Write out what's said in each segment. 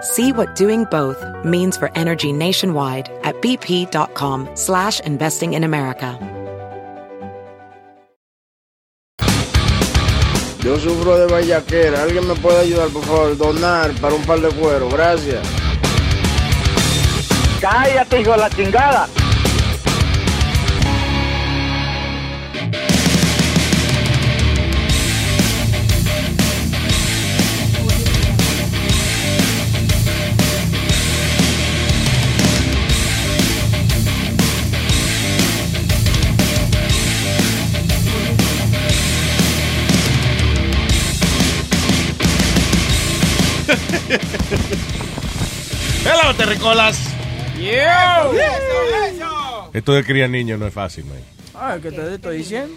See what doing both means for energy nationwide at bp.com slash investing in America. Yo sufro de vallaquera. ¿Alguien me puede ayudar, por favor? Donar para un par de cuero. Gracias. Cállate, hijo de la chingada. Hello, terricolas. Yo. Esto de criar niños no es fácil, man. Ah, ¿qué te estoy diciendo?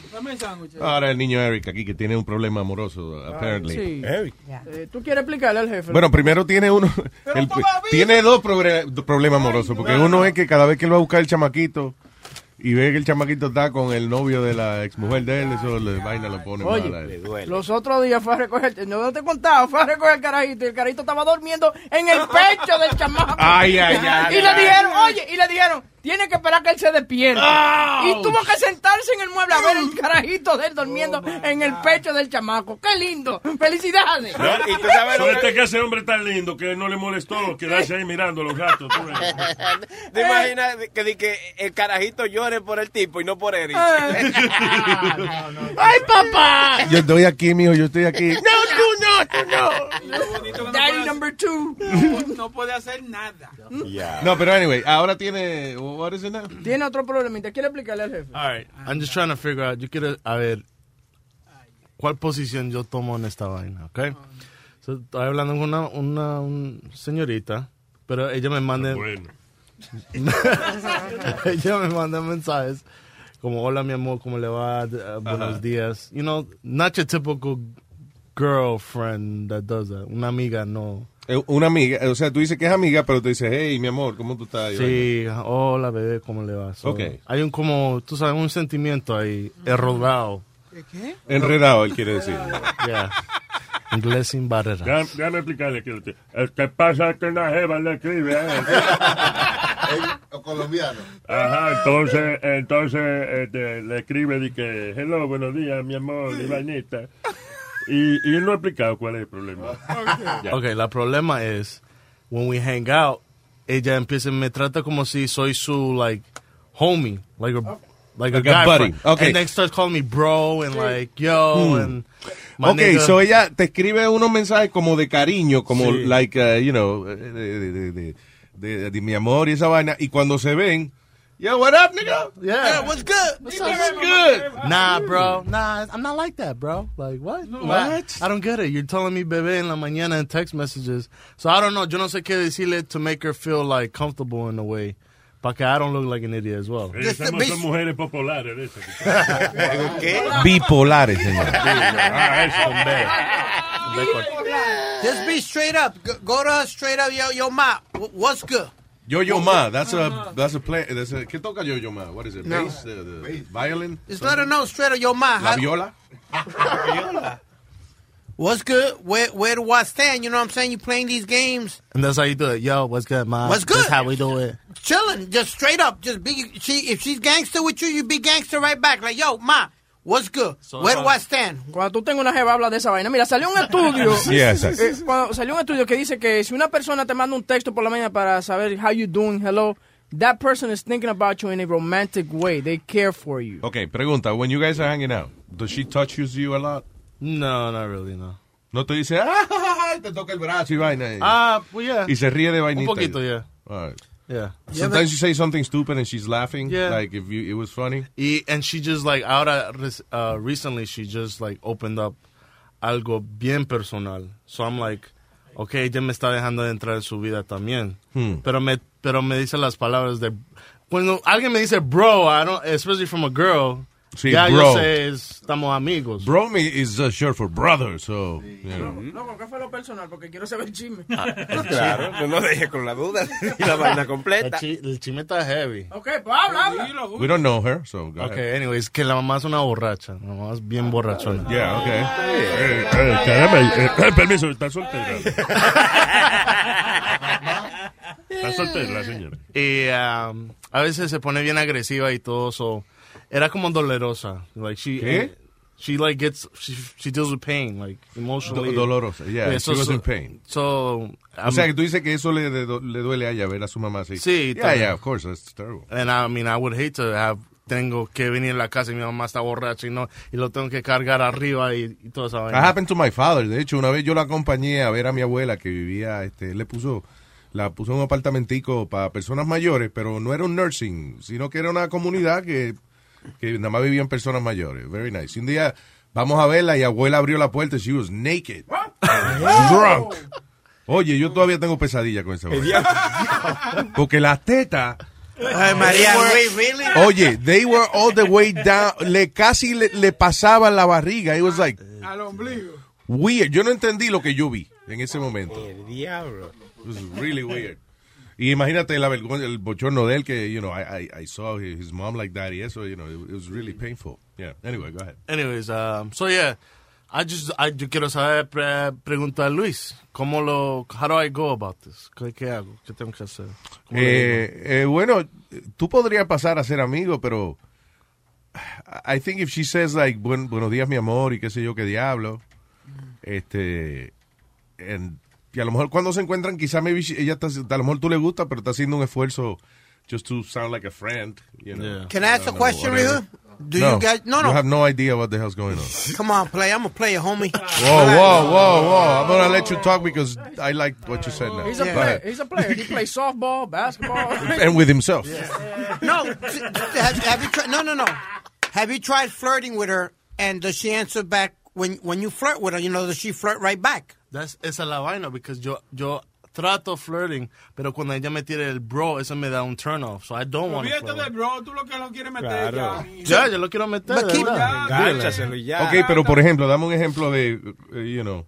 Ahora el niño Eric aquí que tiene un problema amoroso, apparently. Sí. Eric. Eh, ¿Tú quieres explicarle al jefe? Bueno, primero tiene uno, el- tiene dos problemas amorosos, porque uno es que cada vez que él va a buscar el chamaquito y ve que el chamaquito está con el novio de la exmujer de él, eso le vaina lo pone Oye, mal a él. los otros días fue a recoger, no te he contado, fue a recoger el carajito y el carajito estaba durmiendo en el pecho del chamaco. Ay, ay, ay, Y le ay. dijeron, oye, y le dijeron, tiene que esperar que él se despierte. Y tuvo que sentarse en el mueble a ver el carajito de él durmiendo en el pecho del chamaco. ¡Qué lindo! ¡Felicidades! Y tú sabes Suerte que ese hombre tan lindo que no le molestó quedarse ahí mirando los gatos. ¿Te imaginas que, di que el carajito llore por el tipo y no por Eric? ¡Ay, papá! Yo estoy aquí, mijo, yo estoy aquí. No, tú no, tú no. Daddy number two. No puede hacer nada. No, pero anyway, ahora tiene, what is it now? Tiene otro problemita. ¿Quiere explicarle al jefe? All right. I'm just trying to figure out. Yo quiero, a ver, cuál posición yo tomo en esta vaina, ¿ok? So, estoy hablando con una, una un señorita, pero ella me manda... ella me manda mensajes como, hola, mi amor, ¿cómo le va? Uh, buenos Ajá. días. You know, not your typical girlfriend that does that. Una amiga, no. Eh, Una amiga, o sea, tú dices que es amiga, pero tú dices, hey, mi amor, ¿cómo tú estás? Sí, hola, bebé, ¿cómo le va? So, Ok. Hay un como, tú sabes, un sentimiento ahí, errodado. ¿Qué? Enredado, él quiere decir. Yeah. Inglés sin barrera. Déjame, déjame explicarle. aquí. El que pasa es que una jeva le escribe a él. colombiano. Ajá, entonces, entonces este, le escribe de que, hello, buenos días, mi amor, y vainita. Y, y él no ha explicado cuál es el problema. Ya. Ok, el problema es, when we hang out, ella empieza, me trata como si soy su, like, homie, like a, like a Like a guy buddy. friend. Okay. And then starts calling me bro and like, yo, Hmm. and my Ok, nigga. so ella te escribe unos mensajes como de cariño, como Sí. like, uh, you know, de, de- de- de- de- de mi amor y esa vaina. Y cuando se ven, yo, what up, nigga? Yeah. what's good? What's up, good? Nah, bro. Nah, I'm not like that, bro. Like, what? What? I don't get it. You're telling me bebé en la mañana in text messages. So I don't know. Yo no sé qué decirle to make her feel like comfortable in a way. Para que I don't look like an idiot as well. Somos- son mujeres populares. ¿Qué? Bipolares, señor. Ah. Just be straight up. Go, go to her straight up. Yo, yo, ma, what's good? Yo-Yo Ma, that's a, that's a play, that's a, ¿qué toca Yo-Yo Ma? What is it, No. bass, uh, the violin? Just let her know straight up, yo, ma. La how- viola? What's good? Where where do I stand? You know what I'm saying? You playing these games, And that's how you do it. Yo, what's good, Ma? What's good? That's how we do it. chilling, just straight up. Just be she if she's gangster with you, you be gangster right back. Like yo, ma, what's good? where do I stand? Cuando tú tengas una jeva, habla de esa vaina. Mira, salió un estudio. Yes, eh, cuando salió un estudio que dice que si una persona te manda un texto por la mañana para saber how you doing, hello, that person is thinking about you in a romantic way. They care for you. Okay, pregunta, when you guys are hanging out, does she touches you a lot? No, not really, no. No te dice, ah, te toca el brazo y vaina. Ah, well, yeah. y se ríe de vainita. Un poquito, yeah. All right. Yeah. Sometimes you say something stupid and she's laughing. Yeah. Like if you, it was funny. Y, and she just like ahora res- uh, recently she just like opened up algo bien personal. So I'm like, okay, ella me está dejando de entrar en su vida también. Hmm. Pero me pero me dice las palabras de cuando alguien me dice bro, I don't especially from a girl. Sí, ya bro. yo sé es- estamos amigos. Bro me is uh, short for brother, so, you know. No, ¿qué fue lo personal? Porque quiero saber el chisme. Claro, no nos deje con la duda y la vaina completa. El, chi- el chisme está heavy. Ok, pues habla, habla. We don't know her, so go ahead. Okay, anyways, que la mamá es una borracha. La mamá es bien borrachona. Yeah, okay. Eh, eh, caramba, eh, eh, permiso, está soltera. Está soltera la señora. Y um, a veces se pone bien agresiva y todo eso. Era como dolorosa. Like she, ¿Qué? She like gets she, she deals with pain like emotionally. Do- dolorosa, yeah, she was in pain. So o sea, que tú dices que eso le, le duele a ella ver a su mamá así. Sí, Yeah, yeah, of course, that's terrible. And I mean, I would hate to have tengo que venir a la casa y mi mamá está borracha y no y lo tengo que cargar arriba y, y toda esa That vaina. happened to my father. De hecho, una vez yo la acompañé a ver a mi abuela que vivía, este, él le puso, la puso en un apartamentico para personas mayores, pero no era un nursing, sino que era una comunidad que, que nada más vivían personas mayores. Very nice. Un día vamos a verla y abuela abrió la puerta y she was naked. Drunk. Oye, yo todavía tengo pesadilla con esa vaina. Porque las tetas Ay, María, really? Oye, they were all the way down. Le casi le, le pasaban la barriga. It was like Al ombligo. weird. Yo no entendí lo que yo vi en ese momento. El diablo. It was really weird. Y imagínate la vergüenza, el bochorno de él que, you know, I, I, I saw his mom like that y eso, you know, it, it was really painful. Yeah. Anyway, go ahead. Anyways, um, so yeah, I just I yo quiero saber pre- preguntar a Luis cómo lo how do I go about this? ¿Qué, qué hago? ¿Qué tengo que hacer? Eh, eh, bueno, tú podrías pasar a ser amigo, pero I think if she says like buen, buenos días mi amor y qué sé yo qué diablo, este, and- y a lo mejor cuando se encuentran quizá maybe she- ella está, a lo mejor tú le gusta, pero está haciendo un esfuerzo just to sound like a friend, you know. Can I ask a don't know, question. Rihu? Do no, you guys? No, no. You have no idea what the hell's going on. Come on, play. I'm gonna play it, homie. Whoa, whoa, whoa, whoa! I'm gonna let you talk because I like what you said now. He's a player. He's a player. He plays softball, basketball. And with himself. No, have, have you tried? No, no, no. Have you tried flirting with her? And does she answer back when when you flirt with her? You know, does she flirt right back? That's, esa es la vaina, because yo, yo trato flirting, pero cuando ella me tira el bro, eso me da un turn off, so I don't want to Olvídate del bro, tú lo que lo quieres meter Claro. ya. Ya, yo lo quiero meter, y ya. Ok, pero por ejemplo, dame un ejemplo de, eh, you know,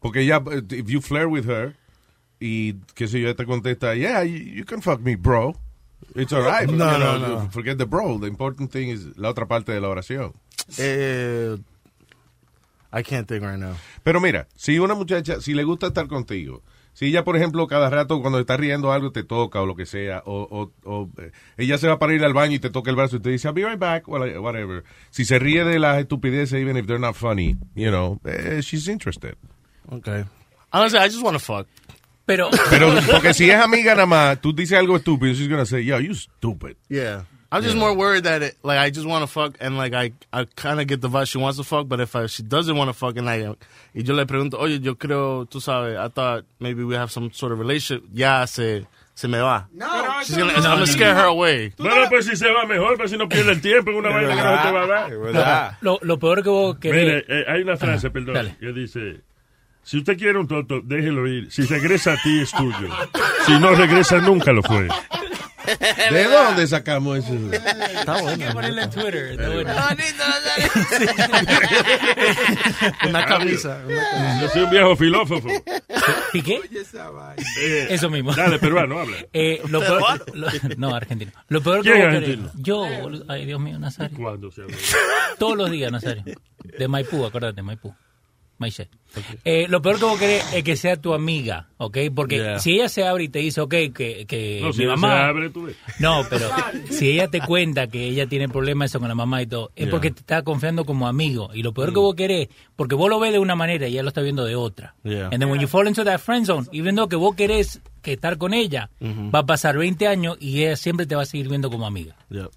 porque ella, eh, if you flirt with her, y qué sé yo, te contesta, yeah, you, you can fuck me, bro. It's alright. No, you no, no. Forget the bro. The important thing is la otra parte de la oración. Eh, I can't think right now. Pero mira, si una muchacha, si le gusta estar contigo, si ella, por ejemplo, cada rato cuando está riendo algo te toca o lo que sea, o, o, o, eh, ella se va para ir al baño y te toca el brazo y te dice, I'll be right back, wha- whatever. Si se ríe de las estupideces, even if they're not funny, you know, eh, she's interested. Okay. Honestly, I just want to fuck. Pero, Pero porque si es amiga nada más, tú dices algo estúpido, she's gonna say, yo, you stupid. Yeah. I'm just Yeah. more worried that it, like I just want to fuck and like I I kind of get the vibe she wants to fuck, but if I, she doesn't want to fuck and I y yo le pregunto, oye, yo creo, tú sabes, I thought maybe we have some sort of relationship. Ya se se me va. No, She's gonna, I'm gonna scare her away. Bueno, pues si se va mejor, pues si no pierde el tiempo en una vaina que no te va a dar. Es verdad. lo, lo peor que vos querés... Mire, eh, hay una frase, perdón, dale. que dice, si usted quiere un toto, déjelo ir. Si regresa a ti es tuyo. Si no regresa, nunca lo fue. ¿De dónde sacamos eso? Está bueno. Hay que ponerlo en Twitter. Está bueno. Una camisa. Yo soy un viejo filósofo. ¿Y qué? Eh, Eso mismo. Dale, peruano, habla. Eh, lo peor, lo- no, argentino. Lo peor que ¿Quién vos es querés- argentino? Yo. Ay, Dios mío, Nazario. ¿Cuándo se habla? Todos los días, Nazario. De Maipú, acuérdate, Maipú. Maichet. Eh, lo peor que vos querés es que sea tu amiga, ¿ok? Porque Yeah. si ella se abre y te dice, ok, que, que No, si mi ella mamá... se abre, tú ves. No, pero si ella te cuenta que ella tiene problemas eso con la mamá y todo, es Yeah. porque te está confiando como amigo. Y lo peor Mm. que vos querés, porque vos lo ves de una manera y ella lo está viendo de otra. Yeah. And then when you fall into that friend zone, even though que vos querés que estar con ella, Mm-hmm. va a pasar 20 años y ella siempre te va a seguir viendo como amiga. Yeah.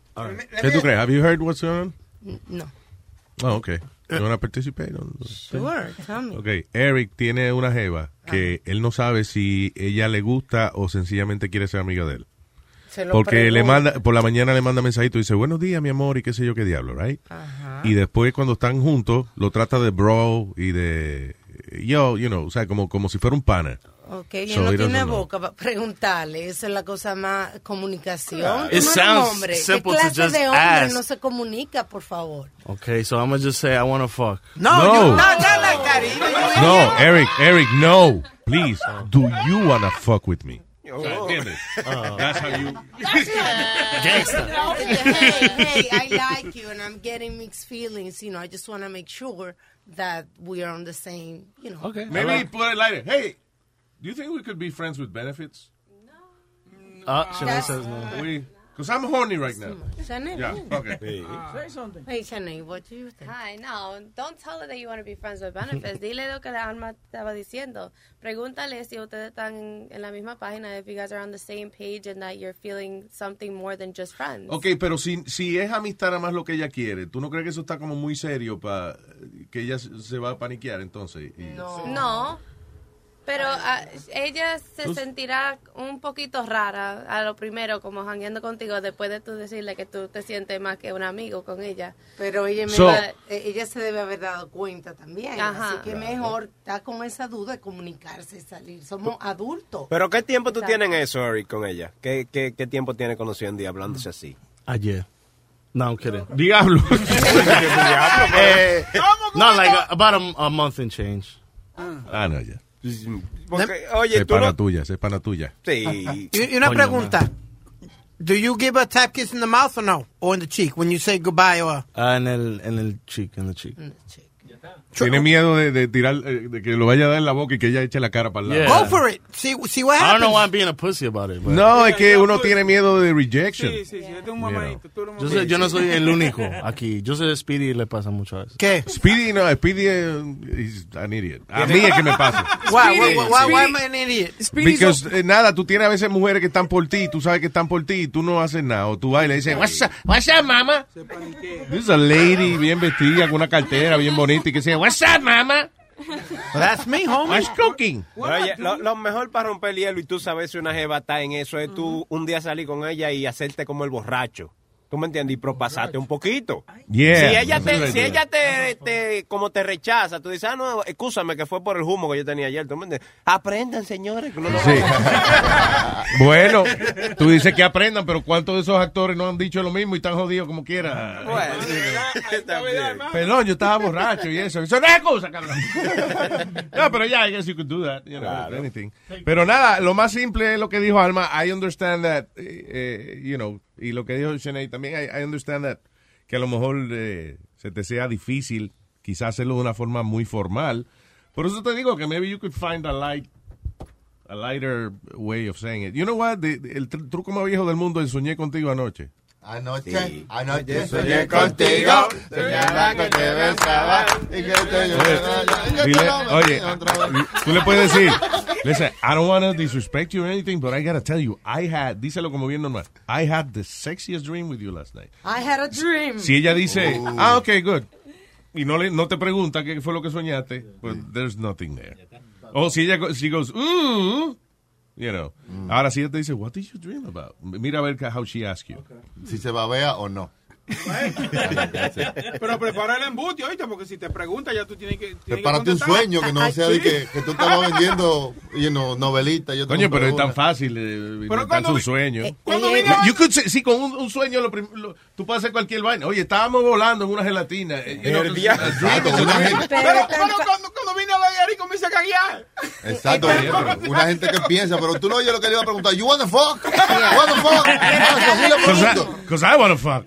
¿Qué tú crees? Have you heard what's going on? No. Oh, okay. You wanna participate Sure, tell me. Ok, Eric tiene una jeva que él no sabe si ella le gusta o sencillamente quiere ser amiga de él. Se lo Porque le pregunto. manda, por la mañana le manda mensajito y dice, buenos días, mi amor, y qué sé yo qué diablo, right? Y después cuando están juntos, lo trata de bro y de yo, you know, o sea, como, como si fuera un pana. Ok, y So no tiene know. boca para preguntarle. Esa es la cosa más comunicación. It no sounds hombre. ¿Qué simple to clase just de hombre ask. no se comunica, por favor? Okay, so I'm gonna just say I want to fuck. No, No. you, no, not like that. You- No, Eric, Eric, no. Please, do you wanna fuck with me? ¿Entiendes? That's how you... hey, hey, I like you and I'm getting mixed feelings. You know, I just want to make sure that we are on the same, you know. Okay. Maybe put it like, hey, do you think we could be friends with benefits? Uh, Shanae That's- says no. We, because I'm horny right now. Chanel. Yeah, okay. Say something. Hey, Chanel, what do you think? Hi, no, don't tell her that you want to be friends with benefits. Dile lo que la alma estaba diciendo. Pregúntale si ustedes están en, en la misma página, if you guys are on the same page and that you're feeling something more than just friends. Ok, pero si, si es amistad nada más lo que ella quiere, ¿tú no crees que eso está como muy serio para que ella se va a paniquear entonces? Y- No, pero ah, ella se Tú- sentirá un poquito rara a lo primero, como jangueando contigo, después de tú decirle que tú te sientes más que un amigo con ella. Pero ella, me So- va- eh, ella se debe haber dado cuenta también. Ajá. Así que mejor está con esa duda de comunicarse y salir. Somos adultos. ¿Pero qué tiempo tú tienes en eso, Eric, con ella? ¿Qué, qué, qué tiempo tiene conociendo y hablándose así? Ayer. No, I'm kidding. Diablo. Eh, no, like about a, a month and change. Ah, no, ya. Porque, oye, Es tú pana no... tuya, es pana tuya. Sí. Y, y una Coño, pregunta. Do you give a tap kiss in the mouth or no? Or in the cheek when you say goodbye or... Uh, en el en el cheek, en el cheek. Tiene miedo de, de tirar, eh, de que lo vaya a dar en la boca y que ella eche la cara para el lado. Yeah. Go for it. See, see what I don't happens. know why I'm being a pussy about it. But No, es que uno tiene miedo de rejection. Sí, sí, sí. Este es un mamadito. Tú yo, sé- yo no soy el único aquí. Yo soy Speedy y le pasa mucho a veces. ¿Qué? Speedy, no, Speedy is an idiot. A mí es que me pasa. Why, why, why, why am I an idiot? Because, eh, nada, tú tienes a veces mujeres que están por ti, tú sabes que están por ti y tú no haces nada. O tú vas y le dices, what's up, what's up, mama? This is a lady bien vestida, con una cartera bien bonita y que dice, what's up, mama? That's me, homie. What's cooking? Oye, lo, lo mejor para romper el hielo y tú sabes si una jeva está en eso es tú un día salir con ella y hacerte como el borracho. ¿Tú me entiendes? Y propasarte un poquito. Yeah. si ella te, si ella te, te- como te rechaza, tú dices, ah, no, excúsame que fue por el humo que yo tenía ayer. ¿Tú me entiendes? Aprendan, señores. que no- Sí. bueno, tú dices que aprendan, pero ¿cuántos de esos actores no han dicho lo mismo y están jodidos como quiera? Bueno. Perdón, yo estaba borracho y eso. Eso no es excusa, cabrón. no, pero ya, I guess you could do that. You know, Claro. anything. Pero nada, lo más simple es lo que dijo Alma. I understand that, eh, eh, you know, y lo que dijo Sinead también, I, I understand that, que a lo mejor eh, se te sea difícil quizás hacerlo de una forma muy formal. Por eso te digo que maybe you could find a light, a lighter way of saying it. You know what? El tr- truco más viejo del mundo es soñé contigo anoche. Anoche, anoche soñé contigo, soñaba que te besaba y que te Dile, oye, tú le puedes decir, listen, I don't want to disrespect you or anything, but I gotta tell you, I had, díselo como bien normal, I had the sexiest dream with you last night. I had a dream. Si ella dice, ah, ok, good, y no, le, no te pregunta qué fue lo que soñaste, pues there's nothing there. O si ella, go- she goes, ooh, you know. Ahora si ella te dice, what did you dream about? Mira a ver how she asks you. Si se babea o no. Pero prepara el embute, oíste, porque si te pregunta ya tú tienes que. tienes que Prepárate un sueño que no sea de que, que tú estabas vendiendo you know, novelitas. y yo Coño, pero es tan fácil eh, inventarse un sueño. eh, You could say- sí, con un, un sueño lo lo- tú puedes hacer cualquier vaina. Oye, estábamos volando en una gelatina. eh, Exacto, una gente- Pero, pero cuando, cuando vine a ver Eric comienza a caguear. Exacto, una gente que piensa, pero tú no oyes lo que le iba a preguntar. You wanna fuck? What the fuck? Ah, así le Cause I, pregunto. 'cause I wanna fuck.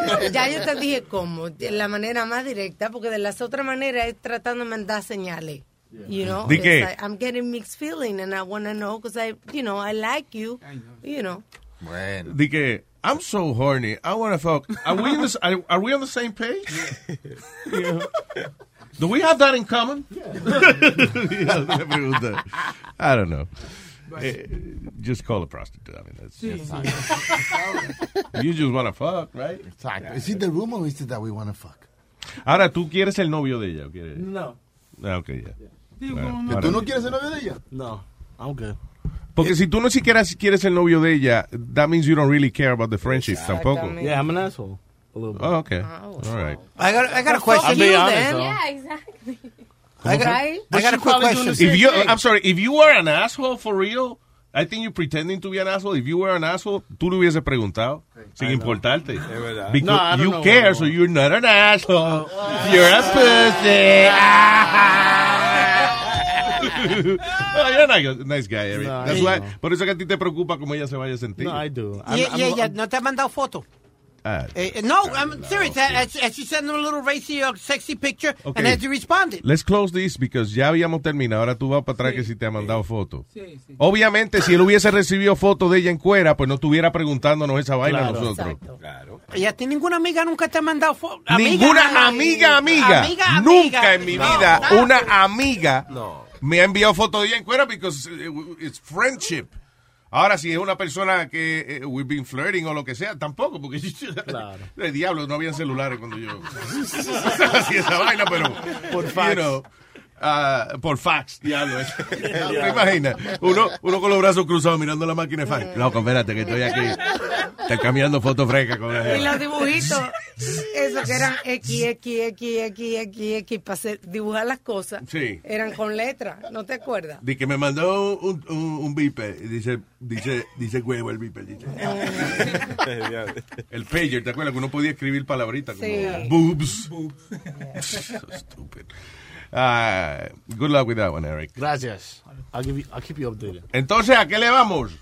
Ya yo te dije cómo, de la manera más directa, porque de las otras maneras es tratando de mandar señales. You know, ¿De qué? like, I'm getting mixed feeling and I want to know because I, you know, I like you, you know. Bueno. Di que, I'm so horny. I wanna fuck. Are we, in this, are, are we on the same page? You know? Do we have that in common? Pregunta. I don't know. Eh, just call a prostitute. I mean, that's, Sí, that's- you just wanna fuck, right? Exacto. Is it the room or is it that we wanna fuck? Ahora, ¿tú quieres el novio de ella? o quieres? No. Ah, ok, ya. Bueno, ¿Que ahora- tú no quieres ser novio de ella? No, I'm good. Porque si tú no siquiera quieres el novio de ella, that means you don't really care about the friendship tampoco. Yeah, I'm an asshole. A little bit. Oh, okay. All right. I got, I got a I'll question. be honest, though. Yeah, exactly. I got, Right? I got a quick question. If you, I'm sorry, if you were an asshole for real, I think you're pretending to be an asshole. If you were an asshole, tú le hubieses preguntado sin importarte. Es verdad. Because No, I don't you know care, so you're not an asshole. You're a pussy. oh, you're not a nice guy, Eric. No, That's I why, por eso que a ti te preocupa cómo ella se vaya a sentir. No, I do. Y, y ella no te ha mandado foto. Ah, Eh, no, I'm serious. And, and she sent him a little racy or sexy picture, Okay. and as he responded. Let's close this because ya habíamos terminado. Ahora tú vas para atrás que si te ha mandado foto. Obviamente, si él hubiese recibido foto de ella en cuera, pues no estuviera preguntándonos esa vaina a Claro. nosotros. ¿Y a ti ninguna amiga nunca te ha mandado foto? Ninguna amiga, amiga, Amiga, nunca amiga. en mi No, vida una amiga me ha enviado foto de ella en cuera because it's friendship. Ahora, si es una persona que eh, we've been flirting o lo que sea, tampoco, porque el diablo no había celulares cuando yo hacía esa vaina, pero Por you know, ah, por fax, diablo. ¿Te imaginas? Uno, uno con los brazos cruzados mirando la máquina de fax. Loco, espérate que estoy aquí. Estoy cambiando fotos frescas con la Y los dibujitos, esos que eran X, X, X, X, X, X, para hacer- dibujar las cosas, Sí. eran con letras, ¿no te acuerdas? De que me mandó un, un, un beeper. y Dice, dice, dice huevo el beeper. Dice. el pager, ¿te acuerdas? Que uno podía escribir palabritas como Sí. boobs. so stupid. Ah, good luck with that one, Eric. Gracias. I'll, give you, I'll keep you updated. Entonces, ¿a qué le vamos?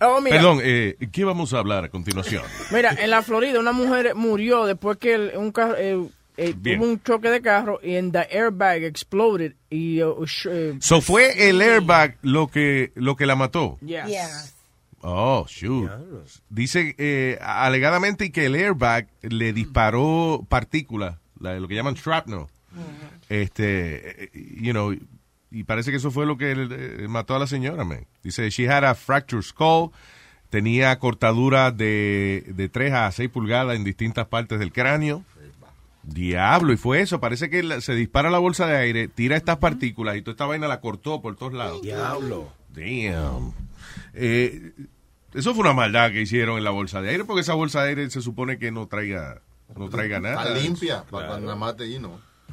Oh, mira. Perdón, eh, ¿qué vamos a hablar a continuación? Mira, en la Florida una mujer murió después que el- un carro, eh, eh, tuvo un choque de carro y en the airbag exploded y uh, So, ¿fue el airbag lo que, lo que la mató? Yes. Oh, shoot. Dice eh, alegadamente que el airbag le disparó partículas, la- lo que llaman shrapnel. Este, eh, you know, y parece que eso fue lo que mató a la señora, man. Dice, she had a fractured skull, tenía cortadura de, de 3 a 6 pulgadas en distintas partes del cráneo. Diablo, y fue eso. Parece que la- se dispara la bolsa de aire, tira estas partículas y toda esta vaina la cortó por todos lados. Diablo. Damn. Eh, eso fue una maldad que hicieron en la bolsa de aire, porque esa bolsa de aire se supone que no traiga, no traiga nada. Está limpia, para cuando nada más te you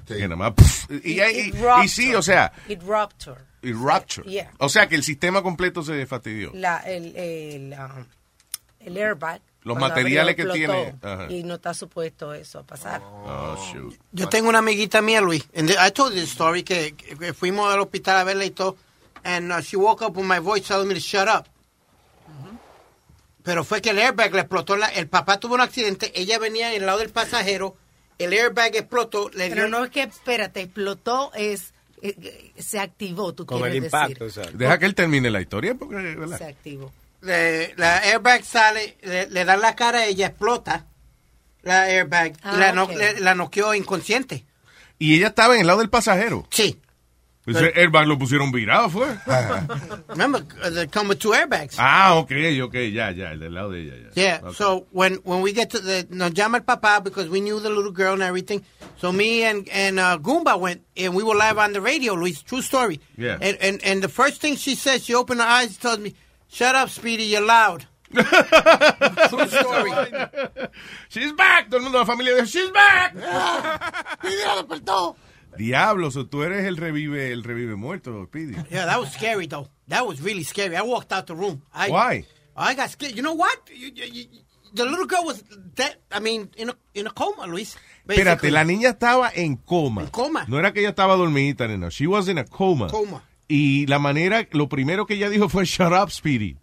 Que nada más, pff, y, y- y- It y sí, o sea, It ruptured. y rupture. Yeah. O sea, que el sistema completo se fastidió. La, el, el, um, el airbag. Los cuando materiales que explotó. tiene, ajá. Y no está supuesto eso a pasar. Oh, shoot. Yo tengo una amiguita mía, Luis. And I told you this story que, que fuimos al hospital a verla y todo. And uh, she woke up with my voice telling me to shut up. Pero fue que el airbag le explotó. la- el papá tuvo un accidente. Ella venía en el lado del pasajero. El airbag explotó. Le Pero dio- no es que, espérate, explotó, es eh, se activó, tú Con el quieres impacto, decir. exacto. Deja que él termine la historia, porque, ¿verdad? Se activó. le- la airbag sale, le, le dan la cara, ella explota la airbag y Ah, la, no- ok. le- la noqueó inconsciente. Y ella estaba en el lado del pasajero. Sí. Ese airbag lo pusieron virado, fue. Remember, uh, they come with two airbags. ah, ok, ok, ya, ya, el del lado de ella, ya. Yeah. Ok. So when when we get to the nos llama el papá because we knew the little girl and everything. So me and and uh, Goomba went and we were live on the radio. Luis, true story. Yeah. And and and the first thing she said, she opened her eyes, and told me, "Shut up, Speedy, you're loud." True story. She's back. Todo el mundo de la familia dijo, she's back. Speedy la despertó. Diablo, so tú eres el revive, el revive muerto, Speedy. Yeah, that was scary though. That was really scary. I walked out the room. I, Why? I got scared. You know what? You- you- you- the little girl was dead. I mean, in a in a coma, Luis. Espérate, basically. la niña estaba en coma. En coma. No era que ella estaba dormida, no. She was in a coma. Coma. Y la manera, lo primero que ella dijo fue, shut up, Speedy.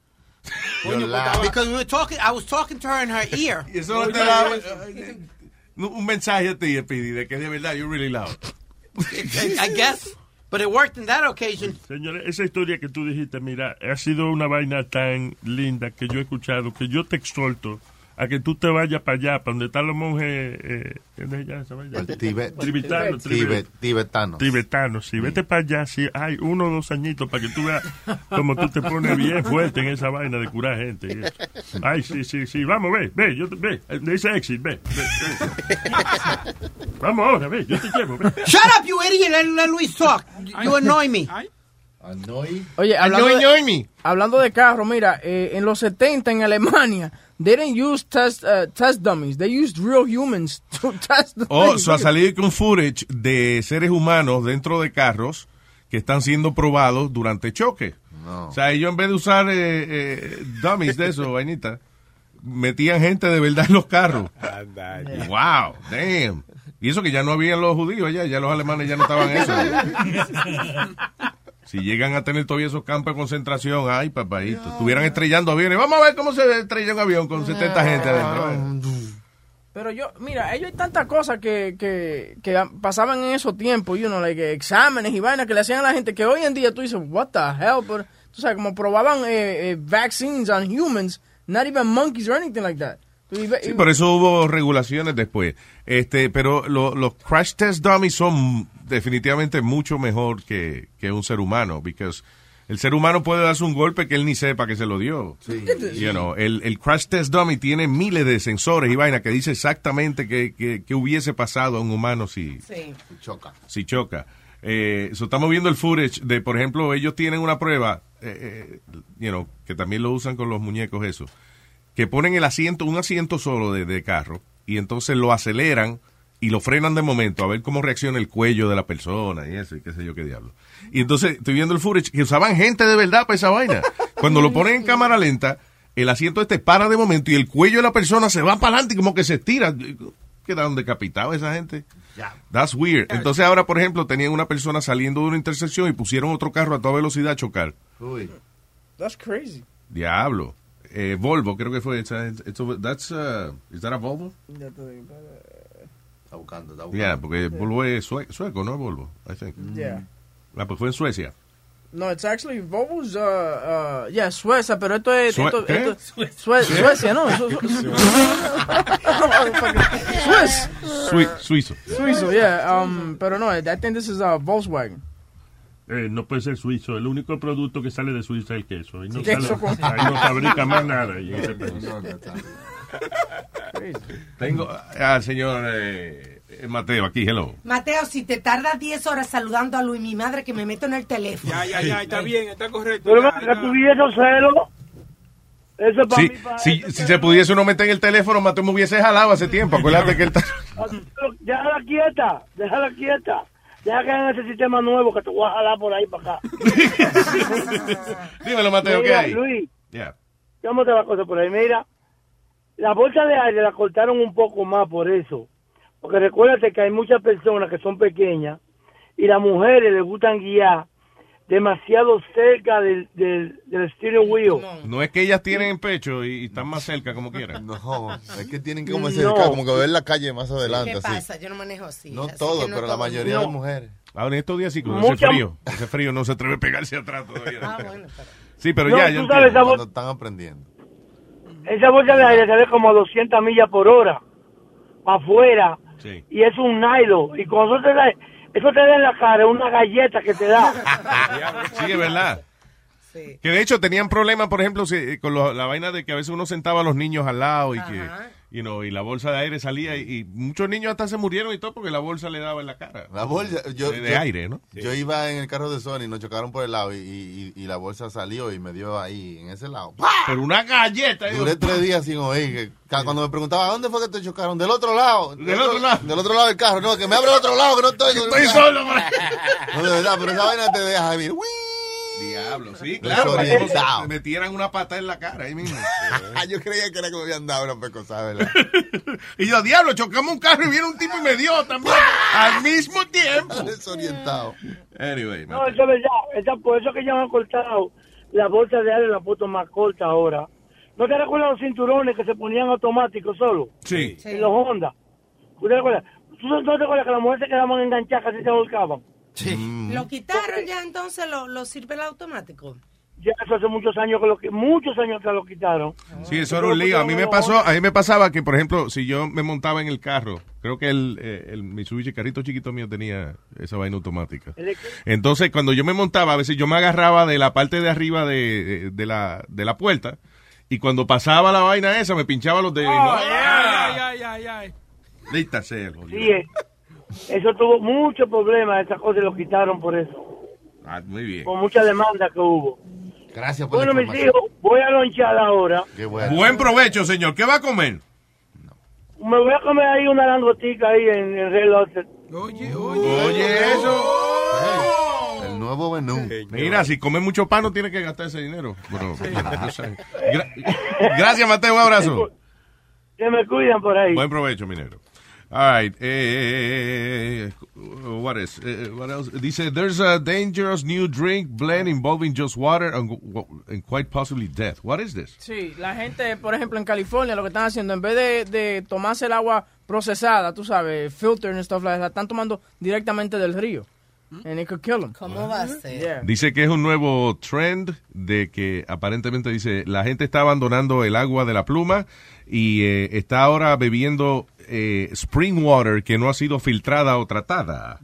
Because we were talking, I was talking to her in her ear. Y eso no te da un mensaje a ti, Speedy, de que de verdad, you're really loud. I guess. But it worked in that occasion. Señores, esa historia que tú dijiste, mira, ha sido una vaina tan linda que yo he escuchado que yo te exhorto a que tú te vayas para allá, para donde están los monjes. Eh, ¿qué es ella esa vaina? Tibet. Tibetanos, Tibet- Tibetanos. Tibetanos, sí. Vete para allá, sí. Hay uno o dos añitos para que tú veas cómo tú te pones bien fuerte en esa vaina de curar gente. y eso. Ay, sí, sí, sí. Vamos, ve, ve, yo te, ve. Dice exit, ve. ve, ve. Vamos ahora, ve, yo te llevo, ve. Shut up, you idiot. Let Luis talk. You annoy me. Oye, hablando, Annoy, de, annoy me. hablando de carro, mira, eh, en los 70 en Alemania, they didn't use test, uh, test dummies. They used real humans to test the Oh, so ha salido con footage de seres humanos dentro de carros que están siendo probados durante choque. O sea, ellos en vez de usar eh, eh, dummies de eso, vainita, metían gente de verdad en los carros. Wow, damn. Y eso que ya no habían los judíos allá, ya los alemanes ya no estaban en eso. Si llegan a tener todavía esos campos de concentración, ay, papadito, estuvieran estrellando aviones. Vamos a ver cómo se estrella un avión con 70 gente adentro. Pero yo, mira, ellos hay tantas cosas que, que, que pasaban en esos tiempos, you know, like, exámenes y vainas que le hacían a la gente que hoy en día tú dices, what the hell, pero, tú sabes, como probaban eh, eh, vaccines on humans, not even monkeys or anything like that. Y- Sí, por eso hubo regulaciones después. Este, pero lo- los crash test dummies son definitivamente mucho mejor que, que un ser humano, because el ser humano puede darse un golpe que él ni sepa que se lo dio. You know, el, el crash test dummy tiene miles de sensores y vaina que dice exactamente qué que, que hubiese pasado a un humano si, Sí. Choca. si choca. Eh, so estamos viendo el footage de, por ejemplo, ellos tienen una prueba, eh, eh, you know, que también lo usan con los muñecos eso, que ponen el asiento, un asiento solo de, de carro, y entonces lo aceleran y lo frenan de momento a ver cómo reacciona el cuello de la persona y eso, y qué sé yo qué diablo. Y entonces estoy viendo el footage que usaban gente de verdad para esa vaina. Cuando lo ponen en cámara lenta, el asiento este para de momento y el cuello de la persona se va para adelante y como que se estira. Quedaron decapitados esa gente. That's weird. Entonces ahora, por ejemplo, tenían una persona saliendo de una intersección y pusieron otro carro a toda velocidad a chocar. Uy. That's crazy. Diablo. Eh, Volvo, creo que fue. It's a- it's a- that's, uh, is that a Volvo? Está buscando, está buscando. Yeah, porque Volvo es sue- sueco, ¿no? Volvo, I think. Yeah. Ah, pues fue en Suecia. No, it's actually Volvo's, uh, uh, yeah, Suecia, pero esto es... Sue- esto, ¿qué? esto- Sue- Suecia, ¿no? Su- su- Swiss. Sui- suizo. Suizo, yeah, um, pero no, I think this is a Volkswagen. Eh, no puede ser suizo. El único producto que sale de Suiza es el queso. Ahí no, Queso sale- ahí no fabrica más nada. ahí. Tengo al señor eh, Mateo aquí, hello. Mateo, si te tardas 10 horas saludando a Luis, mi madre, que me meto en el teléfono. Ya, ya, ya, está bien, está correcto. Pero ya, tuviese celo. Eso para Si, mí. pa- si, si se pudiese uno meter en el teléfono, Mateo me hubiese jalado hace tiempo. Acuérdate que él está... Déjala quieta, déjala quieta. Deja que hagan ese sistema nuevo que te voy a jalar por ahí para acá. Dímelo, Mateo, ¿qué hay? Luis, Yeah. vamos a la cosa por ahí. Mira, la bolsa de aire la cortaron un poco más por eso. Porque recuérdate que hay muchas personas que son pequeñas y las mujeres les gustan guiar demasiado cerca del, del, del steering wheel. No es que ellas tienen pecho y, y están más cerca como quieran. No, es que tienen que como No. cerca, como que ver la calle más adelante. ¿Qué así. pasa? Yo no manejo así. No así todo, no pero la mayoría de No. mujeres. Ahora en estos días sí, con ese Mucha- frío. Ese frío no se atreve a pegarse atrás todavía. Ah, bueno, pero... Sí, pero No, ya, tú ya sabes, Cuando están aprendiendo. Esa bolsa de aire sale como a 200 millas por hora afuera Sí. y es un nylon. Y cuando eso te da, eso te da en la cara, es una galleta que te da. Sí, es verdad. Que de hecho tenían problemas, por ejemplo, si- con lo- la vaina de que a veces uno sentaba a los niños al lado y que, you know, y la bolsa de aire salía y, y muchos niños hasta se murieron y todo porque la bolsa le daba en la cara. La bolsa, yo, de, de yo- aire, ¿no? Yo iba en el carro de Sony, nos chocaron por el lado y, y- y la bolsa salió y me dio ahí, en ese lado. ¡Pah! Pero una galleta. Duré tres días sin oír. cuando me preguntaba, ¿dónde fue que te chocaron? Del otro lado. Del otro lado. Del otro lado del carro. No, que me abre el otro lado, que no estoy. Estoy solo, man. No, de verdad, pero esa vaina te deja ahí. ¡uy! Diablo, sí, claro. Me metieran una pata en la cara ahí mismo. yo creía que era que me habían dado una pecosada, ¿verdad? y yo, diablo, chocamos un carro y viene un tipo y me dio también. al mismo tiempo. Desorientado. Anyway, No, eso es verdad. Esa- por eso que ya han cortado la bolsa de aire, la puesto más corta ahora. ¿No te recuerdas los cinturones que se ponían automáticos solo? Sí. En los Honda. ¿Tú te recuerdas? ¿Tú no te recuerdas que las mujeres se quedaban enganchadas casi se volcaban? ¿Lo quitaron ya entonces los lo sirve el automático? Ya eso hace muchos años que lo que muchos años que lo quitaron. Sí, eso era un lío. A mí me pasó, a mí me pasaba que, por ejemplo, si yo me montaba en el carro, creo que el, eh, el Mitsubishi carrito chiquito mío tenía esa vaina automática. Entonces, cuando yo me montaba, a veces yo me agarraba de la parte de arriba de, de la, de la puerta y cuando pasaba la vaina esa me pinchaba los dedos. Ay, ay, ay, ay, ay. Lista sea. Sí, eh, eso tuvo muchos problemas, esas cosas lo quitaron por eso. Ah, muy bien. Por mucha demanda que hubo. Gracias por Bueno, la mis hijos, voy a lonchar ahora. Qué bueno. Buen provecho, señor. ¿Qué va a comer? Me voy a comer ahí una langotica ahí en el reloj. Oye, Oye, eso. El nuevo menú. Mira, si come mucho pan no tiene que gastar ese dinero. Bueno, no sé. Gra- Gracias, Mateo. Un abrazo. Que me cuidan por ahí. Buen provecho, minero. All right. Eh, what is? eh, what else? Dice, there's a dangerous new drink blend involving just water and, and quite possibly death. What is this? Sí, la gente, por ejemplo, en California, lo que están haciendo, en vez de, de tomarse el agua procesada, tú sabes, filter and stuff like that, la están tomando directamente del río. And it could kill them. ¿Cómo va a ser? Yeah. Dice que es un nuevo trend de que aparentemente dice la gente está abandonando el agua de la pluma y eh, está ahora bebiendo eh, spring water que no ha sido filtrada o tratada.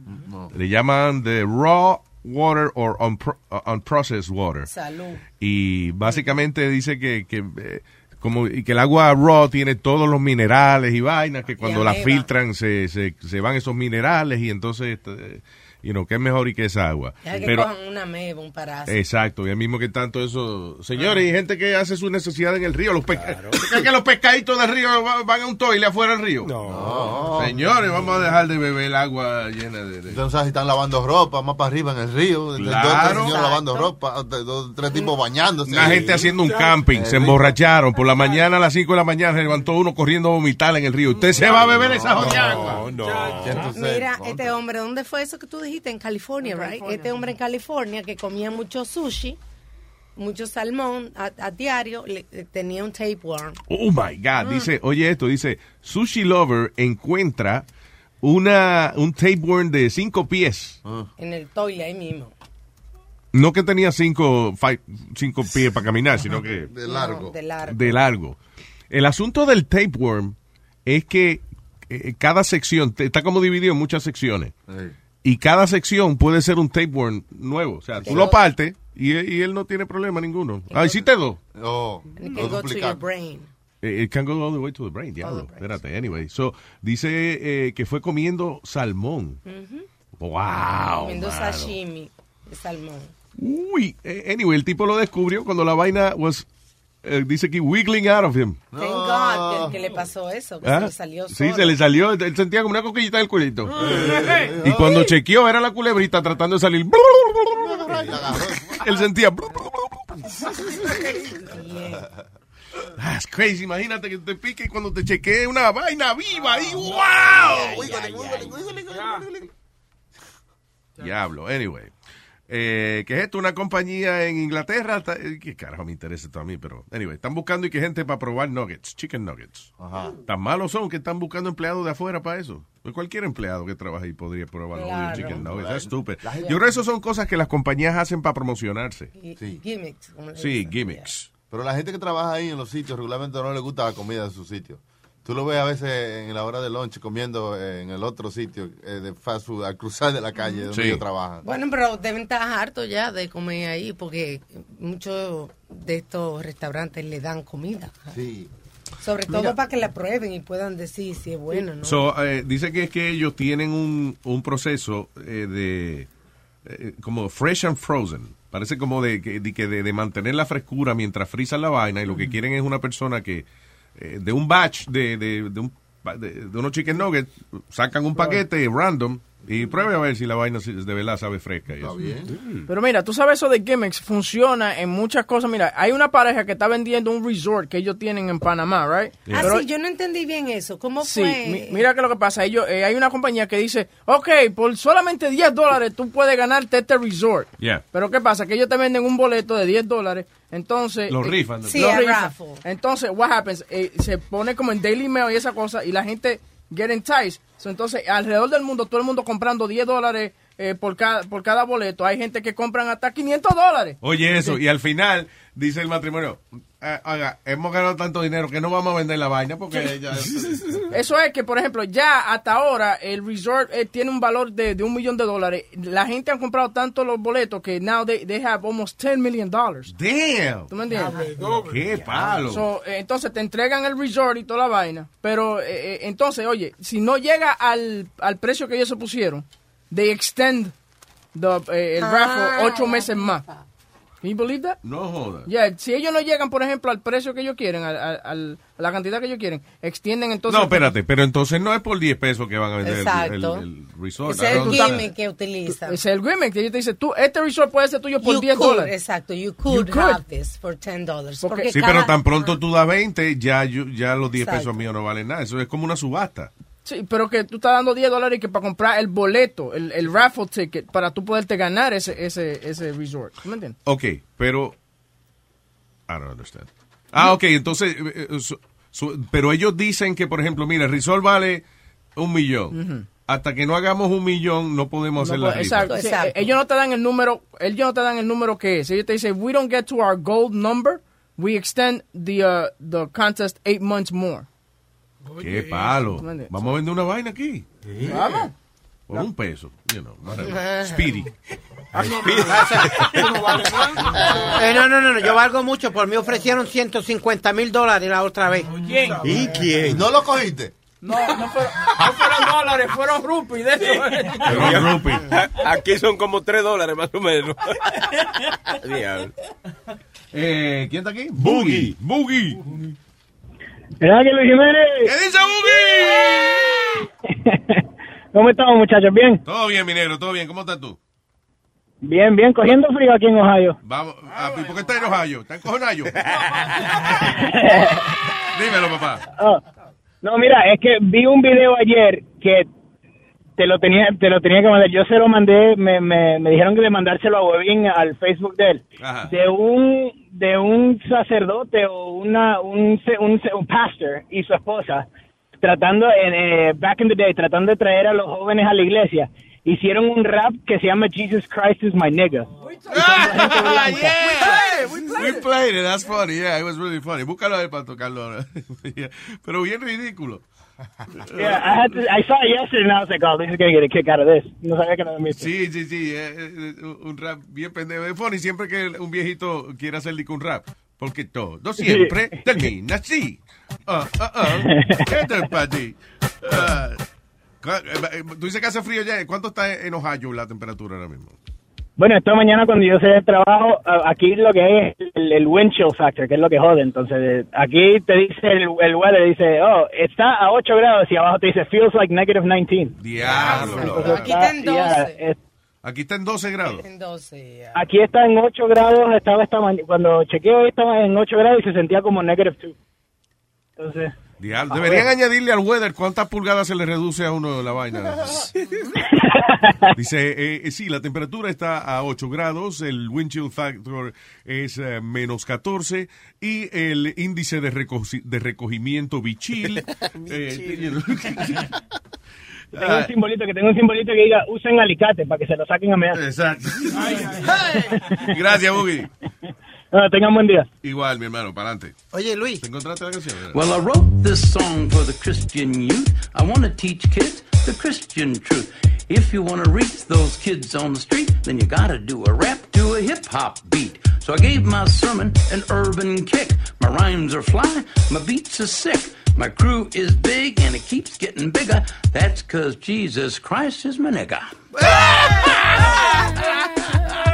Le llaman the raw water or unpro- uh, unprocessed water. Salud. Y básicamente dice que, que, eh, como, y que el agua raw tiene todos los minerales y vainas, que cuando la filtran se, se, se van esos minerales y entonces, eh, you know, que es mejor y que esa agua. Deja que Pero, cojan una meba, un parásito. exacto, y el mismo que tanto eso. Señores, hay gente que hace su necesidad en el río. Los pesca- ¿Usted cree que los pescaditos del río va- van a un toile afuera del río? No. Señores, vamos a dejar de beber el agua llena de... de- no sabe si están lavando ropa más para arriba en el río. Claro. Dos, tres señores lavando ropa. de- Dos, tres tipos bañándose. Una gente haciendo un camping, se emborracharon. Por la mañana, a las 5 de la mañana, se levantó uno corriendo a vomitar en el río. ¿Usted se va a beber esa agua? Mira, este hombre, ¿dónde fue eso que tú dijiste? En California, right? Este hombre en California que comía mucho sushi, mucho salmón a, a diario, le- tenía un tapeworm. Oh my God. Dice, oye esto, dice, Sushi Lover encuentra una, un tapeworm de 5 pies. En el toile ahí mismo. No que tenía 5 cinco pies para caminar, sino que De largo. No, de largo. de largo. El asunto del tapeworm es que eh, cada sección está como dividido en muchas secciones. Y cada sección puede ser un tapeworm nuevo. O sea, tú lo partes y, y él no tiene problema ninguno. Ah, hiciste dos. And it can go to your brain. Eh, It can go all the way to the brain, diablo. Espérate, anyway. So, dice eh, que fue comiendo salmón. Wow. Comiendo mano. sashimi de salmón. Uy, eh, anyway, el tipo lo descubrió cuando la vaina was, eh, dice que wiggling out of him. Thank God que, que le pasó eso, que ¿Ah? se le salió Sí, solo. se le salió, él sentía como una coquillita del culito. Y cuando chequeó, era la culebrita tratando de salir. Él sentía. That's crazy, imagínate que te pique y cuando te chequee una vaina viva ahí, wow. Diablo, anyway. Eh, ¿Qué es esto? Una compañía en Inglaterra. eh, ¿Qué carajo me interesa esto a mí? Pero, anyway, están buscando y que gente para probar nuggets, chicken nuggets. Tan malos son que están buscando empleados de afuera para eso. Pues cualquier empleado que trabaje ahí podría probar los Claro. chicken nuggets. La gente- Yo creo que eso son cosas que las compañías hacen para promocionarse. Y- Gimmicks, Sí, gimmicks. Pero la gente que trabaja ahí en los sitios regularmente no le gusta la comida de su sitio. Tú lo ves a veces en la hora de lunch comiendo en el otro sitio eh, de fast food al cruzar de la calle donde Sí. ellos trabajan. Bueno, pero deben estar hartos ya de comer ahí porque muchos de estos restaurantes le dan comida. Sí. Sobre todo para que la prueben y puedan decir si es bueno o no. So, eh, dice que es que ellos tienen un, un proceso eh, de eh, como fresh and frozen. Parece como de, que- de, que de, de mantener la frescura mientras frisan la vaina y lo que quieren es una persona que de un batch de, de, de un, de unos chicken nuggets sacan un paquete random y pruebe a ver si la vaina de verdad sabe fresca. y eso. Pero mira, tú sabes eso de gimmicks funciona en muchas cosas. Mira, hay una pareja que está vendiendo un resort que ellos tienen en Panamá, right? Ah, Pero- sí, yo no entendí bien eso. ¿Cómo Sí, fue? mi- mira que lo que pasa, ellos, eh, hay una compañía que dice, ok, por solamente 10 dólares tú puedes ganarte este resort. Yeah. Pero ¿qué pasa? Que ellos te venden un boleto de 10 dólares, entonces... Lo eh, rifan. Sí, lo a rifan. raffle. Entonces, what happens? Eh, se pone como en Daily Mail y esa cosa, y la gente get enticed. So, entonces, alrededor del mundo, todo el mundo comprando 10 dólares eh, por, cada, por cada boleto. Hay gente que compran hasta 500 dólares. Oye eso, y al final dice el matrimonio, "Eh, oiga, hemos ganado tanto dinero que no vamos a vender la vaina porque ya... Eso es que, por ejemplo, ya hasta ahora el resort eh, tiene un valor de, de un millón de dólares. La gente ha comprado tanto los boletos que now they, they have almost 10 million dollars. Damn. ¿Tú me entiendes? ¡Qué palo! So, eh, entonces te entregan el resort y toda la vaina. Pero eh, entonces, oye, si no llega al, al precio que ellos se pusieron, they extend the, eh, el Ah. raffle ocho meses más. Can you believe that? No jodas. Yeah, si ellos no llegan, por ejemplo, al precio que ellos quieren, al- a la cantidad que ellos quieren, extienden entonces... No, espérate, pero entonces no es por 10 pesos que van a vender el- Exacto. el, el resort. Ese es el gimmick que utilizan. Ese es el gimmick. que Ellos te dicen, tú, este resort puede ser tuyo por You 10 could, dólares. Exacto, you could, You could. have this for 10 dollars. Porque Sí, cada- pero tan pronto tú das 20, ya, yo- ya los 10 Exacto. pesos míos no valen nada. Eso es como una subasta. Sí, pero que tú estás dando 10 dólares y que para comprar el boleto, el, el raffle ticket, para tú poderte ganar ese, ese, ese resort. ¿Tú me entiendes? Ok, pero... I don't understand. Ah, ok, entonces... eh, eh, so- so- pero ellos dicen que, por ejemplo, mira, el resort vale un millón. Hasta que no hagamos un millón, no podemos No hacer la puede- rifa. exacto. Sí, ellos no te dan el número, ellos no te dan el número que es. Ellos te dicen, we don't get to our gold number, we extend the, uh, the contest eight months more. Qué palo. Vamos a vender una vaina aquí. Vamos. Por un peso. You know, whatever. Speedy. Eh, no, no, no, no, yo valgo mucho. Por mí ofrecieron 150 mil dólares la otra vez. ¿Quién? ¿Y quién? ¿No lo cogiste? No, no fueron, no fueron dólares, fueron rupees de eso. Aquí son como 3 dólares más o menos. Diablo. Eh, ¿Quién está aquí? Boogie. Boogie. ¿Verdad que Luis Jiménez? ¿Qué dice Boogie? ¿Cómo estamos, muchachos? ¿Bien? Todo bien, mi negro, todo bien. ¿Cómo estás tú? Bien, bien. Cogiendo frío aquí en Ohio. Vamos, ah, ¿y ¿por qué estás en Ohio? ¿Estás en Cojonayo? Dímelo, papá. Oh, No, mira, es que vi un video ayer que te lo tenía te lo tenía que mandar. Yo se lo mandé, me, me, me dijeron que de mandárselo a Webin al Facebook de él. Ajá. De un de un sacerdote o una un se- un, se- un pastor y su esposa tratando en eh, back in the day tratando de traer a los jóvenes a la iglesia. Hicieron un rap que se llama Jesus Christ is my nigga. Ah, yeah. We played it. That's funny. Yeah, it was really funny. Búscalo ahí para tocarlo. Pero bien ridículo. Yeah, I had to, I saw it yesterday and I was like, oh, this is gonna get a kick out of this. No sabía que no visto. Sí, sí, sí. eh, eh, un rap bien pendejo. Es funny siempre que un viejito quiere hacer un rap. Porque todo siempre termina así. Ah, ah, ah. ¿Qué te pasa? Eh, Tú dices que hace frío ya. ¿Cuánto está en Ohio la temperatura ahora mismo? Bueno, esta mañana cuando yo salí del trabajo, aquí lo que hay es el, el wind chill factor, que es lo que jode. Entonces, aquí te dice el, el weather, dice, oh, está a 8 grados y abajo te dice, feels like negative 19. Diablo. Entonces, Aquí está en ya, 12. es- Aquí está en 12 grados. En 12, ya. aquí está en 8 grados, estaba esta mañana, cuando chequeo estaba en 8 grados y se sentía como negative 2. Entonces, Deberían ver. añadirle al weather cuántas pulgadas se le reduce a uno la vaina. Dice, eh, eh, sí, la temperatura está a 8 grados, el wind chill factor es eh, menos 14 y el índice de, recogi- de recogimiento bichil. eh, tengo un simbolito que tengo un simbolito que diga, usen alicate para que se lo saquen a mear. Exacto. Gracias, Boogie. No, tengan buen día. Igual, mi hermano, para adelante. Oye, Luis. ¿Te encontraste la canción? Well, I wrote this song for the Christian youth. I want to teach kids the Christian truth. If you want to reach those kids on the street, then you got to do a rap to a hip hop beat. So I gave my sermon an urban kick. My rhymes are fly, my beats are sick. My crew is big and it keeps getting bigger. That's cause Jesus Christ is my nigga.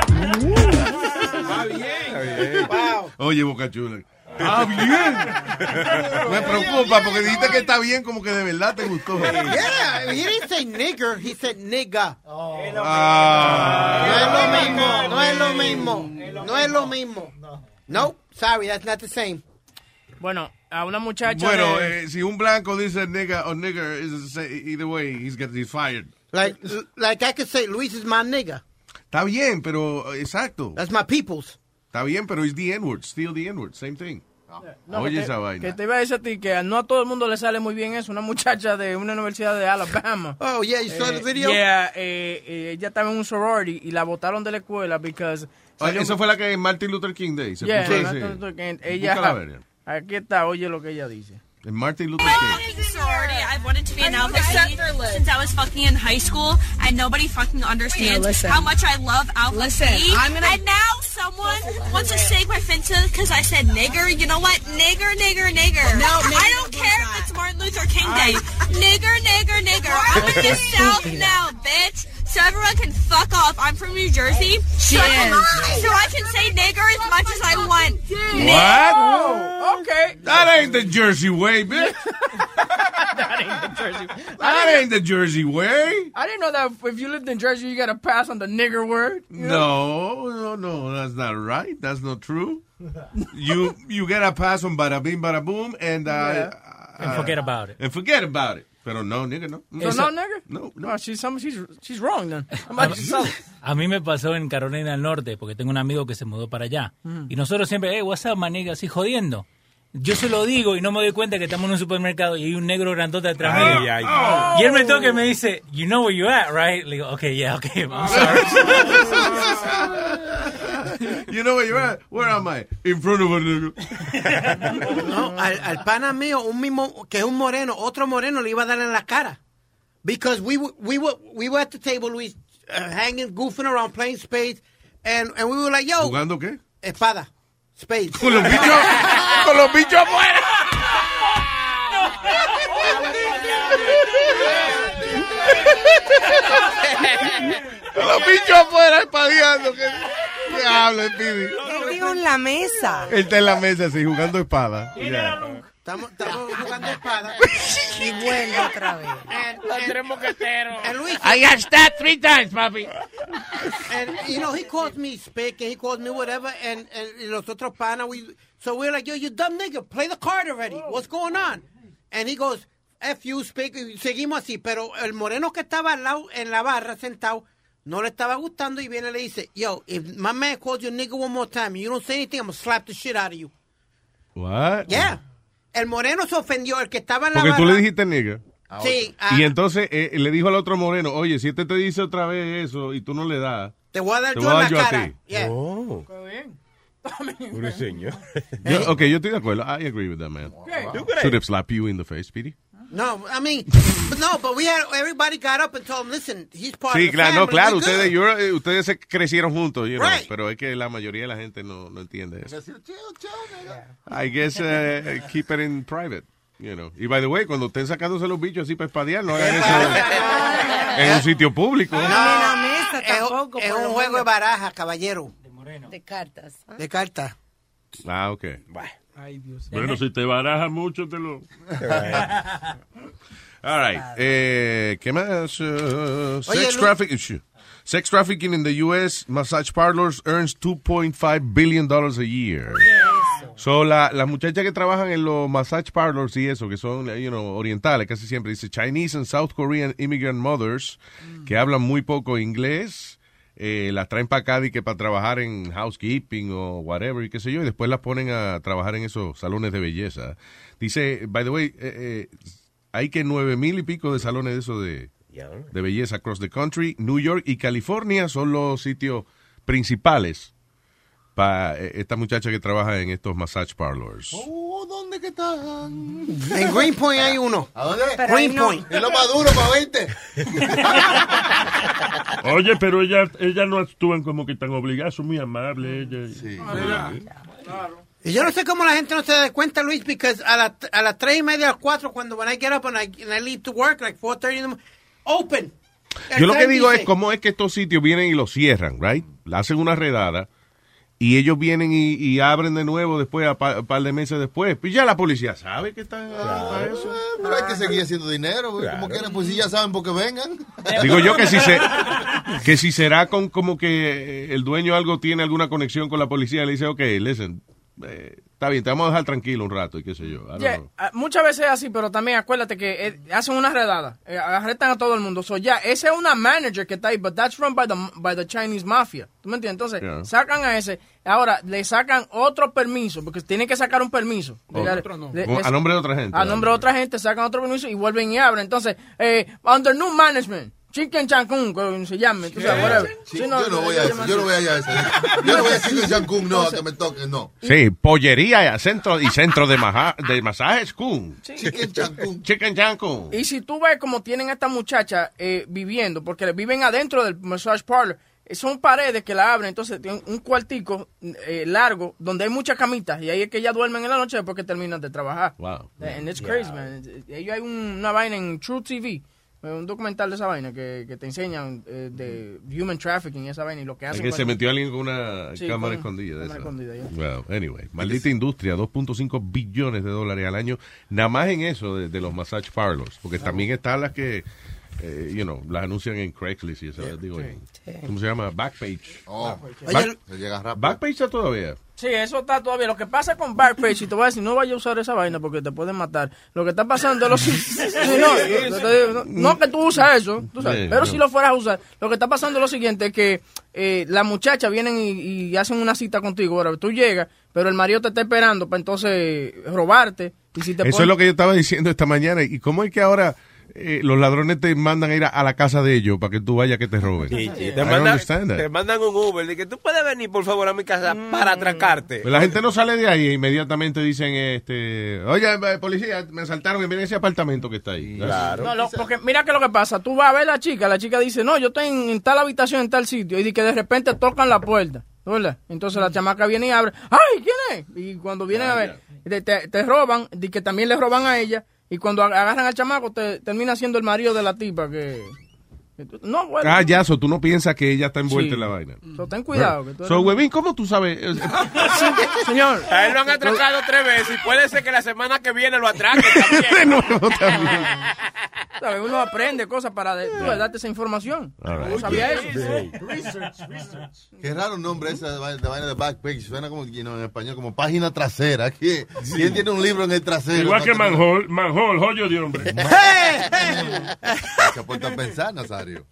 Oye, Boca Chula. Está bien. Me preocupa porque dijiste que está bien como que de verdad te gustó. Yeah, he didn't say nigger, he said nigga. Ah. No es lo mismo, no es lo mismo, no es lo mismo. No, sorry, that's not the same. Bueno, a una muchacha. Bueno, de- eh, si un blanco dice nigga o nigger, either way, he's, get, he's fired. Like, like I could say, Luis is my nigga. Está bien, pero exacto. That's my people's. Está bien, pero it's the N-word, still the N-word, same thing. No, Oye que, esa te, vaina. que te iba a decir a ti que no a todo el mundo le sale muy bien eso. Una muchacha de una universidad de Alabama. Oh, yeah, you saw the Eh, video? yeah, eh, eh, ella estaba en un sorority y la botaron de la escuela because... Salió- Esa fue la que en Martin Luther King Day se Yeah, puso decir. Luther King. Ella, aquí está, oye lo que ella dice. En Martin Luther King. sorority. I've wanted to be an alpha since I was fucking in high school, and nobody fucking understands Yeah, how much I love Alpha Listen, C. I'm gonna- And now someone wants to stake my fence because I said nigger. You know what? Nigger, nigger, nigger. No, I don't care if it's Martin Luther King Day. nigger, nigger, nigger. I'm in the South now, bitch. So everyone can fuck off. I'm from New Jersey. She so, is. so I can say nigger as much as I want. What? Oh, okay. That ain't the Jersey way, bitch. that ain't the Jersey. That ain't the Jersey way. I didn't know that if you lived in Jersey, you got to pass on the nigger word. you know? No, no, no, that's not right. That's not true. You you get a pass on bada bing, bada boom, and, uh, Yeah. And forget about it. And forget about it. Pero no, nigga, no. So no nigger? No, no. she's, some, she's, she's wrong then. A mí me pasó en Carolina del Norte, porque tengo un amigo que se mudó para allá. Mm. Y nosotros siempre, hey, what's up, maniga, así jodiendo. Yo se lo digo y no me doy cuenta que estamos en un supermercado y hay un negro grandote atrás Ay, mío. ay. Y él me toca y me dice, you know where you at, right? Le digo, okay, yeah, okay, I'm sorry. You know where you're at? Where am I? In front of a nigga. No, al, al pana mío, un mismo, que es un moreno, otro moreno le iba a dar en la cara. Because we were, we were, we were at the table, Luis, uh, hanging, goofing around, playing spades, and, and we were like, yo. ¿Jugando qué? Espada. Spades. Con los bichos, con los bichos afuera. Con los bichos afuera espadeando. ¿Qué diablo, Speedy? Digo en la mesa. Él está en la mesa así jugando espada. Estamos, estamos jugando espada. Y vuelve otra vez. Los tres. And Luis, I got stabbed three times, papi. and you know, he calls me spick and he calls me whatever, and, and y los otros panas, we, so we're like, yo, you dumb nigga, play the card already. What's going on? And he goes, F you, spick, y seguimos así, pero el moreno que estaba al lado, en la barra, sentado, no le estaba gustando y viene y le dice, yo, if my man calls you a nigga one more time and you don't say anything, I'm gonna slap the shit out of you. What? Yeah. El moreno se ofendió, el que estaba en la Porque barra. tú le dijiste nigga. Sí, ah, Y entonces eh, le dijo al otro moreno, oye, si este te dice otra vez eso y tú no le das, te voy a dar te yo voy a dar la yo a cara. ti. Yeah. Oh. Un señor. Yo- ok, yo estoy de acuerdo. I agree with that, man. ¿Tú crees? Should have slapped you in the face, Speedy. No, I mean, but no, but we had everybody got up and told him, listen, he's part Sí, of the claro, no, family, claro, we're good. ustedes, yo- eh, ustedes se crecieron juntos, you know, Right. pero es que la mayoría de la gente no, no entiende eso. I guess uh, keep it in private, you know. Y by the way, cuando estén sacándose los bichos así para espadear, no hagan eso en un sitio público. en la mesa Es, tampoco. es un juego de baraja, caballero. De cartas. ¿ah? De carta. Ah, ok. Ay, Dios. Bueno, si te baraja mucho, te lo... All right. Eh, ¿Qué más? Uh, sex trafficking. Sex trafficking in the U.S. massage parlors earns 2.5 billion dollars a year. So, la, las muchachas que trabajan en los massage parlors y eso, que son, you know, orientales, casi siempre dice Chinese and South Korean immigrant mothers, que hablan muy poco inglés, eh, las traen para acá y que para trabajar en housekeeping o whatever, y qué sé yo, y después las ponen a trabajar en esos salones de belleza. Dice, by the way, eh, eh, hay que nueve mil y pico de salones de eso de, de belleza across the country. New York y California son los sitios principales para esta muchacha que trabaja en estos massage parlors. Oh, ¿dónde que están? En Greenpoint hay uno. ¿A dónde? Pero ahí no. Greenpoint. Es lo más duro para 20. Oye, pero ella, ella no actúan como que tan obligadas, son muy amables. Ella, Sí. Y yo no sé cómo la gente no se da cuenta, Luis, porque a, la- a las tres y media, a las cuatro, cuando when I get up and I, and I leave to work, like 4.30 in the morning, open. Yo lo que digo dice, es cómo es que estos sitios vienen y los cierran, right? Le hacen una redada y ellos vienen y, y abren de nuevo después, a pa- un par de meses después. Pues ya la policía sabe que están para eso. Pero hay que seguir haciendo dinero. Como quieran, pues si ya saben por qué vengan. Digo yo que si se que si será con como que el dueño algo tiene alguna conexión con la policía le dice, ok, listen, eh, está bien, te vamos a dejar tranquilo un rato y qué sé yo. Yeah, ah, muchas veces es así, pero también acuérdate que eh, hacen una redada, eh, arrestan a todo el mundo. So, ya, ese es una manager que está ahí, but that's run by the, by the Chinese mafia. ¿Tú me entiendes? Entonces, Yeah. sacan a ese, ahora le sacan otro permiso, porque tienen que sacar un permiso. Otro. Le- a nombre de otra gente. A nombre de otra gente, sacan otro permiso y vuelven y abren. Entonces, eh, under new management, Chicken Cancún, como se llame. tú sabes, whatever. Sí, Sí, yo no voy a eso, yo no voy a eso. Yo no voy a decir que Cancún, no, que me toquen, no. Sí, pollería, centro y centro de, maja- de masajes, Kun. Chicken Cancún. Chicken. Y si tú ves como tienen a esta muchacha eh, viviendo, porque viven adentro del massage parlor, eh, son paredes que la abren, entonces tienen un cuartico eh, largo donde hay muchas camitas y ahí es que ellas duermen en la noche después que terminan de trabajar. Wow. And it's crazy, man. Ellos hay un- una vaina en True TV, eh, un documental de esa vaina que, que te enseñan eh, de human trafficking y esa vaina y lo que Es hacen. que con- se metió alguien con una Sí, cámara con escondida. de cámara escondida. Well, anyway, maldita industria, 2.5 billones de dólares al año, nada más en eso de, de los massage parlors, porque también están las que, eh, you know, las anuncian en Craigslist y eso, digo, en- ¿cómo se llama? Backpage. Oh, Back-. Backpage está todavía. Sí, eso está todavía. Lo que pasa con Backpage, y te voy a decir, no vaya a usar esa vaina porque te pueden matar. Lo que está pasando es lo si- sí, no, que tú usas eso, tú sabes, Sí, pero no. si lo fueras a usar. Lo que está pasando es lo siguiente, que eh, las muchachas vienen y, y hacen una cita contigo. Ahora, tú llegas, pero el marido te está esperando para entonces robarte. Y si te Eso ponen- es lo que yo estaba diciendo esta mañana. ¿Y cómo es que ahora eh, los ladrones te mandan a ir a, a la casa de ellos para que tú vayas que te roben? Sí, sí, I Te, mandan, te un Uber de que tú puedes venir por favor a mi casa para atracarte. Pues la gente no sale de ahí e inmediatamente dicen, este, oye, eh, policía, me asaltaron que viene ese apartamento que está ahí. No, lo- porque mira que lo que pasa, tú vas a ver a la chica, la chica dice, no, yo estoy en, en tal habitación, en tal sitio, y de que de repente tocan la puerta, ¿verdad? Entonces la chamaca viene y abre, ¡ay, quién es! Y cuando vienen a ver, te, roban, de que también le roban a ella, y cuando ag- agarran al chamaco, te termina siendo el marido de la tipa que... no, bueno. Ah, ya, so, tú no piensas que ella está envuelta Sí. en la vaina. So, ten cuidado. Que tú So, eres- huevín, ¿cómo tú sabes? Señor. A él lo han atracado tres veces y puede ser que la semana que viene lo atraquen también. de nuevo también. ¿Sabes? Uno aprende cosas para de- darte esa información. Right. No sabía eso. Qué raro nombre ese de vaina de, Backpage. Suena como you know, en español como página trasera. ¿Quién, quién tiene un libro en el trasero? Igual No que Manhole, Manhole, joyo de hombre. Se puede a pensar, Nazario.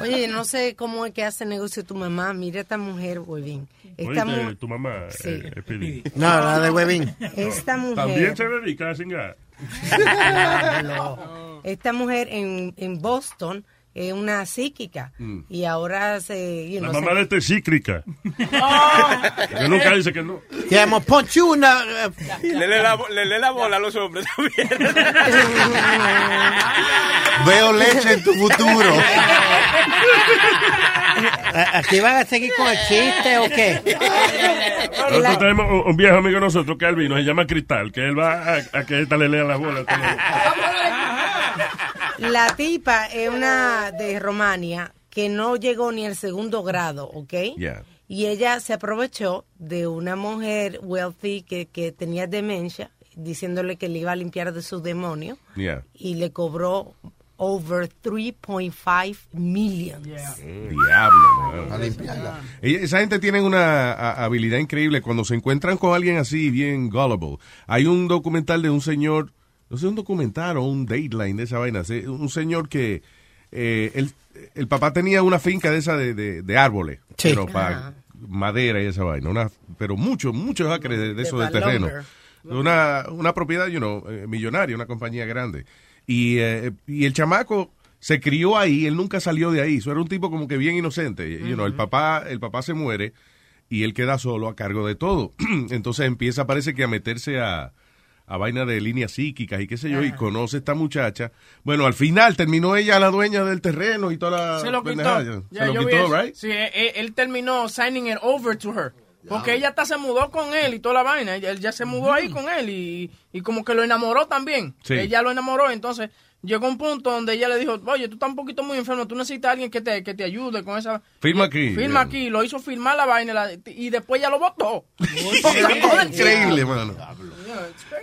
Oye, no sé cómo es que hace negocio tu mamá. Mira esta mujer, huevín. Esta, Oíste, mu- tu mamá, Sí. eh, Speedy. No, la de Huevín. esta mujer. También se dedica a cingar. No. Esta mujer en, en Boston es una psíquica Mm. y ahora se... you La know, mamá se- de este es cíclica. Que nunca dice que no. You in the, uh, Le lee la, le lee la bola a los hombres también. Veo leche en tu futuro. ¿A- ¿Aquí van a seguir con el chiste o qué? Nosotros tenemos un, un viejo amigo de nosotros que él vino, se llama Cristal, que él va a, a que esta le lea la bola. La tipa es una de Romania que no llegó ni al segundo grado, ¿ok? Yeah. Y ella se aprovechó de una mujer wealthy que, que tenía demencia, diciéndole que le iba a limpiar de sus demonios Yeah. y le cobró over 3.5 million. Diablo, man. Ella- Esa gente tiene una a- habilidad increíble cuando se encuentran con alguien así, bien gullible. Hay un documental de un señor, no sé, un documental o un dateline de esa vaina, un señor que eh, el, el papá tenía una finca de esa de, de- de árboles, Sí. pero para madera y esa vaina, una, pero muchos, muchos acres de, de eso de terreno. Una, una propiedad, you know, eh, millonaria, una compañía grande. Y, eh, y el chamaco se crió ahí, él nunca salió de ahí. Eso era un tipo como que bien inocente. You know, el papá, el papá se muere y él queda solo a cargo de todo. Entonces empieza, parece que a meterse a, a vaina de líneas psíquicas y qué sé yo, y conoce a esta muchacha. Bueno, al final terminó ella la dueña del terreno y toda la Se lo quitó. Se lo quitó, right? Sí, él, él terminó signing it over to her. Porque ella hasta se mudó con él y toda la vaina. Ella- Él ya se mudó ahí con él y, y como que lo enamoró también. Sí. Ella lo enamoró. Entonces llegó un punto donde ella le dijo, oye, tú estás un poquito muy enfermo, tú necesitas a alguien que te, que te ayude con esa... Firma aquí. Firma aquí. Lo hizo firmar la vaina la- y después ya lo votó. Increíble, mano.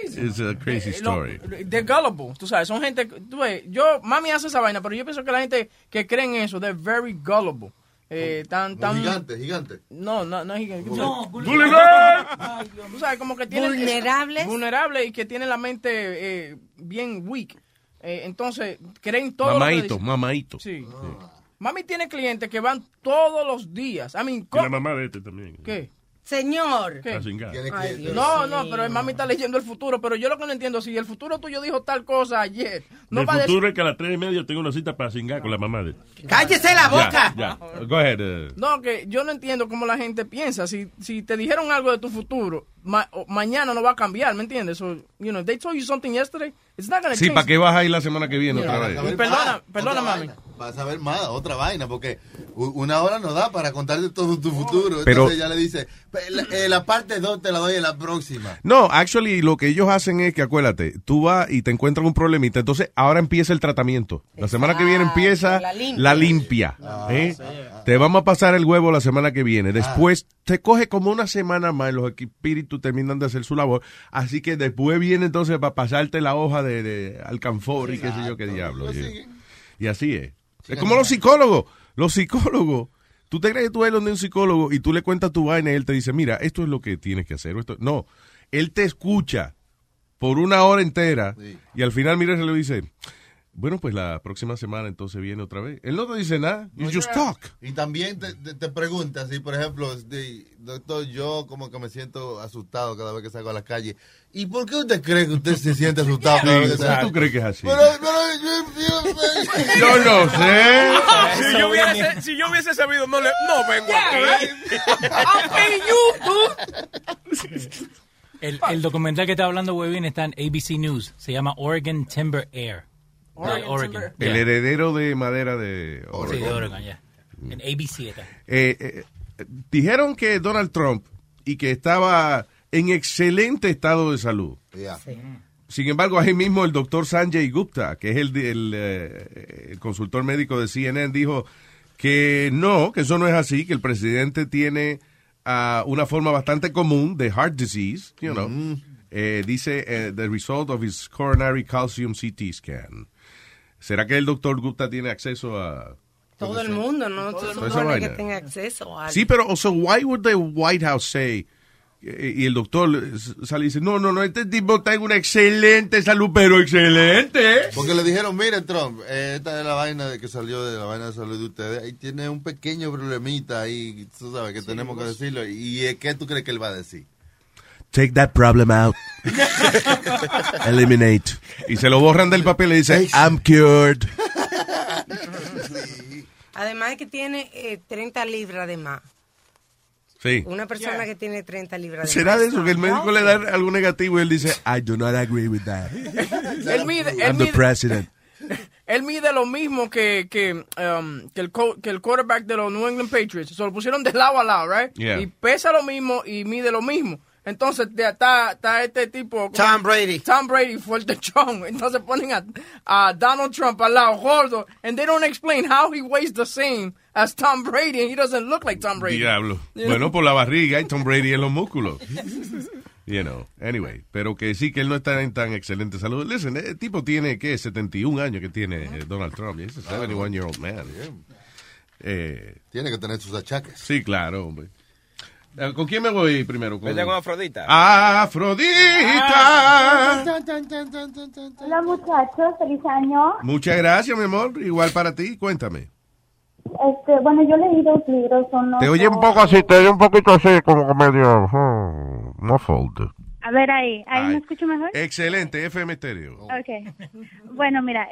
It's a crazy Eh, lo- story. They're gullible, tú sabes, son gente, tú ves, yo, mami hace esa vaina, pero yo pienso que la gente que cree en eso, they're very gullible. Eh, tan, tan, Gigante, gigante. No, no, no es gigante. No, Hooligan. Tú sabes, como que tienen... Vulnerables. Vulnerables y que tienen la mente eh, bien weak. Eh, entonces, creen todo Mamaito, mamaito. Sí. Mami tiene clientes que van todos los días. I mean, Y la mamá de este también. ¿Qué? Señor. ¿Qué? Ay, Dios No, no, pero el mami está leyendo el futuro. Pero yo lo que no entiendo, si el futuro tuyo dijo tal cosa ayer, no el va a decir... futuro es que a las tres y media tengo una cita para cingar con la mamá de ¡Cállese la boca! Ya, ya. Go ahead. uh, No, que yo no entiendo cómo la gente piensa. Si, si te dijeron algo de tu futuro, ma- mañana no va a cambiar, ¿me entiendes? So, you know, if they told you something yesterday, it's not gonna Sí, change. ¿para qué vas a ir la semana que viene otra vez? Perdona, Ah, perdona, mami. Vaina. Vas a ver más, otra vaina, porque una hora no da para contarte todo tu futuro. Pero- Entonces ya le dice, "Pe- la, eh, la parte 2 te la doy en la próxima. No, actually, lo que ellos hacen es que, acuérdate, tú vas y te encuentran un problemita, entonces ahora empieza el tratamiento. La semana que viene empieza la la limpia. limpia. ¿eh? Te vamos a pasar el huevo la semana que viene. Después te coge como una semana más, los espíritus terminan de hacer su labor, así que después viene entonces para pasarte la hoja de, de alcanfor y qué sé yo qué diablo. y, y así es. Es como los psicólogos. Los psicólogos. Tú te crees que tú vas donde un psicólogo y tú le cuentas tu vaina y él te dice, mira, esto es lo que tienes que hacer. Esto... No, él te escucha por una hora entera y al final mira y le dice, bueno, pues la próxima semana entonces viene otra vez. Él no te dice nada, you just talk. Y también te, te, te pregunta, si por ejemplo, de- doctor, yo como que me siento asustado cada vez que salgo a la calle. ¿Y por qué usted cree que usted se siente asustado cada vez que Sí, sale? ¿Tú crees que es así? Pero, pero, yo, yo- Yo no sé. Si yo, hubiese, si yo hubiese sabido, no, le, no vengo aquí. El, el documental que estaba hablando Webin está en ABC News. Se llama Oregon Timber Air. De Oregon. El heredero de madera de Sí, Oregon. de Oregon, ya. En ABC está. Eh, eh, dijeron que Donald Trump y que estaba en excelente estado de salud. Sin embargo, ahí mismo el doctor Sanjay Gupta, que es el, el, eh, el consultor médico de CNN, dijo que no, que eso no es así, que el presidente tiene ah, una forma bastante común de heart disease, you know. Eh, dice, eh, the result of his coronary calcium CT scan. ¿Será que el doctor Gupta tiene acceso a... Todo el mundo, ¿no? Toda esa supone que tenga acceso a Sí, pero, so why would the White House say, eh, y el doctor sale y dice, no, no, no, este tipo está en una excelente salud, pero excelente. Porque le dijeron, mire Trump, eh, esta es la vaina de que salió de la vaina de salud de ustedes. Ahí tiene un pequeño problemita ahí, tú sabes, que tenemos que decirlo. ¿Y qué tú crees que él va a decir? Take that problem out. Eliminate. Y se lo borran del papel y dice, I'm cured. Además de que tiene eh, 30 libras de más. Sí. Una persona que tiene 30 libras de ¿Será más. de eso que el médico le da algo negativo y él dice, I do not agree with that. Él mide, él I'm the mide, president. él mide lo mismo que, que, um, que, el, co- que el quarterback de los New England Patriots. Se lo pusieron de lado a lado, right? Yeah. Y pesa lo mismo y mide lo mismo. Entonces te- está, está este tipo. Tom Brady. Tom Brady fuerte chong. Entonces ponen a, a Donald Trump al lado gordo. And they don't explain how he weighs the same as Tom Brady and he doesn't look like Tom Brady. Diablo. You know? Bueno, por la barriga y Tom Brady en los músculos. You know, anyway, pero que sí que él no está en tan excelente salud. Listen, el tipo tiene, ¿qué? 71 años que tiene eh, Donald Trump. He's a 71 year old man. Eh, Tiene que tener sus achaques. sí, claro, hombre. Eh, ¿Con quién me voy primero? Con, Vete con Afrodita. Afrodita. Hola muchachos, feliz año. Muchas gracias, mi amor. Igual para ti, cuéntame. Este, bueno, yo leí dos libros, uno Te oye un poco así, te oye un poquito así, como medio... hmm, muffled. A ver ahí, ahí Ay. me escucho mejor. Excelente, FM Stereo. Ok. Bueno, mira,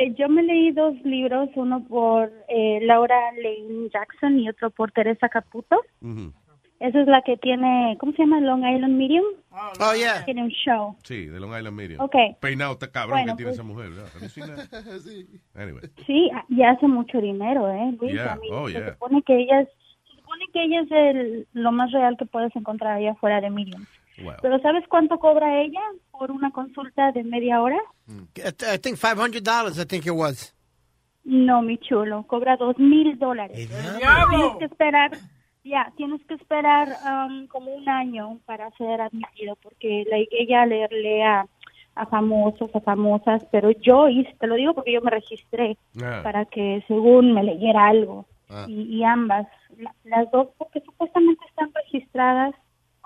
eh, yo me leí dos libros, uno por eh, Laura Lane Jackson y otro por Teresa Caputo. Ujú. Esa es la que tiene, ¿cómo se llama? Long Island Medium. Oh, yeah. Tiene un show. Sí, de Long Island Medium. Ok. Peinado, está cabrón Bueno, que tiene pues- esa mujer, ¿verdad? That? Anyway. Sí, y hace mucho dinero, ¿eh? Luis? Yeah. Mí Oh, se yeah. supone que ella es, se supone que ella es el, lo más real que puedes encontrar allá afuera de Medium. Wow. Pero ¿sabes cuánto cobra ella por una consulta de media hora? I think $500, I think it was. No, mi chulo, cobra dos mil dólares. ¡Diablo! Tienes que esperar, ya, tienes que esperar um, como un año para ser admitido, porque la- ella le lea a famosos, a famosas, pero yo hice, te lo digo porque yo me registré para que según me leyera algo. Ah. Y, y ambas, la- las dos, porque supuestamente están registradas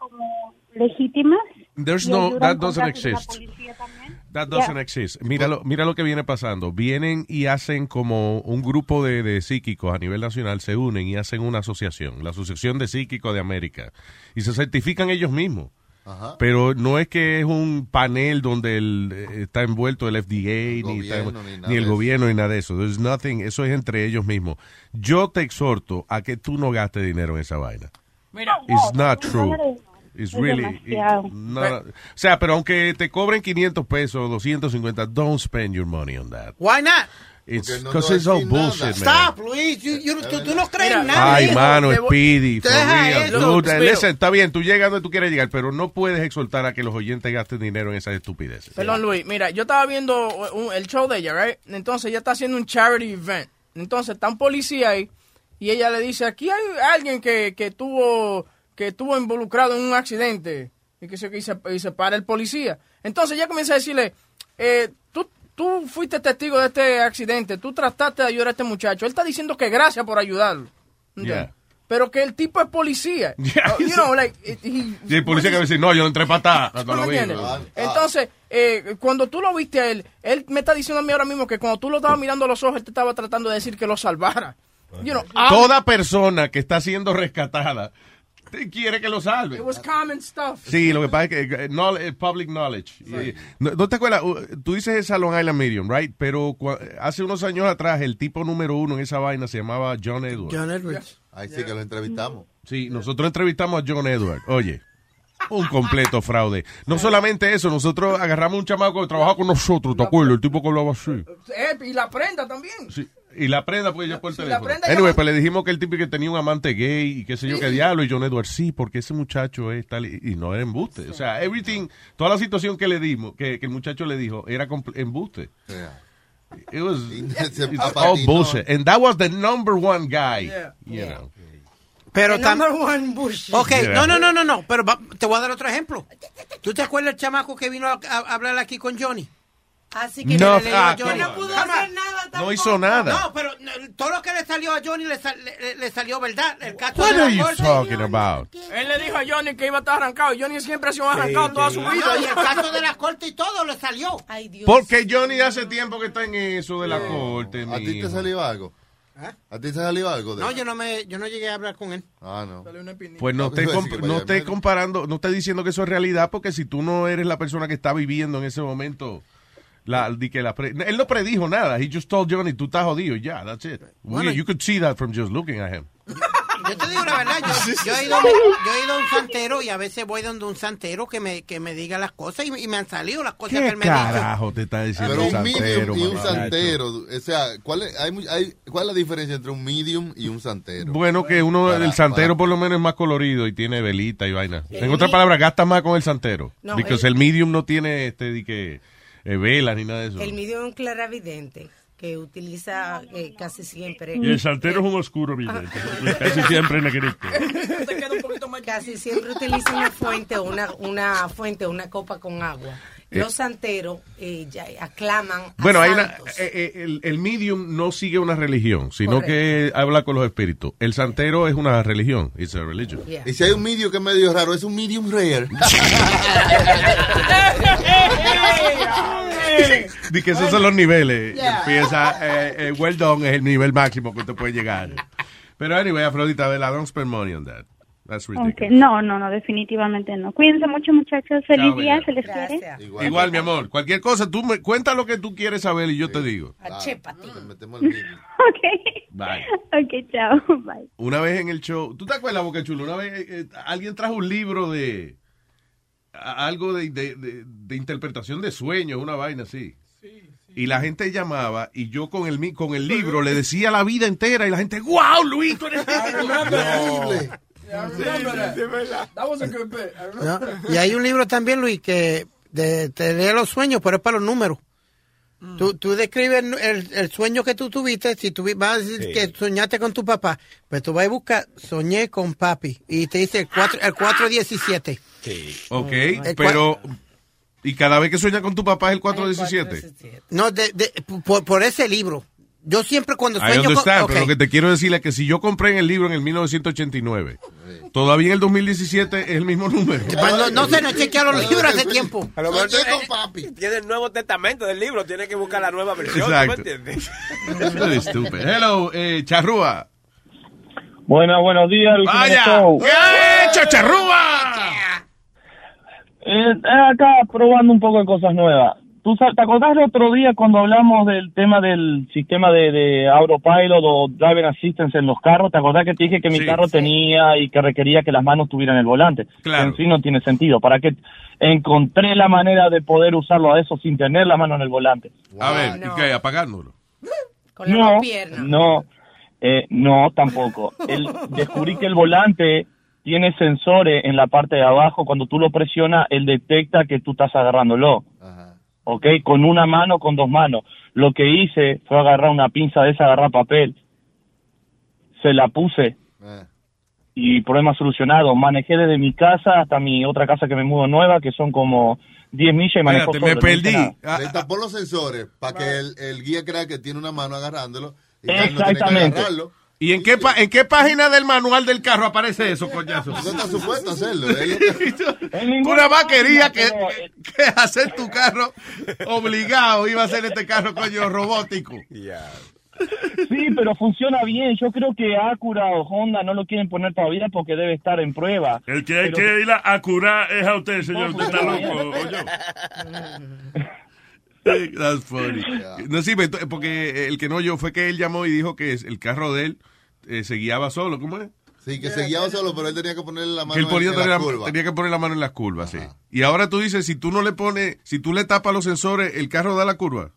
como legítimas. There's no, that doesn't exist. policía también. That Yeah. doesn't exist. Mira lo, mira lo que viene pasando. Vienen y hacen como un grupo de, de psíquicos a nivel nacional, se unen y hacen una asociación, la Asociación de Psíquicos de América, y se certifican ellos mismos. Ajá. Pero no es que es un panel donde el, eh, está envuelto el FDA, ni, está- gobierno, ni nada ni el gobierno, ni nada de eso. There's nothing, eso es entre ellos mismos. Yo te exhorto a que tú no gastes dinero en esa vaina. Mira, It's not true. It's es really. demasiado. it- no, o sea, pero aunque te cobren 500 pesos, 250, don't spend your money on that. Why not? It's Porque no because a it's all decir nada. bullshit, man. Stop, Luis. You- you- tú, tú no crees Mira, en nada. Ay, hijo. mano, Speedy. listen, está bien, tú llegas donde tú quieres llegar, pero no puedes exhortar a que los oyentes gasten dinero en esas estupideces. Perdón, Luis. Mira, yo estaba viendo un- el show de ella, right? Entonces ella está haciendo un charity event. Entonces está un policía ahí y ella le dice, aquí hay alguien que, que tuvo que estuvo involucrado en un accidente y que se, y se, y se para el policía. Entonces ella comienza a decirle, eh, tú, tú fuiste testigo de este accidente, tú trataste de ayudar a este muchacho. Él está diciendo que gracias por ayudarlo. Pero que el tipo es policía. Yeah. You know, like, he- he- Y el policía que va a decir, no, yo no entré. Entonces, eh, cuando tú lo viste a él, él me está diciendo a mí ahora mismo que cuando tú lo estabas mirando a los ojos, él te estaba tratando de decir que lo salvara. You know, Toda persona que está siendo rescatada quiere que lo salve. It was common stuff. Sí, lo que pasa es que eh, knowl- eh, public knowledge. Y, no, ¿no te acuerdas? Tú dices esa Long Island Medium, right? Pero hace unos años atrás el tipo número uno en esa vaina se llamaba John Edwards. John Edwards. Ahí sí que lo entrevistamos. Sí, nosotros entrevistamos a John Edwards. Oye, un completo fraude. No solamente eso, nosotros agarramos un chamaco que trabajaba con nosotros, ¿te acuerdas? El tipo que hablaba así. Eh, y la prenda también. Sí. Y la prenda, pues ya por el Sí, la teléfono. prenda Anyway, pues le dijimos que el tipo que tenía un amante gay y qué sé yo qué diablo. Y John Edwards, sí, porque ese muchacho es tal. Y, y no era embuste. O sea, everything, toda la situación que le dimos, que, que el muchacho le dijo, era embuste. It was it's all bullshit. And that was the number one guy. Yeah. You know. Pero El tam- number one bush. Ok, Yeah. no, no, no, no, no, pero va- te voy a dar otro ejemplo. ¿Tú te acuerdas el chamaco que vino a, a hablar aquí con Johnny? Así que No, le leyó ah, Johnny? no pudo hacer nada tampoco. No hizo nada. No, pero no, todo lo que le salió a Johnny le, sal- le- salió verdad. El caso What de la are you talking about? Él le dijo a Johnny que iba a estar arrancado. Johnny siempre ha sido arrancado toda su vida. No, y el caso de la corte y todo le salió. Ay, Dios. Porque Johnny hace tiempo que está en eso de la corte. ¿A ti te salió algo? ¿A ti te salió algo? De No, yo no me, yo no llegué a hablar con él. Ah, no. Pues no estés no medio. comparando, no estés diciendo que eso es realidad, porque si tú no eres la persona que está viviendo en ese momento, la, di que la pre- él no predijo nada. He just told Johnny, tú estás jodido. Ya, that's it. Bueno, you could see that from just looking at him. Yo te digo la verdad, yo, yo he ido, yo he ido a un santero y a veces voy donde un santero que me, que me diga las cosas y, y me han salido las cosas que ¿Qué él me ha dicho. carajo te está diciendo Pero un un medium santero, y un santero, o sea, ¿cuál es, hay, hay- ¿cuál es la diferencia entre un medium y un santero? Bueno, que uno, Para- el santero para- por lo menos es más colorido y tiene velita y vaina. En otras palabras, gasta más con el santero. No, Porque el- el medium no tiene este, di que, velas ni nada de eso. El medio es un claravidente que utiliza eh, casi siempre. Y el santero es un oscuro vidente. Casi siempre negrito. Casi siempre utiliza una fuente o una, una fuente, una copa con agua. Eh. Los santeros eh, ya aclaman. a Bueno, hay una, eh, el, el medium no sigue una religión, sino Correcto. que habla con los espíritus. El santero es una religión. It's a religion. Yeah. Y si hay un medium que es medio raro, es un medium rare. Di que esos son los niveles. Yeah. Empieza, eh, eh, well done es el nivel máximo que usted puede llegar. Pero anyway, Afrodita, Vela, don't spend money on that. That's. No, no, no, definitivamente no. Cuídense mucho, muchachos. Feliz Chao, día, bella. se les quiere. Igual, mi amor. Cualquier cosa, tú me cuenta lo que tú quieres saber y yo te digo. Ok. Bye. Ok, chao. Bye. Una vez en el show, ¿tú te acuerdas, Boca Chulo? Una vez eh, eh, alguien trajo un libro de a- algo de, de- de- de interpretación de sueños, una vaina así. Y la gente llamaba y yo con el mi- con el libro le decía la vida entera y la gente, wow, Luis, tú eres increíble. Y hay un libro también, Luis, que de, te lee los sueños, pero es para los números. Tú, tú describes el, el- el sueño que tú tuviste, si tú vas a decir Sí. que soñaste con tu papá, pues tú vas a buscar, soñé con papi, y te dice el 4, el 417. Ok, El pero y cada vez que sueña con tu papá es el 417. No, de, de- por, por ese libro. Yo siempre cuando sueño con... understand, ok. pero lo que te quiero decir es que si yo compré en el libro en el 1989, todavía en el 2017 es el mismo número. No, no sé, no he chequeado los libros hace tiempo. A lo mejor tiene, tiene el Nuevo Testamento del libro, tiene que buscar la nueva versión, ¿tú me entiendes? Stupid. Hello, eh, Charrúa. Buenas, buenos días, Luis Vaya. Jiménez Show. ¡Eh, Chacharrúa! Eh, acá probando un poco de cosas nuevas. ¿Tú te acordás el otro día cuando hablamos del tema del sistema de, de autopilot o driver assistance en los carros? ¿Te acordás que te dije que mi Sí. carro tenía y que requería que las manos tuvieran el volante? Claro. En sí no tiene sentido. ¿Para qué? Encontré la manera de poder usarlo a eso sin tener la mano en el volante. A ver, ¿y qué? Apagándolo. no, no, eh, no, tampoco. El, descubrí que el volante tiene sensores en la parte de abajo. Cuando tú lo presionas, él detecta que tú estás agarrándolo. ¿Ok? Con una mano, con dos manos. Lo que hice fue agarrar una pinza de esa, agarrar papel. Se la puse. Y problema solucionado. Manejé desde mi casa hasta mi otra casa que me mudo nueva, que son como 10 millas y manejo Espérate, me solo, no hice perdí. nada. Le tapó los sensores para que el, el guía crea que tiene una mano agarrándolo. Y ya él no tiene que Exactamente. agarrarlo. ¿Y en qué, pa- en qué página del manual del carro aparece eso, coñazo? No está supuesto a hacerlo. Una vaquería que, que hacer tu carro obligado iba a ser este carro, coño, robótico. Sí, pero funciona bien. Yo creo que Acura o Honda no lo quieren poner todavía porque debe estar en prueba. El que hay Pero- que ir a, curar es a usted, señor. Usted está loco. oye. That's funny. No, sí, pero- porque el que no yo fue que él llamó y dijo que el carro de él eh, se guiaba solo. ¿Cómo es? Sí, que se guiaba solo, pero él tenía que ponerle la mano Que él ponía en, en la curva. tenía que poner la mano en las curvas, sí. Y ahora tú dices, si tú no le pones, si tú le tapas los sensores, el carro da la curva.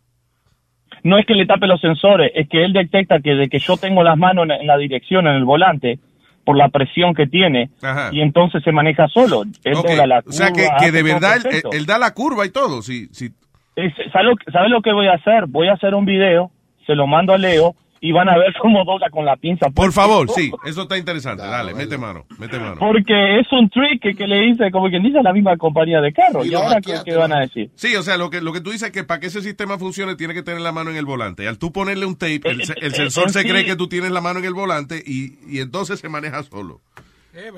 No es que le tape los sensores, es que él detecta que de que yo tengo las manos en, en la dirección, en el volante, por la presión que tiene, Ajá. y entonces se maneja solo. Él Ok, dobla la curva, O sea, que, que de verdad él, él da la curva y todo. Sí, sí. Es- ¿sabe, lo, sabe lo que voy a hacer? Voy a hacer un video, se lo mando a Leo, y van a ver cómo dobla con la pinza. Por favor, sí, eso está interesante. Dale, mete mano, mete mano. Porque es un trick que, que le hice, como quien dice, a la misma compañía de carro. ¿Y, ahora qué, qué van a decir? Sí, o sea, lo que, lo que tú dices es que para que ese sistema funcione tiene que tener la mano en el volante. Al tú ponerle un tape, el, se- el eh, sensor eh, se sí. cree que tú tienes la mano en el volante y, y entonces se maneja solo.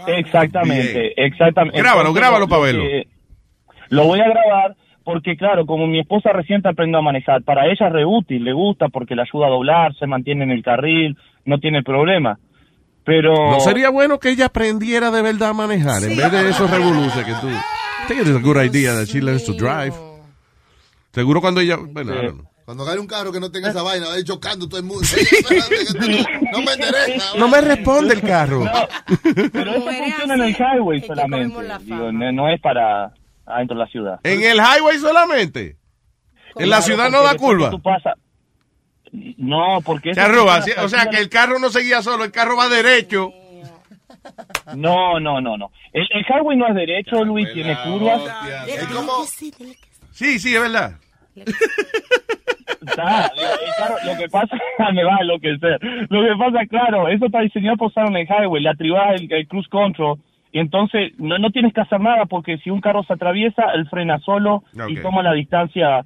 Exactamente, Bien. exactamente. Grábalo, grábalo lo- para lo verlo. que- Lo voy a grabar porque, claro, como mi esposa recién aprendió a manejar, para ella es re útil, le gusta porque le ayuda a doblar, se mantiene en el carril, no tiene problema. Pero... ¿No sería bueno que ella aprendiera de verdad a manejar en vez de esos revoluces que tú... I think it is a good idea that she learns to drive. Seguro cuando ella... Bueno. Cuando gane un carro que no tenga esa vaina, va a ir chocando todo el mundo. no me interesa. No me responde el carro. Pero eso funciona en el highway solamente, digo, no, no es para adentro de la ciudad. ¿En el highway solamente? ¿En la Claro, ciudad no da curva? que tú pasas- No, porque... funciona sí, o sea que el carro no se guía solo, el carro va derecho. No, no, no, no. El, el highway no es derecho, Luis, tiene curvas. Sí, sí, es verdad. Carro- lo que pasa, me va a enloquecer. Lo que pasa, claro, eso está diseñado por usar en el highway, le atribas el, el cruise control y entonces no, no tienes que hacer nada porque si un carro se atraviesa, él frena solo y Ok. toma la distancia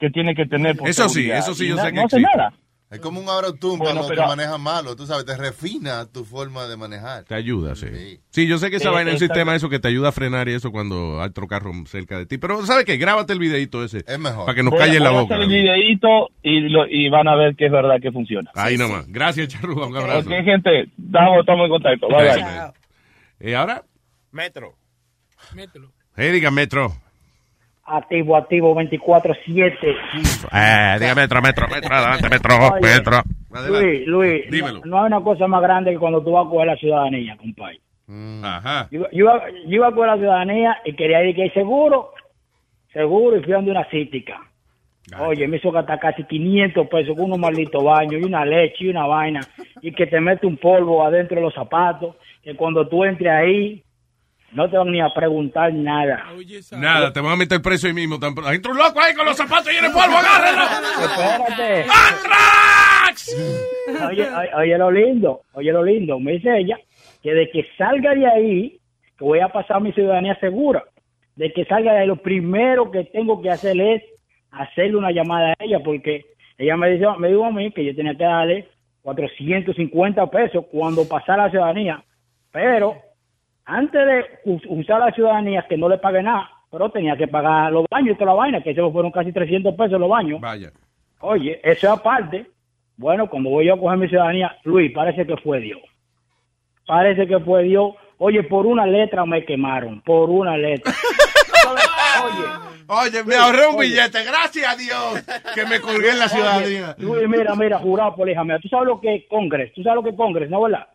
que tiene que tener. Por Eso sí, seguridad. eso sí Y yo sé que No hace nada. Es como un auto-tune Bueno, para los pero- que manejan malo. Tú sabes, te refina tu forma de manejar. Te ayuda, sí. Sí, yo sé que esa Eh, vaina es un sistema eso que te ayuda a frenar y eso cuando hay otro carro cerca de ti. Pero, ¿sabes qué? Grábate el videito ese. Es mejor. Para que nos a- calle la boca. el videíto y, lo- y van a ver que es verdad que funciona. Ahí nomás. Gracias, Charrúa. Un abrazo. Ok, gente, estamos, estamos en contacto. Bye, Bye, Eh, ahora, Metro. Mételo. eh, diga Metro. Activo, activo 24-7. Eh, diga Metro, Metro, Metro, adelante, Metro, Oye, Metro. Luis, Luis, Dímelo. no, no hay una cosa más grande que cuando tú vas a coger la ciudadanía, compadre. Ajá. Yo, yo, iba- yo iba a coger la ciudadanía y quería ir que seguro, seguro, y fui donde una cítica. Oye, me hizo gastar casi 500 pesos con unos malditos baños y una leche y una vaina y que te mete un polvo adentro de los zapatos, que cuando tú entres ahí no te van ni a preguntar nada. Nada, te van a meter preso ahí mismo. tan pronto. Entra un loco ahí con los zapatos y en el polvo, agárrenlo. Espérate. ¡Antrax! Oye, oye, oye lo lindo, oye lo lindo. Me dice ella que de que salga de ahí, que voy a pasar mi ciudadanía segura, de que salga de ahí, lo primero que tengo que hacer es hacerle una llamada a ella, porque ella me dijo, me dijo a mí que yo tenía que darle 450 pesos cuando pasara la ciudadanía, pero antes de us- usar la ciudadanía, que no le pague nada, pero tenía que pagar los baños y toda la vaina, que eso fueron casi 300 pesos los baños. Vaya. Oye, eso aparte, bueno, cuando voy yo a coger mi ciudadanía, Luis, parece que fue Dios. Parece que fue Dios. Oye, por una letra me quemaron, por una letra. Oye, me ahorré un billete, gracias a Dios que me colgué en la ciudadanía. Luis, mira, mira, jurado por hija mía. Tú sabes lo que es Congres, tú sabes lo que es Congres, ¿no, verdad?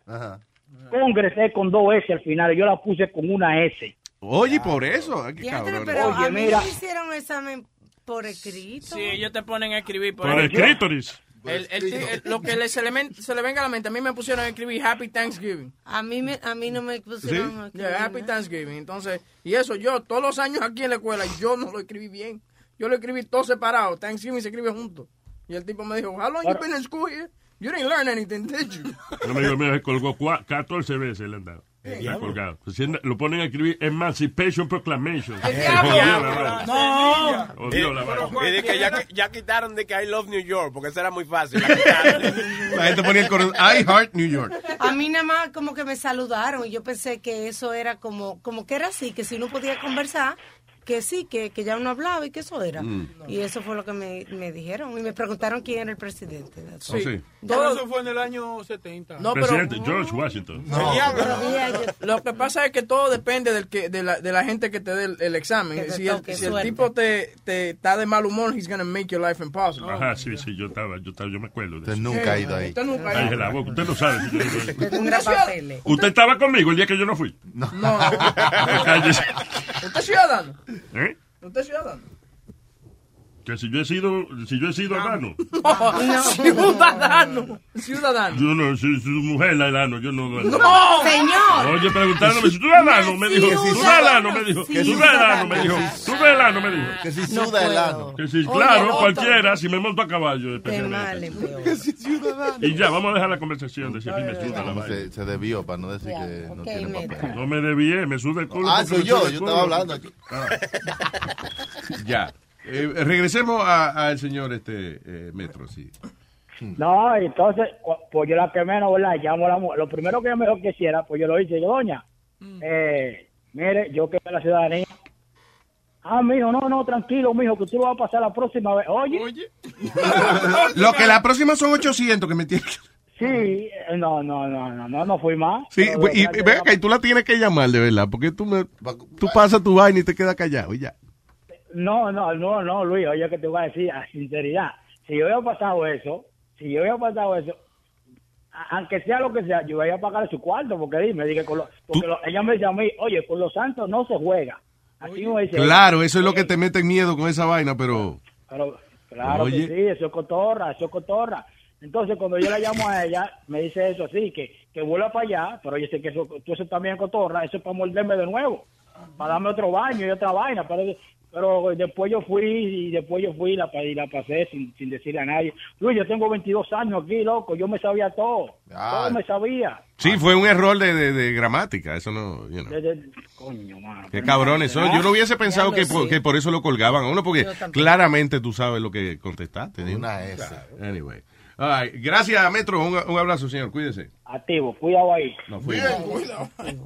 Congres es con dos S al final, yo la puse con una S. Oye, por eso. qué cabrón. pero Oye, a mí mira. me hicieron examen por escrito. Sí, ellos te ponen a escribir por, Por el clítoris. El- el- el- lo que le- se, le, men- se le venga a la mente, a mí me pusieron a escribir Happy Thanksgiving. A mí, me, a mí no me pusieron a escribir Yeah, Happy nada. Thanksgiving. Entonces, y eso yo, todos los años aquí en la escuela, yo no lo escribí bien. Yo lo escribí todo separado. Thanksgiving se escribe junto. Y el tipo me dijo, How long you been in school here? You didn't learn anything, did you? Un amigo mío se colgó cua- 14 veces le han dado. Está colgado. Pues, si lo ponen a escribir Emancipation Proclamation. La vaina. No. Jodió la vaina. Y de que ya, ya quitaron de que I love New York, porque eso era muy fácil. La. La gente ponía el coro I Heart New York. A mí nada más como que me saludaron y yo pensé que eso era como, como que era así, que si uno podía conversar, que sí, que, que ya uno hablaba y que eso era. Mm. Y eso fue lo que me, me dijeron y me preguntaron quién era el presidente. Oh, sí. Todo eso fue en el año 70. No, pero- Presidente George Washington. Lo que pasa es que todo depende del que, de, la, de la gente que te dé el, el examen. Si el, si el tipo te, te está de mal humor, he's gonna make your life impossible. Ajá, sí, sí, yo estaba, yo estaba, yo me acuerdo de eso. nunca ha ido ahí. Usted nunca ha ido. la boca, usted no sabe. no. Usted estaba conmigo el día que yo no fui. No. Cállese. ¿Usted es ciudadano? ¿Eh? ¿Usted es ciudadano? Que si yo he sido, si yo he sido. No. Ciudadano. Ciudadano. Yo no, si su mujer la enano, yo no. No, señor. Oye, preguntándome si tú eres me dijo. Tú eres me dijo. Que Tú eres me dijo. Tú eres me dijo. Que si suda el ano. Que si, claro, cualquiera, si me monto a caballo, especialmente. Que si ciudadano. Y ya, vamos a dejar la conversación de si a mí me suda la vaina. se, se debió para no decir que no tiene papel. No me desvié, me suda el culo. Ah, soy yo, yo estaba hablando aquí. Ya. Eh, regresemos a- al señor este eh, Metro, sí. No, entonces, pues yo la quemé, ¿no, verdad? Llamo a la mujer. Lo primero que me dijo que hiciera, pues yo lo hice. Digo, doña, eh, mire, yo quemé la ciudadanía. Ah, mijo, no, no, tranquilo, mijo, que tú lo vas a pasar la próxima vez. Oye. Lo que la próxima son 800 que me tiene que... Sí, eh, no, no, no, no, no, no fui más. Sí, Pero, y, y ve acá, y tú la tienes que llamar de verdad, porque tú, me, tú pasas tu vaina y te quedas callado y ya. No, no, no, no, Luis, oye, que te voy a decir a sinceridad. Si yo hubiera pasado eso, si yo hubiera pasado eso, aunque sea lo que sea, yo voy a pagar su cuarto, porque dime, dije, con lo- porque lo- ella me dice a mí, oye, con los santos no se juega. Así me dice. Claro, eso es lo que te mete en miedo con esa vaina, pero... Pero, claro Oye. que sí, eso es cotorra, eso es cotorra. Entonces, cuando yo la llamo a ella, me dice eso así, que, que vuelva para allá, pero yo sé que eso, tú eso también es cotorra, eso es para morderme de nuevo, para darme otro baño y otra vaina, pero, pero después yo fui y después yo fui y la, y la pasé sin, sin decirle a nadie. Luis, yo tengo 22 años aquí, loco, yo me sabía todo, todo me sabía. Sí, fue un error de, de- de gramática, eso no... you know. De- de- coño, mano. Qué cabrones son. Yo no hubiese pensado que por, sé. que por eso lo colgaban a uno, porque claramente tú sabes lo que contestaste. ¿no? Una S. Anyway. All right. Gracias, Metro. Un, un abrazo, señor. Cuídese. Activo, cuidado ahí. No fui.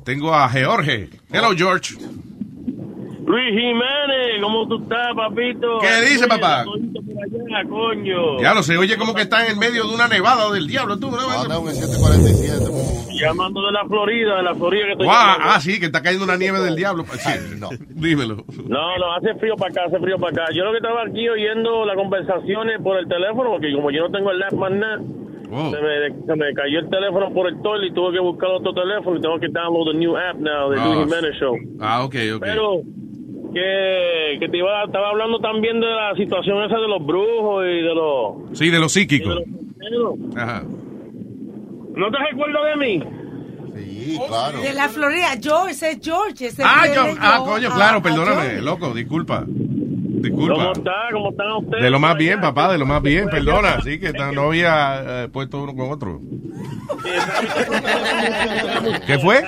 Tengo a George. Hello, George. Luis Jiménez, ¿cómo tú estás, papito? ¿Qué dice, papá? Por allá, coño. Ya lo sé. Oye, como que está en el medio de una nevada o del diablo. Tú, ¿no? Anda un 747. Llamando de la Florida, de la Florida que estoy Guau, llamando. ah, sí, que está cayendo una nieve del diablo. Sí, Dímelo. No, no, hace frío para acá, hace frío para acá. Yo lo que estaba aquí oyendo las conversaciones por el teléfono, porque como yo no tengo el app más nada, se, me, se me cayó el teléfono por el toile y tuve que buscar otro teléfono y tengo que download the new app now, the Ah, Luis Jiménez Show. Ah, ok, ok. Pero que, que te iba, estaba hablando también de la situación esa de los brujos y de los... Sí, de los psíquicos. Ajá. ¿No te recuerdas de mí? Sí, claro. De la Florida, George, ese es George. Ese Ah, es yo, de ah, George. coño, Ah, claro, ah, perdóname, George. loco, disculpa. ¿Cómo Disculpa. está? ¿Cómo están ustedes? De lo más bien, papá, de lo más bien, perdona. Sí, que no había eh, puesto uno con otro. ¿Qué fue?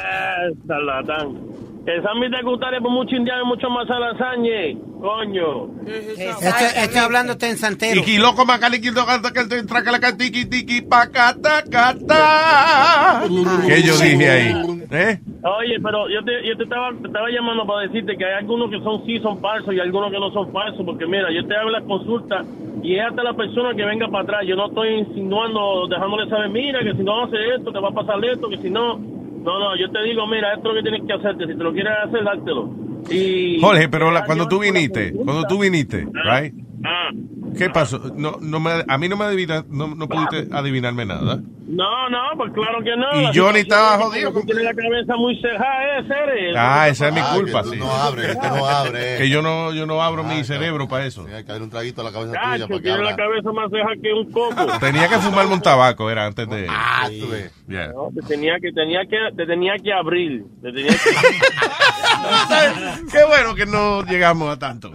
Charlatán. Que Sammy te gustare por mucho indiano y mucho más alazañe. Coño. Estoy, estoy hablándote en santero. Y loco, macali, que la tiki tiki pacata cata. ¿Qué yo dije ahí? ¿Eh? Oye, pero yo te, yo te estaba, te estaba llamando para decirte que hay algunos que son sí son falsos y algunos que no son falsos. Porque mira, yo te hago las consultas y es hasta la persona que venga para atrás. Yo no estoy insinuando, dejándole saber, mira, que si no haces esto, te va a pasar esto, que si no. No, no, yo te digo, mira, esto es lo que tienes que hacerte. Si te lo quieres hacer, dártelo. Y, Jorge, pero la- cuando tú viniste, cuando tú viniste, right? Ah, ¿Qué pasó? No, no me, a mí no me adivina, no, no pudiste adivinarme nada. no, no, pues claro que no. Y La Johnny estaba jodido Tú tienes la cabeza muy cerrada, ¿eh, Cere? Ah, esa es mi Ah, culpa, que tú sí. no abres, que tú no abres. Que yo no, yo no abro mi cerebro para eso. Hay que darle un traguito a la cabeza tuya Cacho, para que tiene la abra. cabeza más ceja que un coco. Tenía que fumarme un tabaco, era antes de. Ah, tú ves. Yeah. No, te tenía que, tenía que, te tenía que abrir. Te tenía que... Qué bueno que no llegamos a tanto.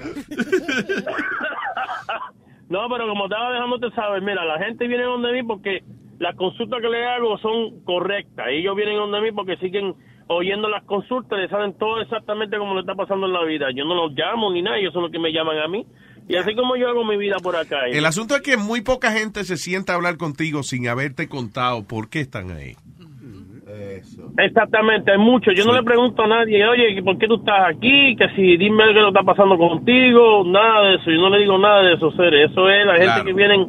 No, pero como estaba dejándote saber, mira, la gente viene donde mí porque las consultas que le hago son correctas. Ellos vienen donde mí porque siguen oyendo las consultas, le saben todo exactamente como le está pasando en la vida. Yo no los llamo ni nada, ellos son los que me llaman a mí. Y así como yo hago mi vida por acá. El asunto es que muy poca gente se sienta a hablar contigo sin haberte contado por qué están ahí. Exactamente, hay mucho. Yo no le pregunto a nadie, oye, ¿por qué tú estás aquí? Que si dime qué lo está pasando contigo, nada de eso. Yo no le digo nada de eso, seres. Eso es la gente Claro. que vienen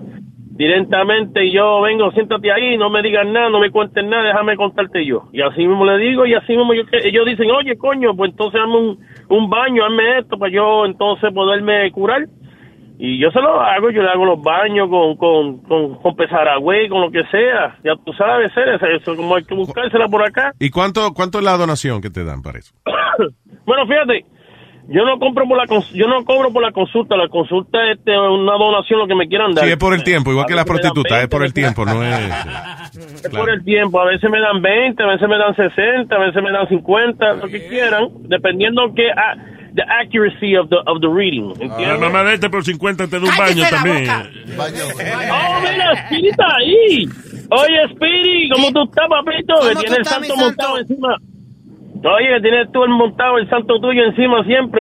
directamente y yo vengo, siéntate ahí, no me digas nada, no me cuentes nada, déjame contarte yo. Y así mismo le digo y así mismo yo, ellos dicen, oye, coño, pues entonces hazme un, un baño, hazme esto para yo entonces poderme curar. Y yo se lo hago, yo le hago los baños con, con, con, con pesaragüey, con lo que sea. Ya tú sabes, eso como hay que buscársela por acá. ¿Y cuánto, cuánto es la donación que te dan para eso? bueno, fíjate, yo no compro por la yo no cobro por la consulta, la consulta es este, una donación lo que me quieran dar. Sí, es por el tiempo, igual que A la veces me dan prostituta, es 20, por el tiempo, no es... Es por el tiempo, a veces me dan 20, a veces me dan 60, a veces me dan 50, lo que quieran, dependiendo que ah, the accuracy of the of the reading, La ¿entiendes? mamá de este por 50 te da un baño también. Oh, mira, Speedy está ahí. Oye, Speedy, ¿cómo tú estás, papito? Que ¿Cómo tiene tú el santo montado encima. Oye, tienes tú el montado, el santo tuyo encima siempre.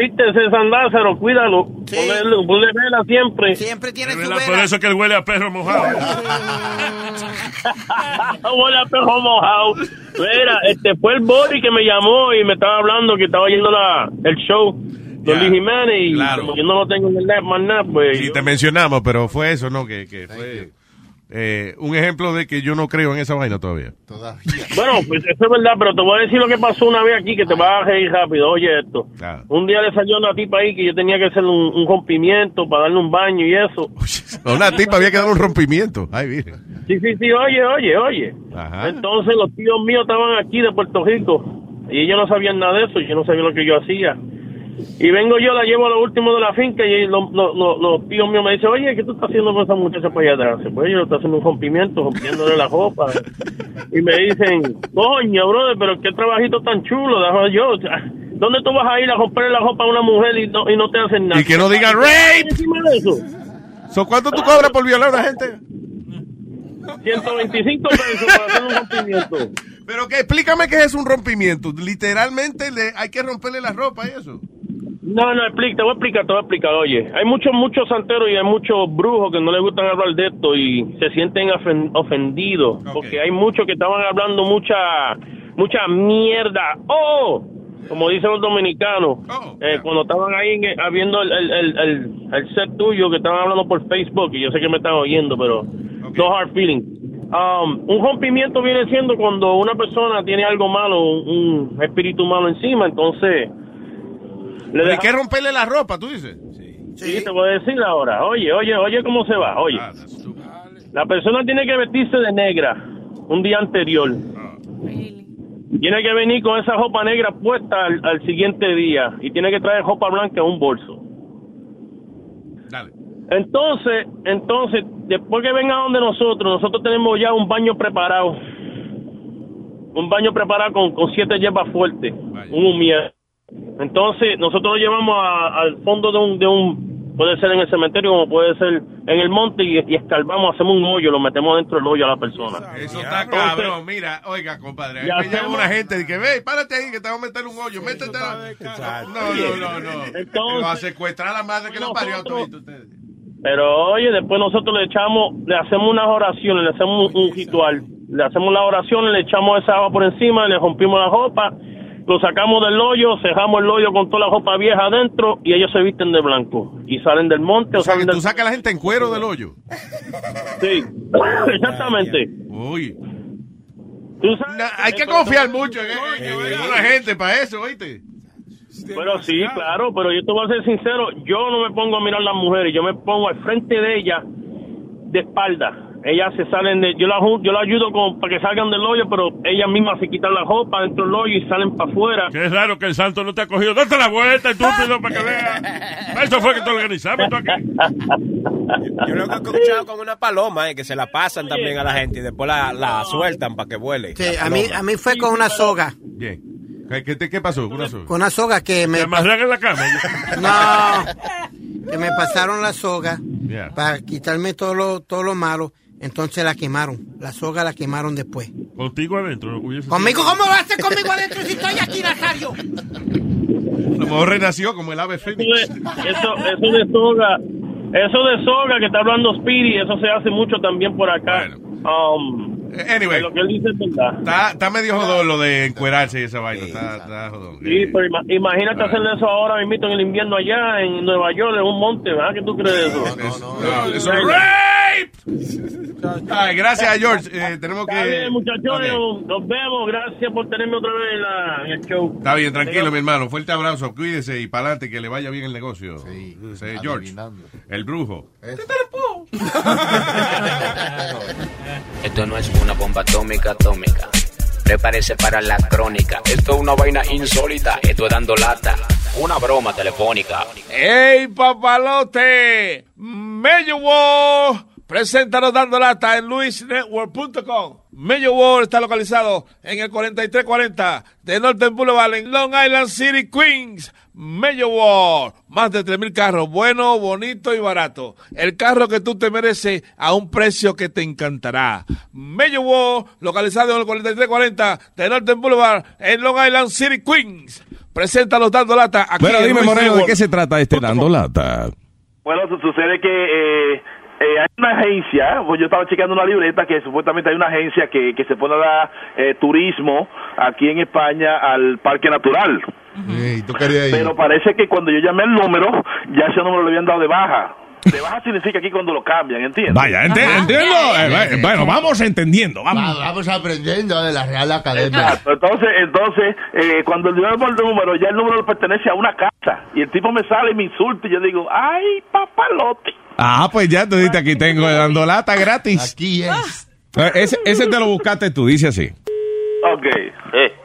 Vítese, San Lázaro, cuídalo. Ponle, ponle vela siempre. Siempre tiene ¿Verdad? Por eso que él huele a perro mojado. Huele a perro mojado. Mira, este fue el Bori que me llamó y me estaba hablando que estaba yendo la, el show de Luis Jiménez y claro. como yo no lo tengo en el net más nada, pues... Sí, te mencionamos, pero fue eso, ¿no? Que, que fue eh, un ejemplo de que yo no creo en esa vaina todavía. Bueno, pues eso es verdad, pero te voy a decir lo que pasó una vez aquí que te vas a reír rápido. Oye esto. Ah. Un día le salió una tipa ahí que yo tenía que hacer un, un rompimiento para darle un baño y eso. Una tipa había que dar un rompimiento. Ay, mire. Sí, sí, sí, oye, oye, oye. Ajá. Entonces los tíos míos estaban aquí de Puerto Rico y ellos no sabían nada de eso, yo no sabía lo que yo hacía. Y vengo yo, la llevo a lo último de la finca y lo- lo- lo- los tíos míos me dicen, oye, ¿qué tú estás haciendo con esa muchacha para allá atrás? Pues yo estoy haciendo un rompimiento, rompiéndole la ropa. Y me dicen, coño, brother, pero qué trabajito tan chulo. yo, ¿dónde tú vas a ir a romperle la ropa a una mujer y no, y no te hacen nada? Y que no diga rape. Encima de eso. So, ¿Cuánto tú cobras por violar a una gente? 125 pesos para hacer un rompimiento. Pero que explícame qué es un rompimiento. Literalmente le, hay que romperle la ropa y eso. No, no, explica, te voy a explicar, te voy a explicar. Oye, hay muchos, muchos santeros y hay muchos brujos que no les gustan hablar de esto y se sienten ofen- ofendidos porque hay muchos que estaban hablando mucha, mucha mierda. ¡Oh! Como dicen los dominicanos, eh, cuando estaban ahí en- viendo el, el, el, el- set tuyo que estaban hablando por Facebook, y yo sé que me están oyendo, pero no hard feelings. Um, un rompimiento viene siendo cuando una persona tiene algo malo, un, un espíritu malo encima, entonces... hay que romperle la ropa, tú dices. Sí, te voy a decir ahora. Oye, oye, oye cómo se va. Oye, la persona tiene que vestirse de negra un día anterior. Tiene que venir con esa ropa negra puesta al, al siguiente día y tiene que traer ropa blanca en un bolso. Entonces, entonces, después que venga donde nosotros, nosotros tenemos ya un baño preparado. Un baño preparado con, con siete hierbas fuertes, un humier. Entonces, nosotros lo llevamos a- al fondo de un, de un, puede ser en el cementerio como puede ser en el monte y, y escarbamos, hacemos un hoyo, lo metemos dentro del hoyo a la persona. Eso está cabrón. Mira, oiga, compadre. Ya Me llama hacemos- una gente y que ve, párate ahí que te vamos a meter un hoyo. Métete. la- No, no, no, no. Entonces- va a secuestrar a la madre que lo parió a todito ustedes. Pero oye, después nosotros le echamos, le hacemos unas oraciones, le hacemos un, un ritual. Le hacemos las oraciones, le echamos esa agua por encima, le rompimos la ropa, lo sacamos del hoyo, cerramos el hoyo con toda la ropa vieja adentro y ellos se visten de blanco. Y salen del monte o, O sea, que salen del... tú sacas a la gente en cuero del hoyo. Sí, exactamente. Uy. Tú sabes- hay que confiar mucho en, en- en la gente para eso, ¿oíste? Pero sí, claro, pero yo te voy a ser sincero, yo no me pongo a mirar las mujeres, yo me pongo al frente de ellas de espalda. Ellas se salen de, yo la yo la ayudo con, para que salgan del hoyo, pero ellas mismas se quitan la ropa dentro del hoyo y salen para afuera. Qué raro que el santo no te ha cogido. Date la vuelta, estúpido, para que veas. Eso fue que te organizamos tú aquí. Yo lo que he escuchado con una paloma, eh, que se la pasan también a la gente y después la, la sueltan para que vuele. Sí, a mí, a mí fue con una soga. Bien. ¿Qué, qué, te- qué pasó? Una soga. Con una soga que me... Te amarran en la cama. No, que me pasaron la soga Yeah. para quitarme todo lo, todo lo malo. Entonces la quemaron. La soga la quemaron después. Contigo adentro. ¿Conmigo? ¿Cómo va a ser conmigo adentro si estoy aquí, Nazario? A lo mejor renació como el ave Eso fénix. eso, eso de soga, eso de soga que está hablando Speedy, eso se hace mucho también por acá. Um, Anyway. Lo que él dice es verdad. Está, está medio jodón lo de encuerarse y esa vaina. Está, está jodón. Sí, pero ima- imagínate hacerle eso ahora mismo en el invierno allá en Nueva York, en un monte, ¿verdad? ¿Qué tú crees de eso? No, eso es rape. Ay, gracias, George. Eh, tenemos Está bien, que. muchachones, Ok. nos vemos. Gracias por tenerme otra vez en, la- en el show. Está bien, tranquilo, mi hermano. Fuerte abrazo. Cuídese y para adelante, que le vaya bien el negocio. Sí, George, el brujo. Esto no es una bomba atómica, atómica. Prepárese para la crónica. Esto es una vaina insólita. Esto es dando lata. Una broma telefónica. ¡Ey, papalote! Presenta los dando lata en luisnetwork.com. Mello World está localizado en el 4340 de Northern Boulevard en Long Island City, Queens. Mello World, más de 3.000 carros, bueno, bonito y barato. El carro que tú te mereces a un precio que te encantará. Mello World, localizado en el 4340 de Northern Boulevard en Long Island City, Queens. Presenta los dando lata aquí Bueno, en dime, Moreno, ¿de qué se trata este dando lata? Bueno, su- sucede que eh, eh, hay una agencia, pues yo estaba chequeando una libreta que supuestamente hay una agencia que, que se pone a dar eh, turismo aquí en España al Parque Natural. Pero parece que cuando yo llamé el número, ya ese número le habían dado de baja. De baja significa aquí cuando lo cambian, ¿entiendes? Vaya, entiendo. Eh, eh, bueno, vamos entendiendo. Vamos. Vamos aprendiendo de la Real Academia. Exacto. Entonces, entonces eh, cuando yo llamo el número, ya el número le pertenece a una casa. Y el tipo me sale y me insulta y yo digo, ay, papalote. Ah, pues ya tú dices aquí tengo el dando lata gratis. Aquí es. Ese, ese te lo buscaste tú, dice así. Ok.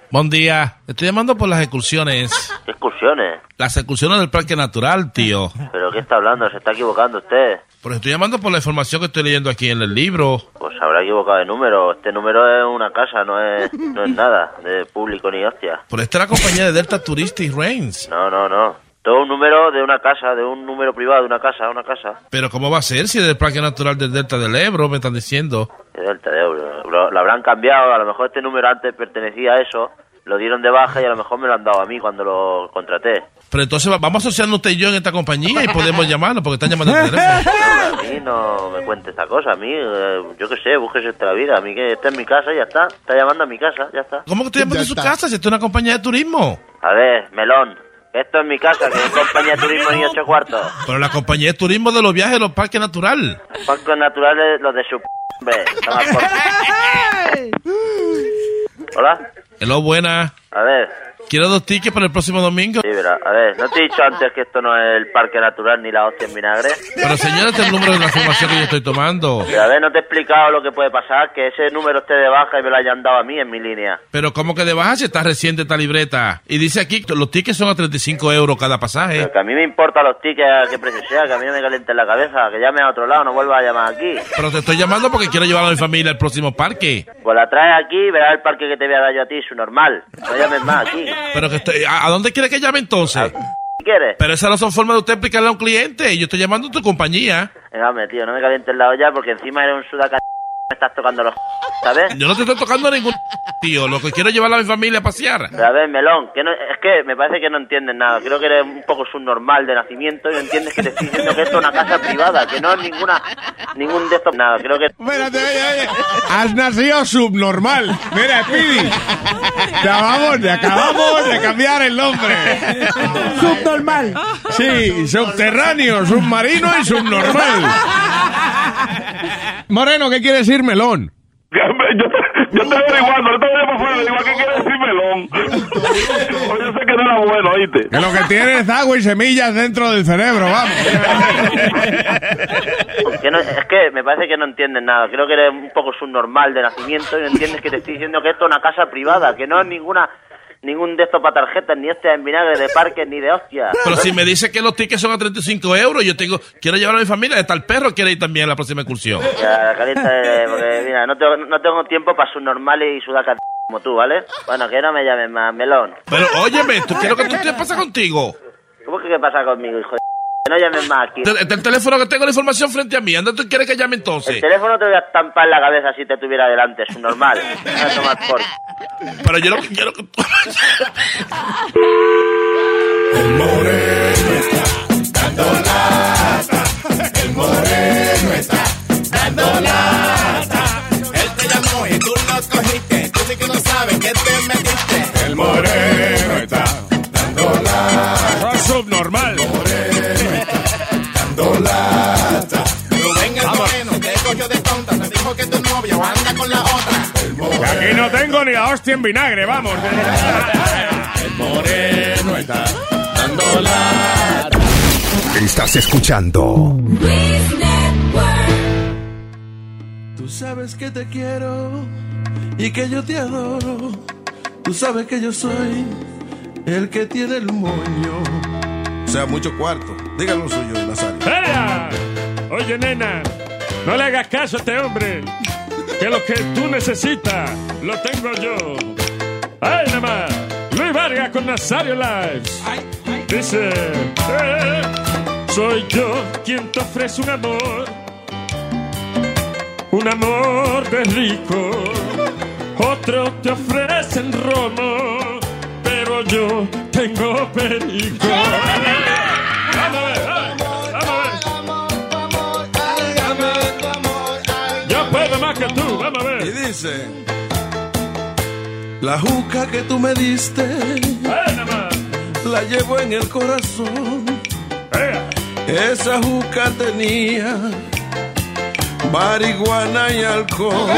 Buen día. Estoy llamando por las excursiones. ¿Qué excursiones? Las excursiones del Parque Natural, tío. ¿Pero qué está hablando? ¿Se está equivocando usted? Pero estoy llamando por la información que estoy leyendo aquí en el libro. Pues habrá equivocado de número. Este número es una casa, no es, no es nada de público ni hostia. Por esta es la compañía de Delta Touristic Rains. No, no, no. Todo un número de una casa, de un número privado de una casa, una casa. Pero ¿cómo va a ser si es del Parque Natural del Delta del Ebro, me están diciendo? El Tadeo, lo, lo- lo habrán cambiado, a lo mejor este número antes pertenecía a eso, lo dieron de baja y a lo mejor me lo han dado a mí cuando lo contraté. Pero entonces va- vamos asociando usted y yo en esta compañía y podemos llamarlo porque están llamando al teléfono. A mí no me cuente esta cosa, a mí, eh, yo qué sé, búsquese esta vida, a mí que está en mi casa y ya está, está llamando a mi casa, ya está. ¿Cómo que estoy llamando a su casa si esto es una compañía de turismo? A ver, melón, esto es mi casa, que es compañía de turismo ni ocho cuartos. Pero la compañía de turismo de los viajes de los parques naturales. Parques naturales, los de su... p- Hombre, por- Hola, Hello, buena. a ver, Quiero dos tickets para el próximo domingo. sí, verá, a ver, ¿no te he dicho antes que esto no es el parque natural ni la hostia en vinagre? Pero señora, este es el número de la información que yo estoy tomando. Pero a ver, no te he explicado lo que puede pasar, que ese número esté de baja y me lo hayan dado a mí en mi línea. Pero ¿cómo que de baja si está reciente esta libreta? Y dice aquí que los tickets son a 35 euros cada pasaje. Pero que a mí me importa los tickets a qué precio sea, que a mí no me caliente la cabeza, que llame a otro lado, no vuelva a llamar aquí. Pero te estoy llamando porque quiero llevar a mi familia al próximo parque. Pues la traes aquí y verás el parque que te voy a dar yo a ti, su normal. No llames más aquí. Pero que estoy, ¿a, a dónde quiere que llame entonces? ¿Qué quieres? Pero esas no son formas de usted explicarle a un cliente. Yo estoy llamando a tu compañía. Venga, hombre, tío, no me calientes la olla porque encima eres un sudaca... Me estás tocando los... ¿Sabes? Yo no te estoy tocando a ningún tío. Lo que quiero es llevar a mi familia a pasear. Pero a ver, Melón, que no, es que me parece que no entiendes nada. Creo que eres un poco subnormal de nacimiento y no entiendes que te estoy diciendo que esto es una casa privada, que no es ninguna, ningún de estos, nada. Creo que... Espérate, oye, oye. Has nacido subnormal. Mira, Speedy. Te acabamos, te acabamos de cambiar el nombre. Subnormal. Sí, subterráneo, submarino y subnormal. Moreno, ¿qué quiere decir melón? Yo, te- yo estoy averiguando, para afuera, digo, ¿qué quiere decir melón? Yo sé que no era bueno, ¿oíste? Que lo que tiene es agua y semillas dentro del cerebro, vamos. que no- es que me parece que no entiendes nada. Creo que eres un poco subnormal de nacimiento y no entiendes que te estoy diciendo que esto es una casa privada, que no es ninguna ningún de estos para tarjetas, ni este en vinagre de parques, ni de hostia. Pero si me dice que los tickets son a 35 euros, yo tengo, quiero llevar a mi familia. Está el perro, quiere ir también a la próxima excursión. Ya, calienta, eh, porque mira, no tengo, no tengo tiempo para subnormales y sudacas como tú, ¿vale? Bueno, que no me llames más, melón. Pero óyeme, ¿tú qué es lo que tú te pasa contigo? ¿Cómo que qué pasa conmigo, hijo de... Que no llames más aquí. El teléfono que tengo la información frente a mí. ¿Dónde tú quieres que llame El entonces? teléfono te voy a estampar en la cabeza si te tuviera delante, es un normal. A tomar por... Pero yo lo que quiero que tú... El moreno está dando lata. El moreno está dando lata. Él te llamó y tú lo cogiste. Tú sí que no sabes que te metiste. El moreno está dando lata. Sos subnormal. Dando lata. Rubén el moreno te cogió de tonta. Te dijo que tu novio anda con la otra. Aquí no tengo ni la hostia en vinagre, vamos. El moreno está dando lata. Estás escuchando Tú sabes que te quiero y que yo te adoro. Tú sabes que yo soy el que tiene el moño. O sea, mucho cuarto. Dígalo suyo, Nazario. ¡Ea! Oye, nena, no le hagas caso a este hombre. Que lo que tú necesitas lo tengo yo. ¡Ay, nada más! Luis Vargas con Nazario Lives. Dice: eh, Soy yo quien te ofrece un amor. Un amor de rico. Otros te ofrecen romo. Pero yo tengo perico. Dice: La juca que tú me diste, la llevo en el corazón. Esa juca tenía marihuana y alcohol.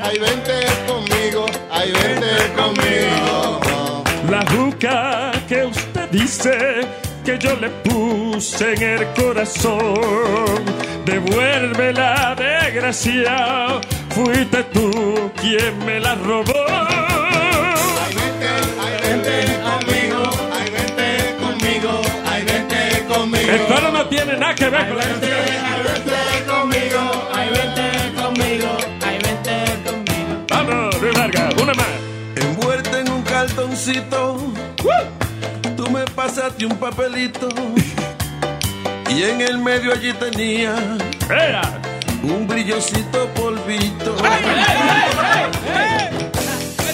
Ay, vente conmigo, ay, vente conmigo. La juca que usted dice que yo le puse en el corazón. Devuélvela, desgraciado. Fuiste tú quien me la robó. Ay, vente conmigo, ay, vente conmigo, ay, vente conmigo. El coro no tiene nada que ver con la canción. Ay, vente conmigo, ay, vente conmigo, ay, vente conmigo. Vamos, Luis Vargas, una más. Envuelta en un cartoncito, tú me pasaste un papelito Y en el medio allí tenía un brillosito polvito.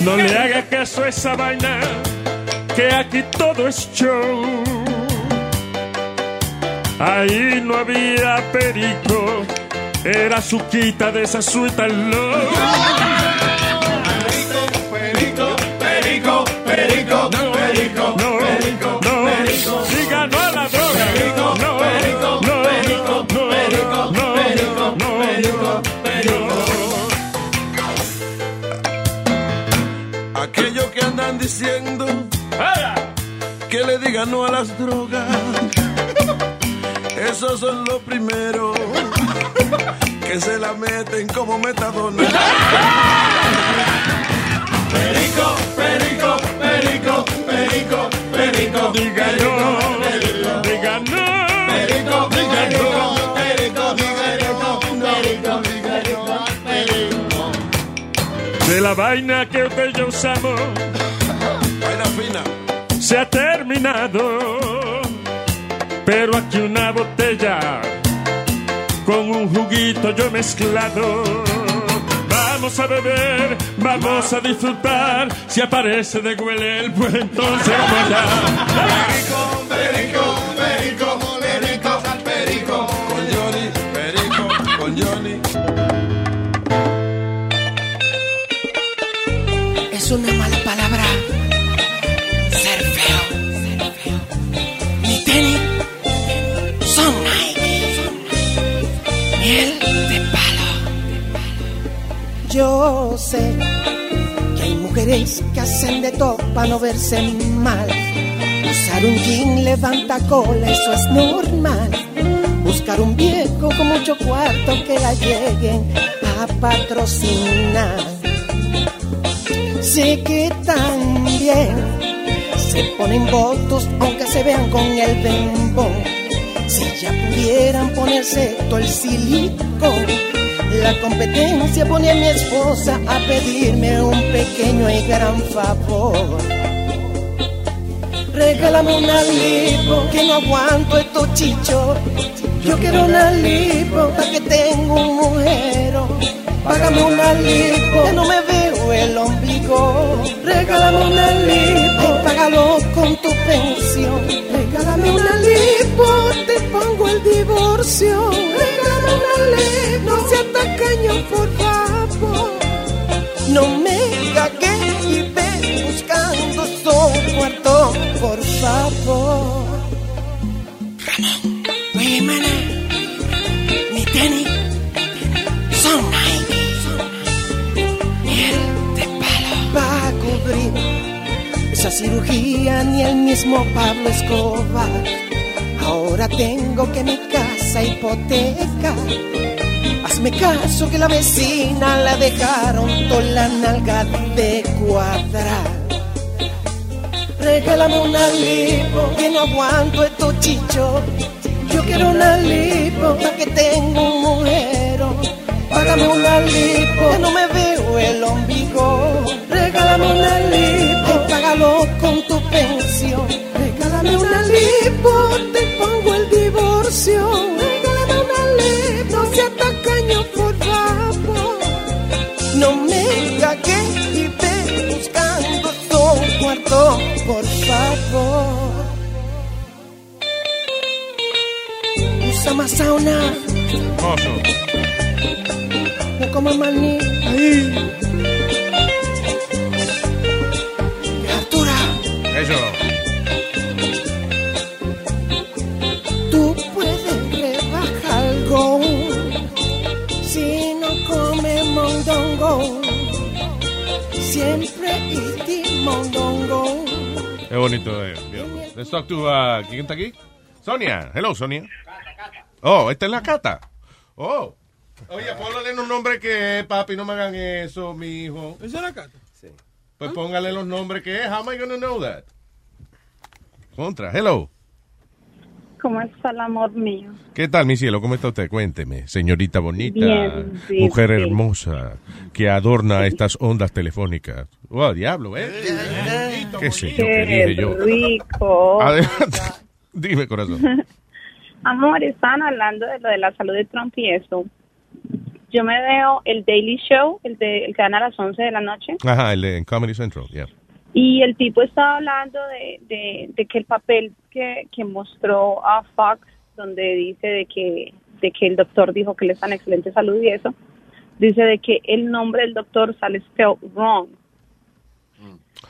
No le haga caso a esa vaina, que aquí todo es show. Ahí no había perico, era su quita de esa suita low. Perico, perico, perico, perico, Aquellos que andan diciendo que le digan no a las drogas. Esos son los primeros que se la meten como metadona. Perico, perico, perico, perico, perico. No, diga no. Perico, De la vaina que usted y yo usamos, Vaina fina. se ha terminado. Pero aquí una botella con un juguito yo mezclado. Vamos a beber, vamos a disfrutar. Si aparece de huele pues entonces allá. Una mala palabra. Ser feo. Mi tenis son Nike. Miel de palo. Yo sé que hay mujeres que hacen de todo para no verse mal. Usar un jean levanta cola, eso es normal. Buscar un viejo con mucho cuarto que la lleguen a patrocinar. Sé que también se ponen votos aunque se vean con el bembón. Si ya pudieran ponerse todo el silicón. La competencia pone a mi esposa a pedirme un pequeño y gran favor. Regálame una lipo, que no aguanto estos chichos. Yo quiero una lipo, para que tenga un mujero. Págame una lipo, que no me veo el ombligo. Regálame una lipo, págalo con tu pensión. Regálame una lipo, te pongo el divorcio. Regálame una lipo, no seas tacaño, por favor. No me cagué y ve buscando su cuarto, por favor. Oye, hermana, mi tenis cirugía ni el mismo Pablo Escobar. Ahora tengo que mi casa hipoteca. Hazme caso que la vecina la dejaron toda la nalga de cuadrar. Regálame una lipo, que no aguanto estos chichos. Yo quiero una lipo, para que tenga un mujero. Págame una lipo, que no me veo el ombligo. Regálame una lipo, y págalo con tu pensión. Regálame una lipo, te pongo el divorcio. Regálame una lipo, no seas tacaño, por favor. No me cagué y ve buscando tu cuarto, por favor. Usa más sauna, no como maní. Ahí. Bonito. Eh. Let's talk to, uh, ¿Quién está aquí? Sonia. Hello, Sonia. Oh, esta es la cata. Oh. Oye, póngale un nombre que es, papi, no me hagan eso, mi hijo. ¿Esa es la cata? Sí. Pues póngale los nombres que es. How am I gonna know that? Contra. Hello. ¿Cómo está el amor mío? ¿Qué tal, mi cielo? ¿Cómo está usted? Cuénteme. Señorita bonita, Bien, mujer hermosa, que adorna estas ondas telefónicas. Oh, diablo, ¿eh? ¿Qué sé yo? ¿Qué dije yo? rico. Adelante. Dime, corazón. Amor, estaban hablando de lo de la salud de Trump y eso. Yo me veo el Daily Show, el, de, el que dan a las 11 de la noche, Ajá, el de en Comedy Central, yeah. y el tipo estaba hablando de, de, de que el papel que, que mostró a Fox, donde dice de que, de que el doctor dijo que le está en excelente salud y eso, dice de que el nombre del doctor sale spelled wrong.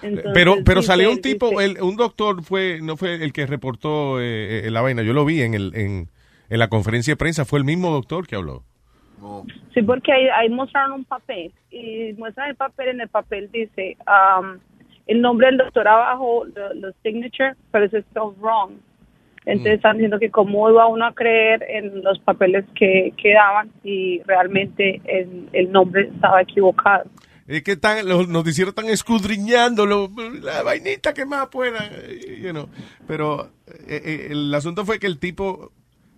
Entonces, pero pero dice- salió un tipo, dice- el- un doctor fue, no fue el que reportó eh, eh, la vaina, yo lo vi en, el, en, en la conferencia de prensa, fue el mismo doctor que habló. Sí, porque ahí, ahí mostraron un papel y muestran el papel, en el papel dice um, el nombre del doctor abajo, lo- los signature, pero es spelled wrong. Entonces están diciendo que cómo iba uno a creer en los papeles que, que daban y realmente el, el nombre estaba equivocado. Es que están, los noticieros están escudriñando lo- la vainita que más puedan, you know. Pero eh, eh, el asunto fue que el tipo,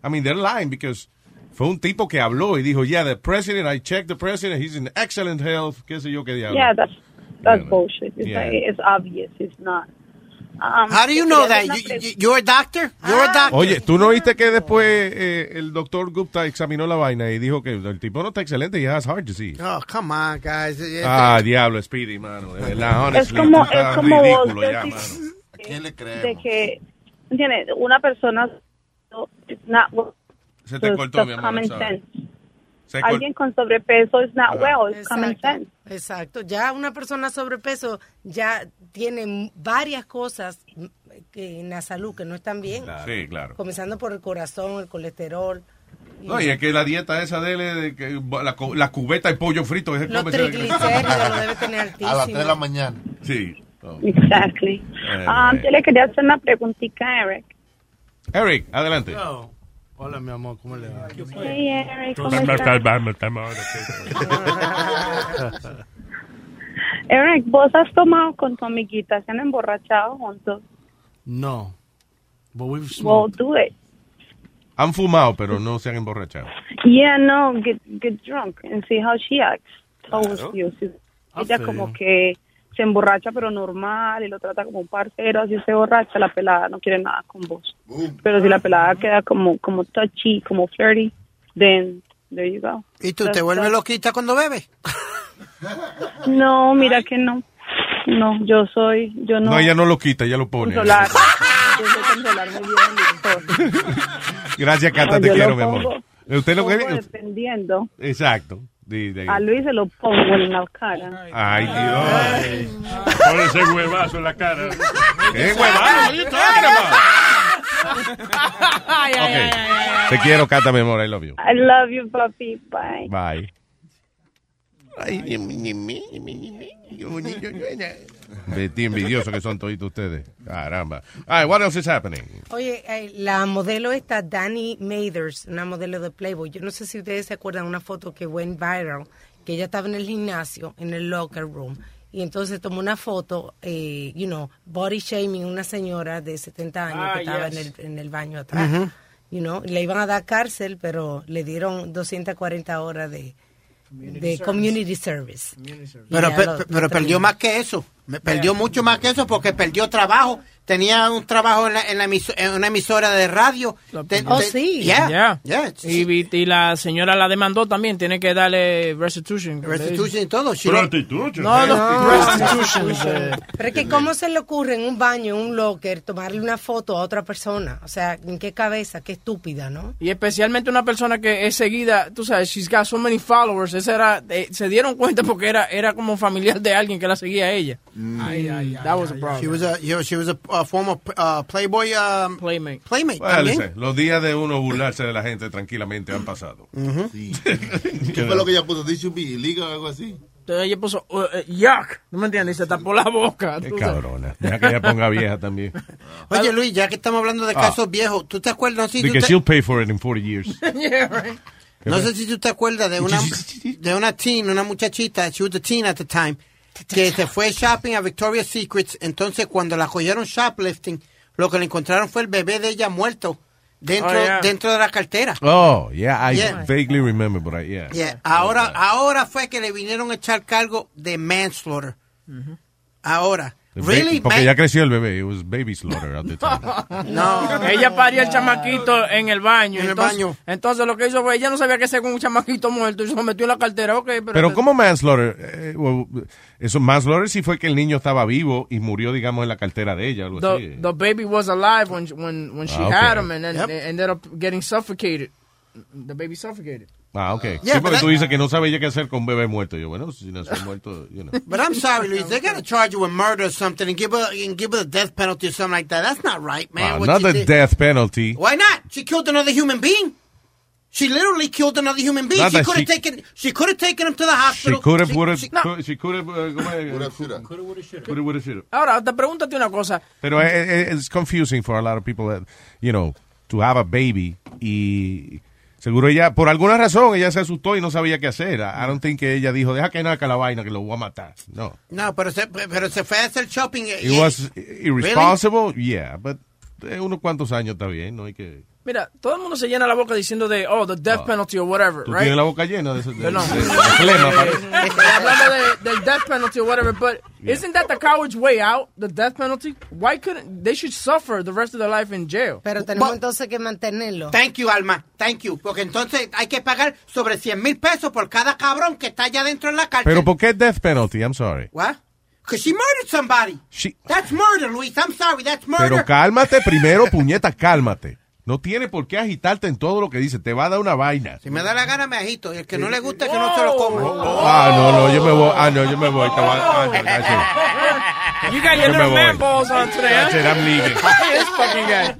I mean, they're lying because fue un tipo que habló y dijo, yeah, the president, I checked the president, he's in excellent health, qué sé yo qué diablo. Yeah, that's that's bullshit. It's, Yeah. like, it's obvious. It's not. Um, How do you know that? You, you're a doctor? You're a doctor. Oye, ¿tú no viste que después eh, el doctor Gupta examinó la vaina y dijo que el tipo no está excelente y has heart disease? Oh, come on, guys. Ah, diablo, Speedy, mano, de verdad, es honestly, como, tú es como vos ridículo ya, decir mano. quién le de creemos? que, ¿entiendes? Una persona not Se te cortó, mi amor, Alguien con sobrepeso es not well, it's common Exacto, sense. exacto. Ya una persona sobrepeso ya tiene varias cosas que en la salud que no están bien. Sí, claro. Comenzando por el corazón, el colesterol. No, y es que la dieta esa de él, de que la, la cubeta de pollo frito, ese Los come ese- triglicéridos lo debe tener A las altísimo. 3 de la mañana. Sí. Oh. Exactly. Eh, Um, eh. yo le quería hacer una preguntita a Eric. Eric, adelante. Hola, mi amor, ¿cómo le va? Hey, Eric, ¿cómo estás? Eric, ¿vos has tomado con tu amiguita? ¿Se han emborrachado juntos? No. But we've Well, do it. Han fumado, pero no se han emborrachado. Yeah, no, get, get drunk and see how she acts towards Claro. you. Si- I ella como you. que se emborracha pero normal y lo trata como un parcero, así se borracha, la pelada no quiere nada con vos. Pero si la pelada queda como como touchy, como flirty, then there you go. ¿Y tú That's- te vuelves loquita cuando bebes? No, mira que no. No, yo soy, yo no. No, ella no lo quita, ella lo pone. controlar. yo sé controlar muy bien. Gracias, Cata, No, te quiero, lo mi amor. Usted lo que... dependiendo. Exacto. A Luis se lo pongo en la cara. Ay, Dios. Pon ese huevazo en la cara. ¿Qué huevazo? talking Ay, Ok. Te quiero, Cata, mi amor. I love you. I love you, papi. Bye. Bye. Betty, envidioso que son toditos ustedes. Caramba. All right, what else is happening? Oye, eh, la modelo esta, Dani Mathers, una modelo de Playboy. Yo no sé si ustedes se acuerdan una foto que went viral, que ella estaba en el gimnasio, en el locker room, y entonces tomó una foto, eh, you know, body shaming una señora de 70 años Ah, que estaba en, el, en el baño atrás. You know, le iban a dar cárcel, pero le dieron 240 horas de, de community service. Pero, lo- pero perdió más que eso. Me perdió mucho más que eso porque perdió trabajo. Tenía un trabajo en, la, en, la emiso- en una emisora de radio. Te- Oh, te- sí. Yeah, Ya. yeah, Y, vi- y la señora la demandó también, tiene que darle restitution. Restitution y todo. She Prostitution. No, no, No, restitution. restitution. Pero es que cómo se le ocurre en un baño, en un locker, tomarle una foto a otra persona. O sea, ¿en qué cabeza? Qué estúpida, ¿no? Y especialmente una persona que es seguida, tú sabes, she's got so many followers. Esa era, eh, se dieron cuenta porque era, era como familiar de alguien que la seguía a ella. Ay, ay, ay, that was a problem. She was a, you know, she was a, a former uh, Playboy um, Playmate. Playmate Well, también. listen, los días de uno burlarse de la gente tranquilamente han pasado. ¿Qué fue lo que ella puso? This should be illegal o algo así. Entonces ella puso, uh, uh, yuck, ¿no me entiendes? Y se tapó la boca. Qué cabrona. Deja que ella ponga vieja también. Oye, Luis, ya que estamos hablando de Ah. casos viejos, ¿tú te acuerdas? Sí, De tú que te- she'll pay for it in 40 years. Yeah, right. No sé si tú te acuerdas de una, de una teen, una muchachita, she was a teen at the time, que se fue shopping a Victoria's Secrets. Entonces, cuando la cogieron shoplifting, lo que le encontraron fue el bebé de ella muerto dentro, Oh, yeah. dentro de la cartera. Oh, yeah, I Yeah. vaguely remember, but I, yeah. Yeah, Ahora, ahora fue que le vinieron a echar cargo de manslaughter. Ahora, Really, Porque ya creció el bebé. It was baby slaughter at the time. No, ella parió el chamaquito en el baño. En el entonces, baño. Entonces lo que hizo fue, ella no sabía qué hacer con un chamaquito muerto y se lo metió en la cartera. Ok, pero... Pero ¿cómo manslaughter? Eh, well, eso manslaughter sí fue que el niño estaba vivo y murió, digamos, en la cartera de ella. Algo The, así. the baby was alive when when when she Ah, okay. had him and then Yep. ended up getting suffocated. The baby suffocated. Ah, ok. Yeah, sí, but porque tú dices que no sabía qué hacer con un bebé muerto. Yo, bueno, si nació muerto, you know. But I'm sorry, Luis. They gotta charge you with murder or something and give her and give her the death penalty or something like that. That's not right, man. Ah, what not she the did. death penalty. Why not? She killed another human being. She literally killed another human being. Not She could have she- taken. She could have taken him to the She hospital. could have, have, she- she could have, uh, ¿cómo es? Could have, would have, should have. Ahora, te pregúntate una cosa. Pero eh, eh, it's confusing for a lot of people that, you know, to have a baby y seguro ella, por alguna razón, ella se asustó y no sabía qué hacer. I don't think que ella dijo, deja que nazca la vaina que lo voy a matar. No. No, pero se, pero se fue a hacer shopping. It was irresponsible, yeah, but eh, unos cuantos años está bien, no hay que... Mira, todo el mundo se llena la boca diciendo de, oh, the death penalty or whatever, Tú right? tienes la boca llena de eso. No. Hablando de, del death penalty or whatever, but isn't that the coward's way out, the death penalty? Why couldn't, they should suffer the rest of their life in jail. Pero tenemos entonces que mantenerlo. Thank you, Alma. Thank you. Porque entonces hay que pagar sobre 100 mil pesos por cada cabrón que está allá dentro en la cárcel. Pero ¿por qué death penalty? I'm sorry. What? Because she murdered somebody. She- That's murder, Luis. I'm sorry. That's murder. Pero cálmate primero, puñeta, cálmate. No tiene por qué agitarte en todo lo que dice. Te va a dar una vaina. Si me da la gana, me agito. Y el que no le gusta, que no se lo coma. Ah, no, no, yo me voy. Ah, no, yo me voy. Ah, no, that's it. You got your little man balls on today, That's it, I'm leaving. this fucking guy.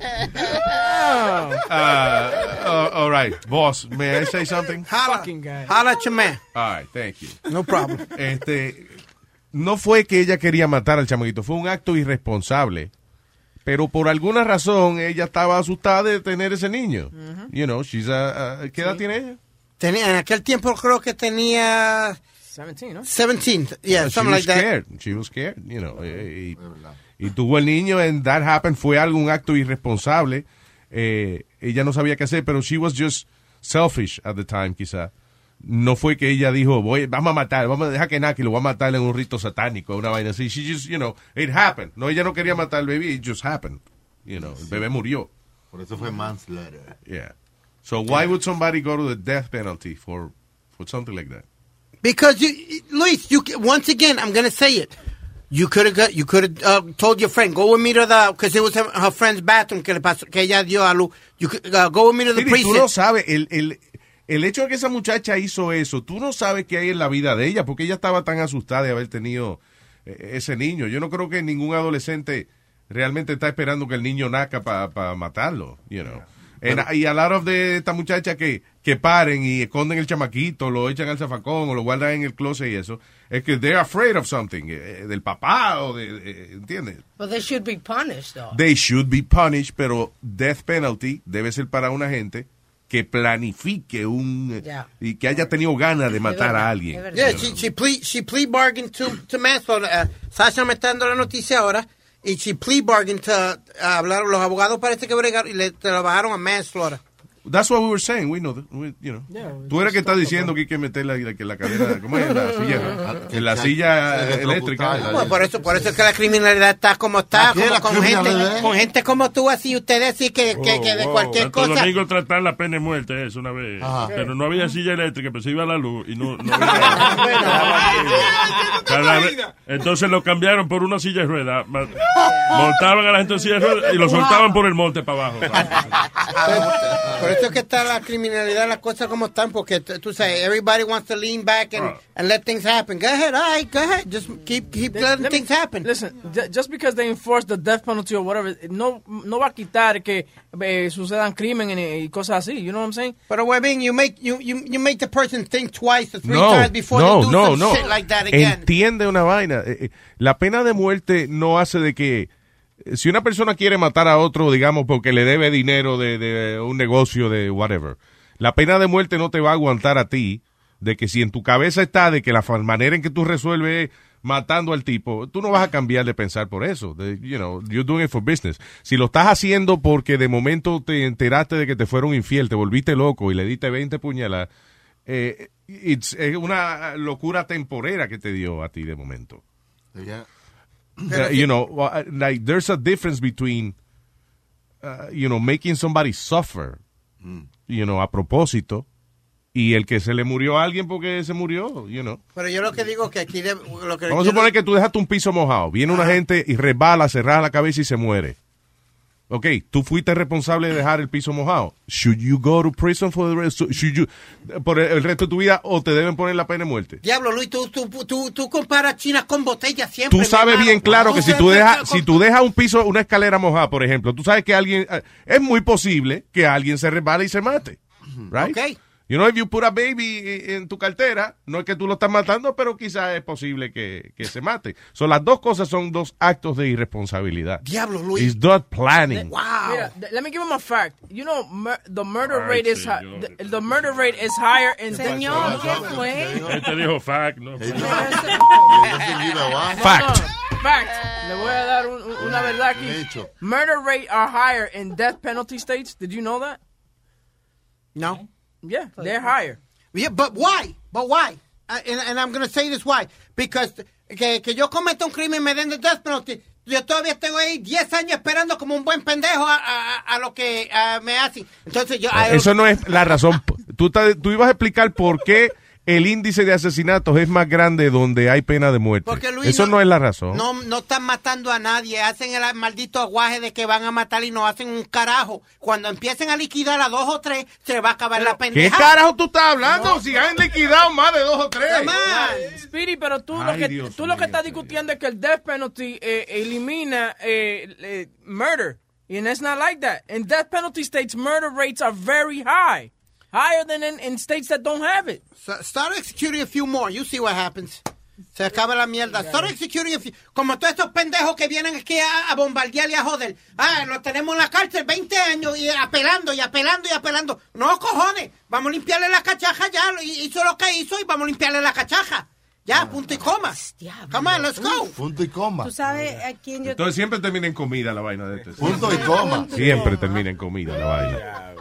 Oh. Uh, uh, all right, boss, may I say something? Holla, Fucking guy. holla at your man. All right, thank you. No problem. Este, no fue que ella quería matar al chamaquito, fue un acto irresponsable. Pero por alguna razón ella estaba asustada de tener ese niño. You know, she's a, a- ¿qué edad tiene ella? Tenía, en aquel tiempo creo que tenía 17, ¿no? 17. Yeah, She something like that. scared. She was scared, you know. eh, Y, y tuvo el niño and that happened. Fue algún acto irresponsable. Eh, ella no sabía qué hacer, pero she was just selfish at the time, quizá. No fue que ella dijo, voy, vamos a matar, vamos a dejar que Naki lo va a matar en un rito satánico, una vaina así. She just, you know, it happened. No, ella no quería matar al bebé, it just happened. You know, el bebé murió. Por eso fue manslaughter. Yeah. So why would somebody go to the death penalty for, for something like that? Because you, Luis, you once again, I'm gonna say it. You could have got, you could have uh, told your friend, go with me to the, because it was her, her friend's bathroom que le pasó, que ella dio a luz. You could, uh, go with me to the tú precinct. no sabes, el, el, el hecho de que esa muchacha hizo eso, tú no sabes qué hay en la vida de ella, porque ella estaba tan asustada de haber tenido eh, ese niño. Yo no creo que ningún adolescente realmente está esperando que el niño nazca para matarlo, you know. And- y a lot of de esta muchacha que, que paren y esconden el chamaquito, lo echan al zafacón o lo guardan en el closet y eso, es que they're afraid of something, eh, del papá o de, de- ¿entiendes? But they should be punished, though. They should be punished, pero death penalty debe ser para una gente que planifique un y que haya tenido ganas de matar a alguien. Yeah, she, she plea, she plea bargained to, to manslaughter. Uh, Sasha me está dando la noticia ahora. Y she plea bargained to uh, hablar. Los abogados parece que bregaron y le te lo bajaron a manslaughter. That's what we were saying. We know that. We- you know. Tú eres que estás diciendo que hay que meter la, que la cadera, ¿cómo es? La silla, en la silla eléctrica. Bueno, por eso, por eso es que la criminalidad está como está, como, con, gente, con gente como tú, así ustedes sí que, que, que de cualquier Santo cosa. Domingo tratar la pena de muerte eso una vez. Ajá. Pero no había silla eléctrica, pero se iba la luz y no, no había- entonces lo cambiaron por una silla de ruedas. Montaban a la gente en silla de ruedas y lo soltaban por el monte para abajo. Eso es que está la criminalidad, las cosas como están, porque tú sabes, everybody wants to lean back and, and let things happen. Go ahead, all right, go ahead. Just keep, keep letting things happen. Listen, ju- just because they enforce the death penalty or whatever, no, no va a quitar que eh, sucedan crímenes y, cosas así. You know what I'm saying? Pero, Webin, you make, you, you, you make the person think twice or three No, times before no, they do no, some no. shit like that again. Entiende una vaina. Eh, eh, La pena de muerte no hace de que si una persona quiere matar a otro, digamos, porque le debe dinero de, un negocio de whatever, la pena de muerte no te va a aguantar a ti de que si en tu cabeza está de que la manera en que tú resuelves es matando al tipo, tú no vas a cambiar de pensar por eso. De, you know, you're doing it for business. Si lo estás haciendo porque de momento te enteraste de que te fueron infiel, te volviste loco y le diste 20 puñaladas, eh, es una locura temporera que te dio a ti de momento. Ella- Uh, you know, like there's a difference between, uh, you know, making somebody suffer, you know, a propósito, y el que se le murió a alguien porque se murió, you know. Pero yo lo que digo que aquí de- lo que Vamos a suponer que tú dejaste un piso mojado. Viene una gente y resbala, se raja la cabeza y se muere. Ok, tú fuiste responsable de dejar el piso mojado. Should you go to prison for the rest? Should you, por el, resto de tu vida o te deben poner la pena de muerte? Diablo, Luis, tú, tú, tú, tú comparas China con botellas siempre. Tú sabes bien claro que si tú dejas, si tú dejas un piso, una escalera mojada, por ejemplo, tú sabes que alguien, eh, es muy posible que alguien se resbale y se mate. Right? Ok. You know, if you put a baby en tu cartera, no es que tú lo estás matando, pero quizás es posible que, que se mate. Son las dos cosas son dos actos de irresponsabilidad. Diablo, Luis. It's not planning. Mira, th- let me give him a fact. You know, mur- the murder Ay, rate is the, the murder rate is higher in Señor, ¿qué fue? Este dijo fact, ¿no? Fact. No, fact. Le voy a dar un- un- una verdad aquí. Murder rate are higher in death penalty states. Did you know that? No. Yeah, they're higher. Yeah, but why? But why? Uh, and, and I'm going to say this why. Because que, que yo cometa un crimen y me den the death penalty. Yo todavía tengo ahí 10 años esperando como un buen pendejo a, a, a lo que me hacen. Entonces yo... Eso no es la razón. Tú, tú ibas a explicar por qué el índice de asesinatos es más grande donde hay pena de muerte. Porque, Luis, Eso no, es la razón. No, no están matando a nadie, hacen el maldito aguaje de que van a matar y no hacen un carajo. Cuando empiecen a liquidar a dos o tres, se va a acabar la ¿Qué pendeja. carajo tú estás hablando? Si han liquidado más de dos o tres. Speedy, pero tú lo Ay, que Dios tú lo que estás discutiendo es que el death penalty eh, elimina eh, eh, murder. And it's not like that. In death penalty states, murder rates are very high. Higher than in, in states that don't have it. So- Start executing a few more. You see what happens. Se acaba la mierda. Start executing a few. Como todos estos pendejos que vienen aquí a, a bombardear y a joder. Ah, lo tenemos en la cárcel 20 años y apelando y apelando y apelando. No, cojones. Vamos a limpiarle la cachaja ya. Y- Hizo lo que hizo y vamos a limpiarle la cachaja. Ya, punto y coma. Come on, let's go. Punto y coma. ¿Tú sabes a quién yo Entonces siempre termina en comida la vaina de este. Punto y coma. Siempre termina en comida la vaina.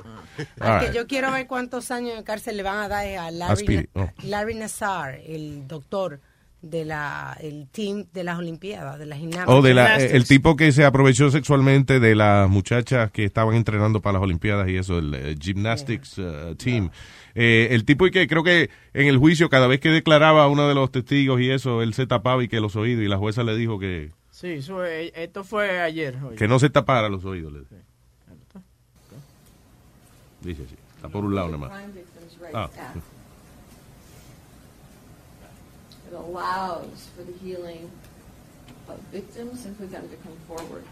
All Al que right. yo quiero ver cuántos años de cárcel le van a dar a Larry, oh. Larry Nassar, el doctor de la el team de las Olimpiadas, de la gimnasia. O de la, eh, el tipo que se aprovechó sexualmente de las muchachas que estaban entrenando para las Olimpiadas y eso, el eh, gymnastics eh, team. Eh, el tipo y que creo que en el juicio cada vez que declaraba a uno de los testigos y eso, él se tapaba y que los oídos y la jueza le dijo que, Sí, eso, esto fue ayer. oye. que no se tapara los oídos. le decía. Dice así, está por un lado nada más. Crime Victims Rights Ah. It allows for the healing of victims and for them to come forward.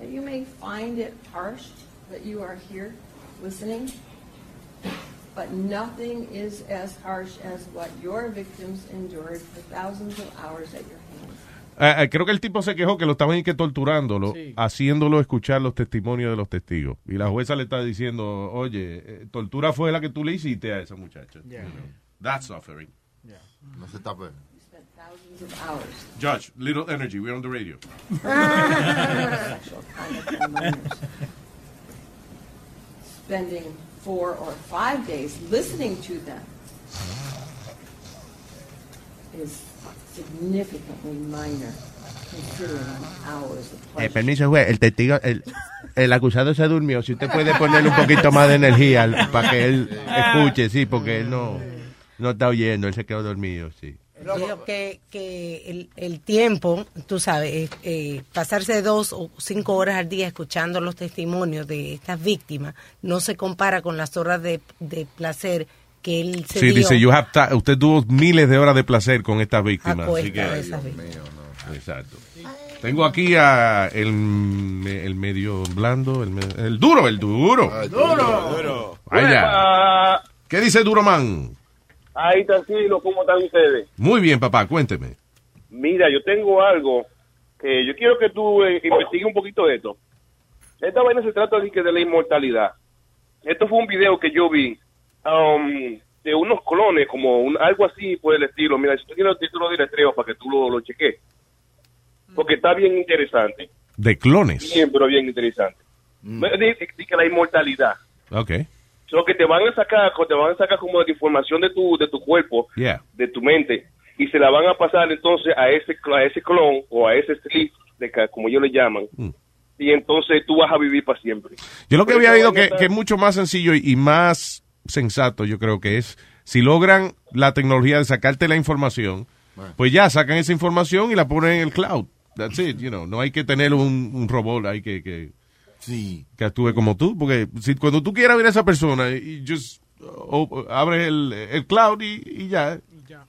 Now, you may find it harsh that you are here listening, but nothing is as harsh as what your victims endured for thousands of hours at your ah, creo que el tipo se quejó que lo estaban y que torturándolo, Sí. haciéndolo escuchar los testimonios de los testigos. Y la jueza le está diciendo, oye, eh, tortura fue la que tú le hiciste a esa muchacha. Yeah. You know, That's suffering. No se tape. You spent thousands of hours Judge, little energy, we're on the radio. Spending four or five days listening to them is Eh, permiso, juez. El testigo, el, el acusado se durmió. Si usted puede ponerle un poquito más de energía para que él escuche, sí, porque él no, no está oyendo. Él se quedó dormido, sí. Digo que, que el, el tiempo, tú sabes, eh, eh, pasarse dos o cinco horas al día escuchando los testimonios de estas víctimas no se compara con las horas de, de placer que él se Sí, dio dice, you have usted tuvo miles de horas de placer con estas víctimas. Así cuesta de que, esas víctimas. exacto. Tengo aquí a el, el medio blando, el, el duro, el duro. Duro. Vaya. ¿Qué dice Duro Man? Ahí tranquilo, ¿cómo están ustedes? Muy bien, papá, cuénteme. Mira, yo tengo algo que yo quiero que tú eh, investigues un poquito de esto. Esta vaina se trata de, que de la inmortalidad. Esto fue un video que yo vi um, de unos clones, como un, algo así por el estilo. Mira, si tú tienes el título de letreo para que tú lo, lo cheques. Porque está bien interesante. De clones. Bien, pero bien interesante. Dice que la inmortalidad. Ok. Lo que te van a sacar, te van a sacar como de información de tu, de tu cuerpo, Yeah. de tu mente, y se la van a pasar entonces a ese, a ese clon o a ese sleep, de como ellos le llaman, y entonces tú vas a vivir para siempre. Yo lo que Pero había oído que, que es mucho más sencillo y más sensato, yo creo que es, si logran la tecnología de sacarte la información, pues ya sacan esa información y la ponen en el cloud. That's it, you know. No hay que tener un, un robot ahí que, que, que actúe como tú, porque si cuando tú quieras ver a esa persona, y just oh, abres el, el cloud y, y ya.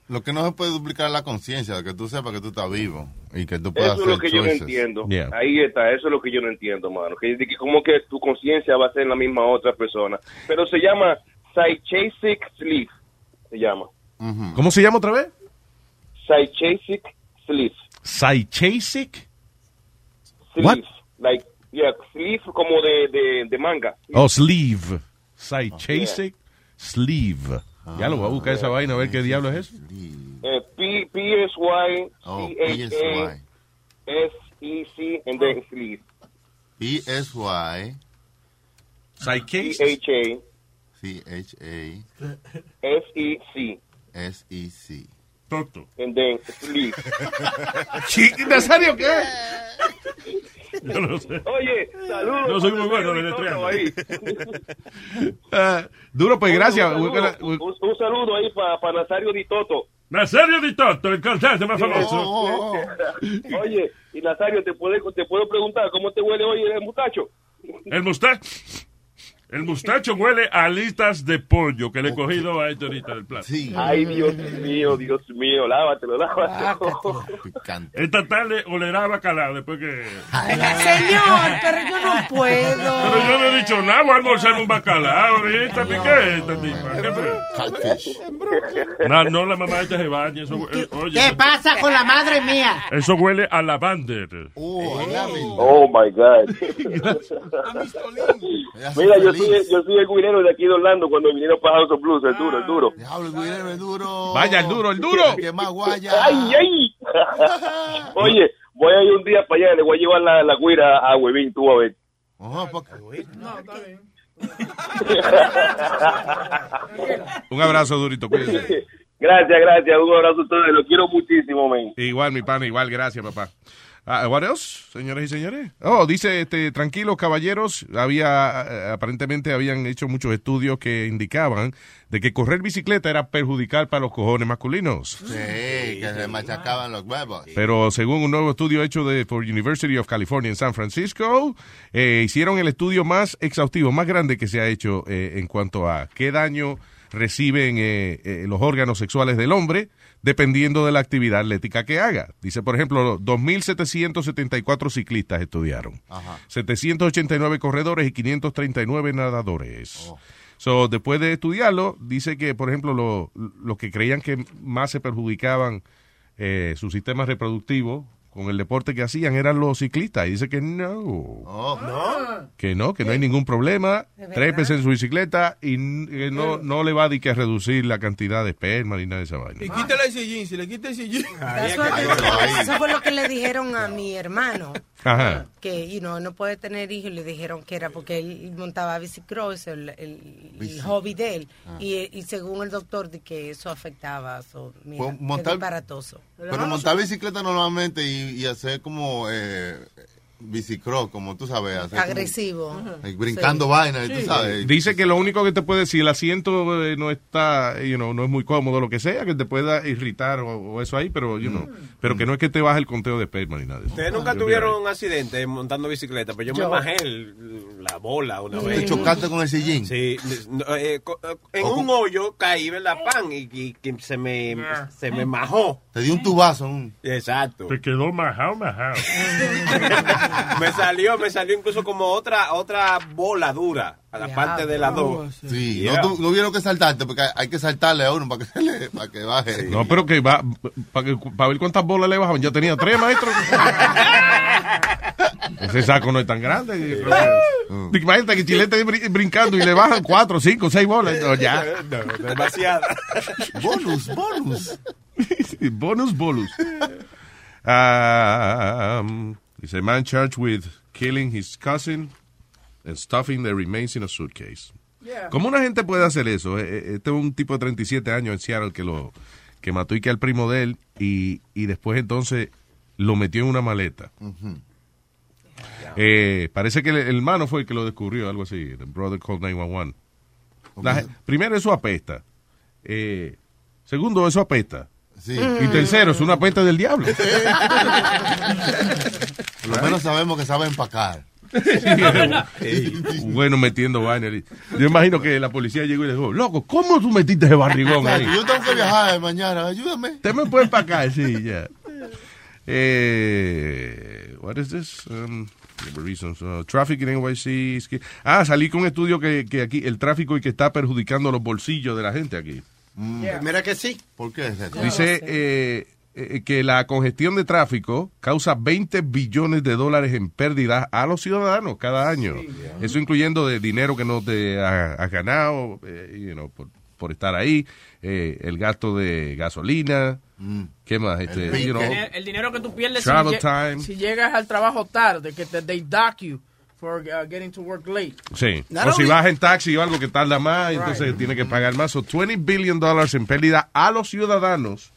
Lo que no se puede duplicar es la conciencia, que tú sepas que tú estás vivo y que tú puedas Eso es lo que yo no entiendo. Yeah. Ahí está, eso es lo que yo no entiendo, mano. Que, que como que tu conciencia va a ser la misma otra persona. Pero se llama Psychasic Sleep. Se llama. ¿Cómo se llama otra vez? Psychasic Sleep. Psychasic. Sleep. What? Like, yeah, sleep como de, de, de manga. Oh, sleeve. Psychasic sleeve. Ya lo voy a buscar esa vaina a ver qué diablo es eso. Eh, P, P-S-Y, Oh, C-H-A, S-E-C, and then sleep. P-S-Y. C-H-A, C-H-A. S-E-C, S-E-C. Toto. and then sleep. ¿Nazario qué? Yo no sé. Oye, saludos. No soy muy bueno deletreando. ahí. Ah, duro, pues gracias. Un saludo, un, un saludo ahí para Nazario Di Toto. Nazario Di Toto, el cantante más Oh, famoso. Oye, y Nazario, ¿te, puede, ¿te puedo preguntar cómo te huele hoy el muchacho? El mustacho. El mustacho huele a alitas de pollo que le he cogido a este ahorita del plato. Ay, Dios mío, Dios mío, lávatelo, lávatelo. Esta tarde olerá a bacalao después que... Señor, pero yo no puedo. Pero yo no he dicho nada, voy a almorzar un bacalao ahorita. ¿Qué es esta tipa? ¿Qué fue? No, no, la mamá esta se baña. Eso, eh, oye, ¿Qué pasa con la madre mía? eso huele a lavander. Oh, my God. Mira, yo soy, yo soy el guinero de aquí de Orlando cuando vinieron para House of Blues, el duro, el duro. Diablo, el guinero es duro. Vaya, el duro, el duro. Que más guaya. ¡Ay, ay! Oye, voy a ir un día para allá, le voy a llevar la, la guira a Huevín, tú a ver. Porque- Un abrazo, Durito. cuídese. Gracias, gracias, un abrazo a todos, los quiero muchísimo, men. Igual, mi pana, igual, gracias, papá. Ah, what else, señores y señores? Oh, dice, este, tranquilos, caballeros, había, eh, aparentemente habían hecho muchos estudios que indicaban de que correr bicicleta era perjudicial para los cojones masculinos. Sí, que se machacaban los huevos. Pero según un nuevo estudio hecho de por University of California en San Francisco, eh, hicieron el estudio más exhaustivo, más grande que se ha hecho eh, en cuanto a qué daño reciben eh, eh, los órganos sexuales del hombre dependiendo de la actividad atlética que haga. Dice, por ejemplo, 2.774 ciclistas estudiaron, 789 corredores y 539 nadadores. So, después de estudiarlo, dice que, por ejemplo, lo- los que creían que más se perjudicaban eh, su sistema reproductivo con el deporte que hacían eran los ciclistas. Y dice que no, no. que no, que no hay ningún problema. Trépese en su bicicleta y que no, no le va a di que reducir la cantidad de esperma ni nada de esa vaina. Y quítale ese jean, si le quita ese jean. Eso, es- eso fue lo que le dijeron a mi hermano. Ajá. Que you know, no puede tener hijos. Le dijeron que era porque él montaba bicicross, el, el- hobby de él. Ah. Y, y según el doctor, de que eso afectaba. So, mira, Pues montar- disparatoso. Pero montar bicicleta normalmente y, y hacer como eh, bicicross, como tú sabes. Hacer como- Agresivo. brincando vainas, tú sabes. Dice que lo único que te puede, si el asiento eh, no está, you know, no es muy cómodo, lo que sea, que te pueda irritar o, o eso ahí, pero, you know, pero que no es que te baje el conteo de esperma ni nada. Ustedes nunca Yo tuvieron un accidente montando bicicleta, pero yo, Yo. me bajé el- la bola una ¿Te vez. chocaste con el sillín? Sí, no, eh, eh, en un hoyo caí, ¿verdad? Pan y, y- y se me se me majó. Te dio un tubazo. Exacto. Te quedó majado, majado. me salió, me salió incluso como otra otra bola dura a la parte de la dos. Sí, Yeah. no, tu- no vieron que saltarte, porque hay- que saltarle a uno para que, se le, para que baje. No, pero que va, para ver cuántas bolas le bajaban. Ya tenía tres, maestro. Ese saco no es tan grande. Mm. Imagínate que Chilete brin- brincando y le bajan cuatro, cinco, seis bolas. No, ya. No, demasiado. bonus, bonus. bonus, bonus. Um, dice, man charged with killing his cousin and stuffing the remains in a suitcase. Yeah. ¿Cómo una gente puede hacer eso? Eh, eh, Este es un tipo de 37 años en Seattle que lo, que mató y que al primo de él y, y después entonces lo metió en una maleta. Eh, parece que el, el hermano fue el que lo descubrió, algo así. The brother called 911. La gen- primero, eso apesta. Eh, segundo, eso apesta. Sí. Y tercero, es una apesta del diablo. Por lo menos sabemos que sabe empacar. bueno, metiendo vaina. Yo imagino que la policía llegó y le dijo, loco, ¿cómo tú metiste ese barrigón ahí? Yo tengo que viajar mañana, ayúdame. Usted me puede empacar, sí, ya. Eh, what is this? Um, reasons. Uh, traffic in NYC. Ah, salí con un estudio que, que aquí el tráfico y que está perjudicando los bolsillos de la gente aquí. Mira que sí. ¿Por qué? Dice eh, eh, que la congestión de tráfico causa 20 billones de dólares en pérdidas a los ciudadanos cada año. Eso incluyendo de dinero que no te ha- has ganado eh, you know, por, por estar ahí, eh, el gasto de gasolina, ¿qué más? Este, you know, el, el dinero que tú pierdes si, time. si llegas al trabajo tarde, que te they dock you for uh, getting to work late. Sí. Not o si vas en taxi o algo que tarda más, entonces tiene que pagar más. O 20 billion dollars en pérdida a los ciudadanos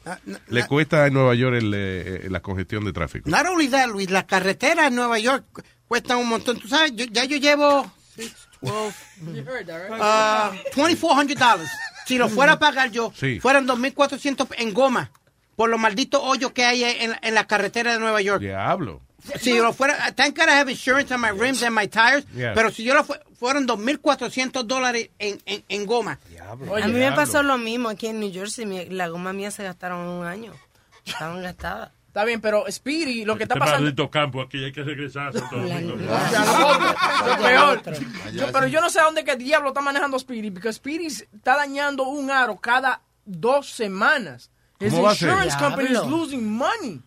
le cuesta en Nueva York el, eh, la congestión de tráfico. Not only that, Luis, las carreteras en Nueva York cu- cuestan un montón. Tú sabes, yo- ya yo llevo six, 12, You heard that, right? uh, $2,400. Si lo fuera a pagar yo, Sí. fueran 2.400 en goma. Por los malditos hoyos que hay en, en la carretera de Nueva York. Diablo. Si lo fuera, thank God I have insurance on my rims and my tires, Yeah. pero si yo lo fue, fueron 2.400 dólares en, en, en goma. a mí me pasó lo mismo aquí en New Jersey. mi- la goma mía se gastaron un año. Estaban gastadas. Está bien, pero Speedy, lo que está Este pasando... maldito campo aquí hay que regresar. Peor. Yo- pero yo no sé a dónde que el diablo está manejando Speedy, porque Speedy está dañando un aro cada dos semanas. His insurance company is Diablo. losing money.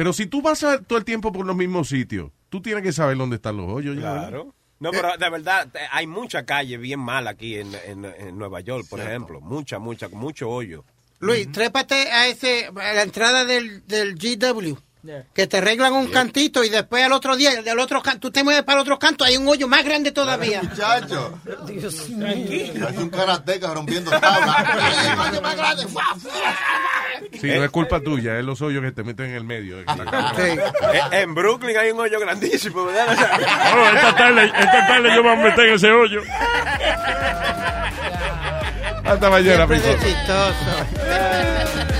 Pero si tú vas a- todo el tiempo por los mismos sitios, tú tienes que saber dónde están los hoyos. ya. Claro. No, pero de verdad, eh, hay mucha calle bien mala aquí en, en- en Nueva York, por ejemplo. Mucha, mucha, mucho hoyo. Luis, trépate a ese, a la entrada del, del GW. Que te arreglan un cantito y después al otro día, del otro canto, tú te mueves para el otro canto, hay un hoyo más grande todavía. Muchacho. Dios Es un karateca rompiendo tablas. Coño, más grande. Sí, no es culpa tuya, es los hoyos que te meten en el medio. en. Eh, En Brooklyn hay un hoyo grandísimo, ¿verdad? Oh, esta tarde, esta tarde yo me voy a meter en ese hoyo. Hasta mañana, Siempre people. chistoso.